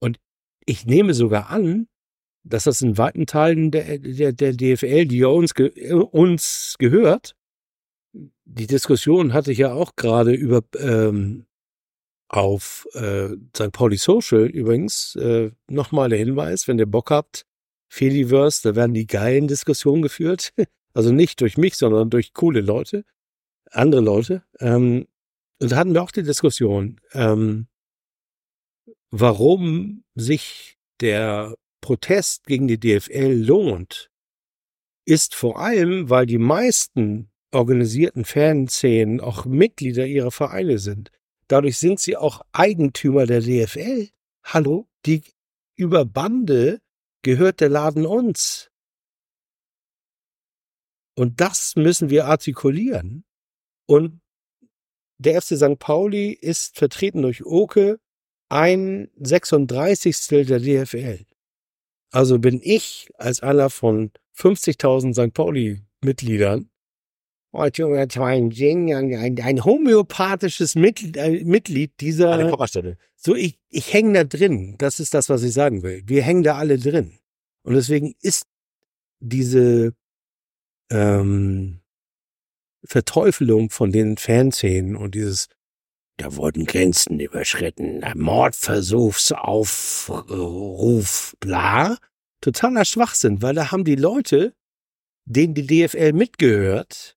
Und ich nehme sogar an, dass das in weiten Teilen der, der, der DFL, die ja uns, uns gehört, die Diskussion hatte ich ja auch gerade über ähm, auf äh, St. Pauli Social übrigens äh, nochmal der Hinweis, wenn ihr Bock habt, Fediverse, da werden die geilen Diskussionen geführt. Also nicht durch mich, sondern durch coole Leute, andere Leute. Ähm, und da hatten wir auch die Diskussion, ähm, warum sich der Protest gegen die DFL lohnt, ist vor allem, weil die meisten organisierten Fanszenen auch Mitglieder ihrer Vereine sind. Dadurch sind sie auch Eigentümer der DFL. Hallo? Die über Bande gehört der Laden uns. Und das müssen wir artikulieren. Und der FC St. Pauli ist vertreten durch Oke ein 36. der DFL. Also bin ich als einer von 50.000 St. Pauli-Mitgliedern heute ein, ein homöopathisches Mitglied, äh, Mitglied dieser. Eine. So, ich, ich hänge da drin. Das ist das, was ich sagen will. Wir hängen da alle drin. Und deswegen ist diese ähm, Verteufelung von den Fanszenen und dieses, da wurden Grenzen überschritten, Mordversuchsaufruf, bla, totaler Schwachsinn, weil da haben die Leute, denen die DFL mitgehört,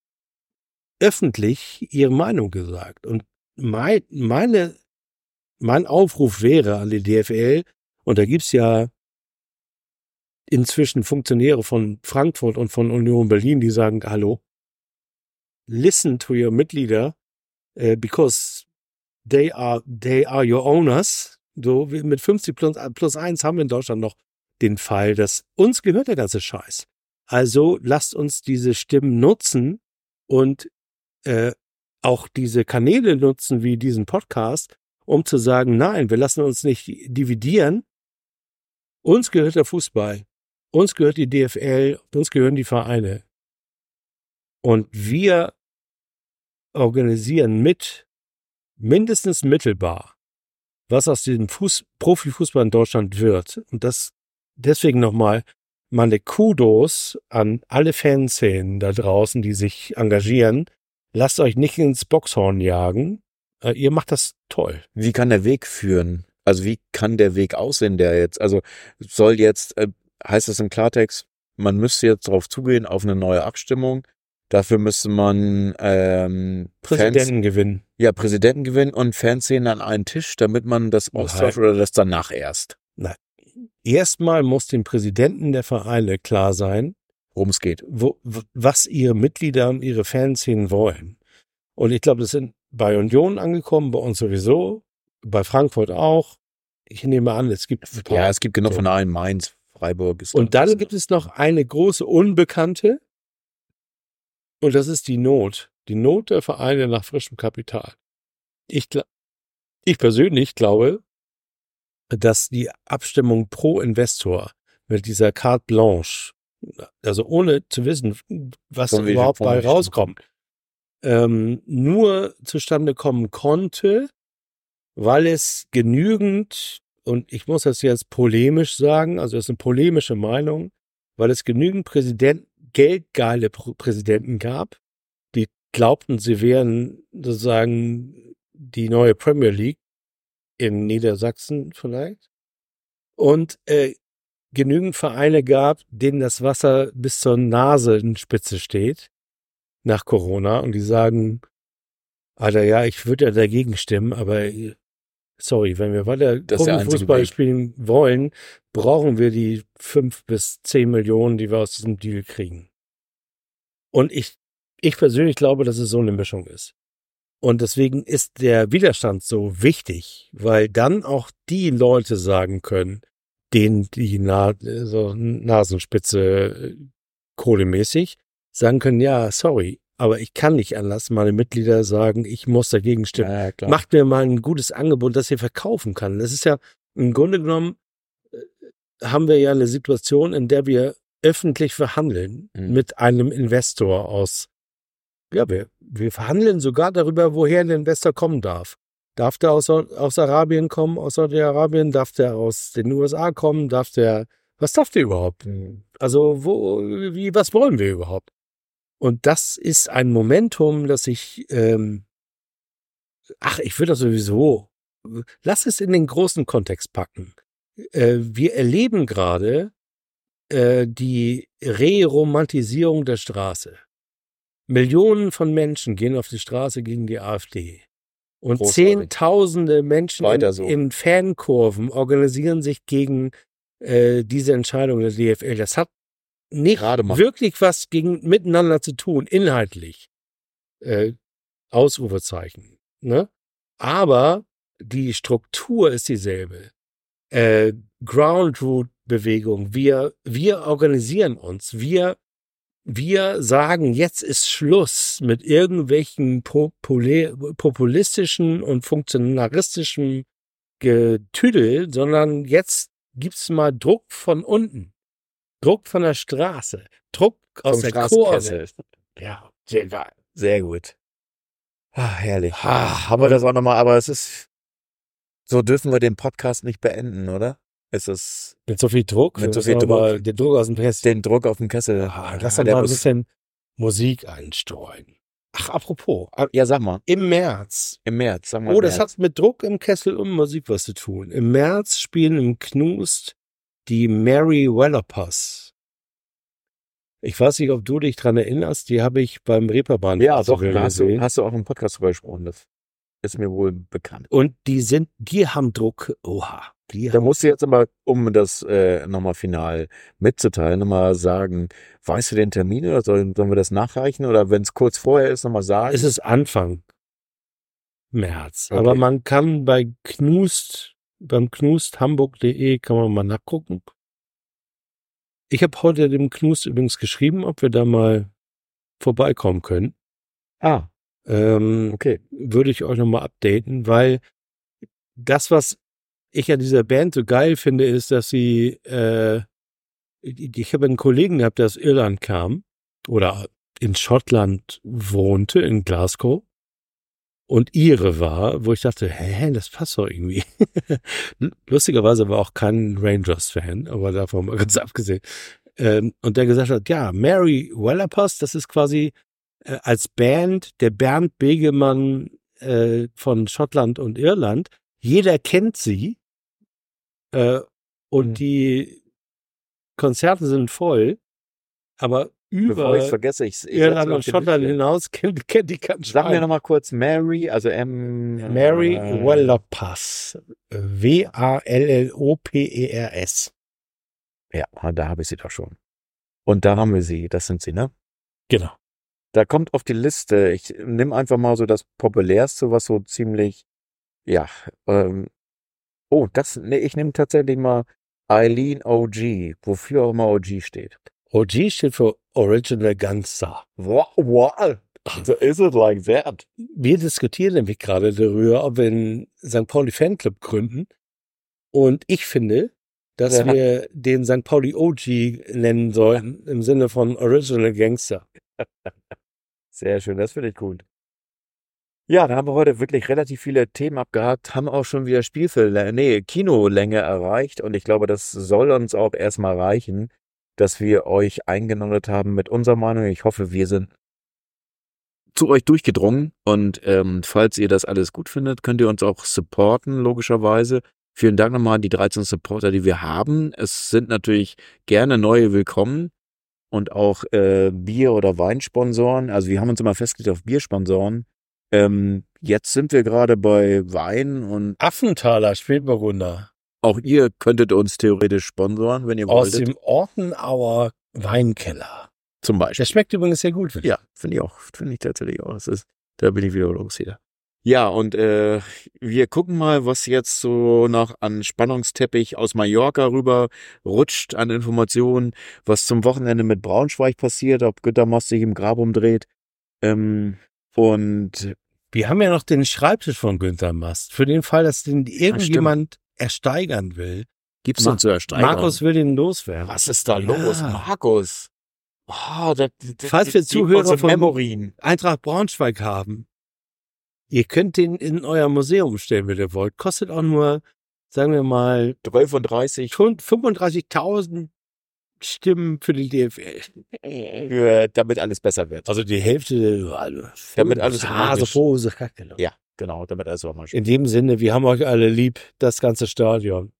öffentlich ihre Meinung gesagt. Und mein, meine, mein Aufruf wäre an die DFL, und da gibt's ja inzwischen Funktionäre von Frankfurt und von Union Berlin, die sagen, hallo, listen to your Mitglieder, uh, because they are, they are your owners. So, mit 50 plus, plus 1 haben wir in Deutschland noch den Fall, dass uns gehört der ganze Scheiß. Also lasst uns diese Stimmen nutzen und äh, auch diese Kanäle nutzen wie diesen Podcast, um zu sagen, nein, wir lassen uns nicht dividieren. Uns gehört der Fußball. Uns gehört die DFL, uns gehören die Vereine. Und wir organisieren mit, mindestens mittelbar, was aus dem Fuß, Profifußball in Deutschland wird. Und das deswegen nochmal meine Kudos an alle Fanszenen da draußen, die sich engagieren. Lasst euch nicht ins Boxhorn jagen. Äh, ihr macht das toll. Wie kann der Weg führen? Also wie kann der Weg aussehen, der jetzt, also soll jetzt, äh, heißt das im Klartext, man müsste jetzt darauf zugehen auf eine neue Abstimmung. Dafür müsste man ähm, Präsidenten Fans, gewinnen. ja Präsidenten gewinnen und Fanszenen an einen Tisch, damit man das austauscht oder das danach erst. Erstmal muss dem Präsidenten der Vereine klar sein, Worum es geht. wo, was ihre Mitglieder und ihre Fanszenen wollen. Und ich glaube, das sind bei Union angekommen, bei uns sowieso, bei Frankfurt auch. Ich nehme an, es gibt. Ja, es gibt genug von allen Mainz, Freiburg. Ist Und dann gibt es noch eine große Unbekannte. Und das ist die Not. Die Not der Vereine nach frischem Kapital. Ich, ich persönlich glaube, dass die Abstimmung pro Investor mit dieser Carte Blanche, also ohne zu wissen, was Von überhaupt bei rauskommt, ähm, nur zustande kommen konnte, weil es genügend, und ich muss das jetzt polemisch sagen, also das ist eine polemische Meinung, weil es genügend Präsident, geldgeile Pr- Präsidenten gab, die glaubten, sie wären sozusagen die neue Premier League in Niedersachsen vielleicht. Und äh, genügend Vereine gab, denen das Wasser bis zur Nasenspitze steht nach Corona und die sagen, Alter, ja, ich würde ja dagegen stimmen, aber sorry, wenn wir weiter Weg. spielen wollen, brauchen wir die fünf bis zehn Millionen, die wir aus diesem Deal kriegen. Und ich, ich persönlich glaube, dass es so eine Mischung ist. Und deswegen ist der Widerstand so wichtig, weil dann auch die Leute sagen können, denen die Na so Nasenspitze äh, kohlemäßig sagen können, ja, sorry, aber ich kann nicht anlassen, meine Mitglieder sagen, ich muss dagegen stimmen. ja. Macht mir mal ein gutes Angebot, das ihr verkaufen kann. Das ist ja im Grunde genommen äh, haben wir ja eine Situation, in der wir öffentlich verhandeln Mhm. mit einem Investor aus. Ja, wir, wir verhandeln sogar darüber, woher ein Investor kommen darf. Darf der aus, aus Arabien kommen, aus Saudi-Arabien? Darf der aus den USA kommen? Darf der, was darf der überhaupt? Also, wo, wie, was wollen wir überhaupt? Und das ist ein Momentum, das ich, ähm, ach, ich würde das sowieso, lass es in den großen Kontext packen. Äh, wir erleben gerade äh, die Re-Romantisierung der Straße. Millionen von Menschen gehen auf die Straße gegen die AfD. Und Großartig. Zehntausende Menschen in, so. in Fankurven organisieren sich gegen äh, diese Entscheidung der DFL. Das hat nicht wirklich was gegen miteinander zu tun, inhaltlich. Äh, Ausrufezeichen. Ne? Aber die Struktur ist dieselbe. Äh, Ground Root Bewegung. Wir, wir organisieren uns. Wir, wir sagen, jetzt ist Schluss mit irgendwelchen populistischen und funktionaristischen Getüdel, sondern jetzt gibt's mal Druck von unten. Druck von der Straße. Druck aus Vom der Kurve. Ja, sehr geil. Sehr gut. Ah, herrlich. Ah, haben wir das auch nochmal, aber es ist, so dürfen wir den Podcast nicht beenden, oder? Es ist Mit so viel Druck. Mit so viel Druck. Den Druck aus dem Press. den Druck auf dem Kessel. Ah, Lass mal ein bisschen Musik einstreuen. Ach, apropos, Ja, sag mal, im März. im März, sag mal. Oh, das März. hat mit Druck im Kessel und Musik was zu tun. Im März spielen im Knust die Mary Wellopers. Ich weiß nicht, ob du dich dran erinnerst, die habe ich beim Reeperbahn Ja, doch, da hast du, hast du auch im Podcast drüber gesprochen. Das ist mir wohl bekannt. Und die sind, die haben Druck. Oha. Die Da musst du jetzt aber, um das äh, nochmal final mitzuteilen, nochmal sagen, weißt du den Termin oder sollen, sollen wir das nachreichen? Oder wenn es kurz vorher ist, nochmal sagen? es ist Anfang März. Okay. Aber man kann bei Knust, beim knusthamburg.de kann man mal nachgucken. Ich habe heute dem Knust übrigens geschrieben, ob wir da mal vorbeikommen können. ah, Ähm, okay. würde ich euch nochmal updaten, weil das, was ich an dieser Band so geil finde, ist, dass sie, äh, ich habe einen Kollegen gehabt, der aus Irland kam oder in Schottland wohnte, in Glasgow und ihre war, wo ich dachte, hä, das passt doch irgendwie. Lustigerweise war auch kein Rangers-Fan, aber davon mal ganz abgesehen. Ähm, und der gesagt hat, ja, Mary Wellapos, das ist quasi äh, als Band der Bernd Begemann äh, von Schottland und Irland. Jeder kennt sie äh, und Mhm. die Konzerte sind voll, aber Bevor ich es über vergesse, ich, ich Irland und Schottland hinaus kennt, kennt die kein Sag mir nochmal kurz Mary, also M. Mary äh, Wellopers. W-A-L-L-O-P-E-R-S. Ja, da habe ich sie doch schon. Und da haben wir sie, das sind sie, ne? Genau. Da kommt auf die Liste, ich nehme einfach mal so das populärste, was so ziemlich, ja, ähm, oh, das, nee, ich nehme tatsächlich mal Eileen OG, wofür auch immer OG steht. OG steht für Original Gangster. Wow, wow, so is it like that? Wir diskutieren nämlich gerade darüber, ob wir einen St. Pauli Fanclub gründen. Und ich finde, dass Ja. wir den St. Pauli OG nennen sollten, im Sinne von Original Gangster. Sehr schön, das finde ich gut. Ja, da haben wir heute wirklich relativ viele Themen abgehakt, haben auch schon wieder Spielfilm, nee, Kinolänge erreicht und ich glaube, das soll uns auch erstmal reichen, dass wir euch eingenordet haben mit unserer Meinung. Ich hoffe, wir sind zu euch durchgedrungen und ähm, falls ihr das alles gut findet, könnt ihr uns auch supporten, logischerweise. Vielen Dank nochmal an die 13 Supporter, die wir haben. Es sind natürlich gerne neue willkommen und auch äh, Bier- oder Weinsponsoren. Also wir haben uns immer festgelegt auf Biersponsoren. Ähm, jetzt sind wir gerade bei Wein und Affenthaler Spätburgunder auch ihr könntet uns theoretisch sponsoren, wenn ihr aus wolltet. dem Ortenauer Weinkeller. Zum Der Beispiel. schmeckt übrigens sehr gut. Ja, finde ich auch. Finde ich tatsächlich auch. Das ist, da bin ich wieder los wieder. Ja, und äh, wir gucken mal, was jetzt so noch an Spannungsteppich aus Mallorca rüber rutscht an Informationen, was zum Wochenende mit Braunschweig passiert, ob Gütermost sich im Grab umdreht. Ähm, und Wir haben ja noch den Schreibtisch von Günther Mast. Für den Fall, dass den irgendjemand ersteigern will. gibt's Ma- uns zu ersteigern? Markus will den loswerden. was ist da Ja. los? Markus. Oh, das, das, Falls wir Zuhörer von- Memorien. Eintracht Braunschweig haben. Ihr könnt den in euer Museum stellen, wenn ihr wollt. Kostet auch nur, sagen wir mal, 35 schon 35.000 Stimmen für die DFL. für, damit alles besser wird. Also die Hälfte, also Damit alles Hase. Hose, Kacke. Ja, genau, damit alles auch mal schön. In dem Sinne, wir haben euch alle lieb, das ganze Stadion.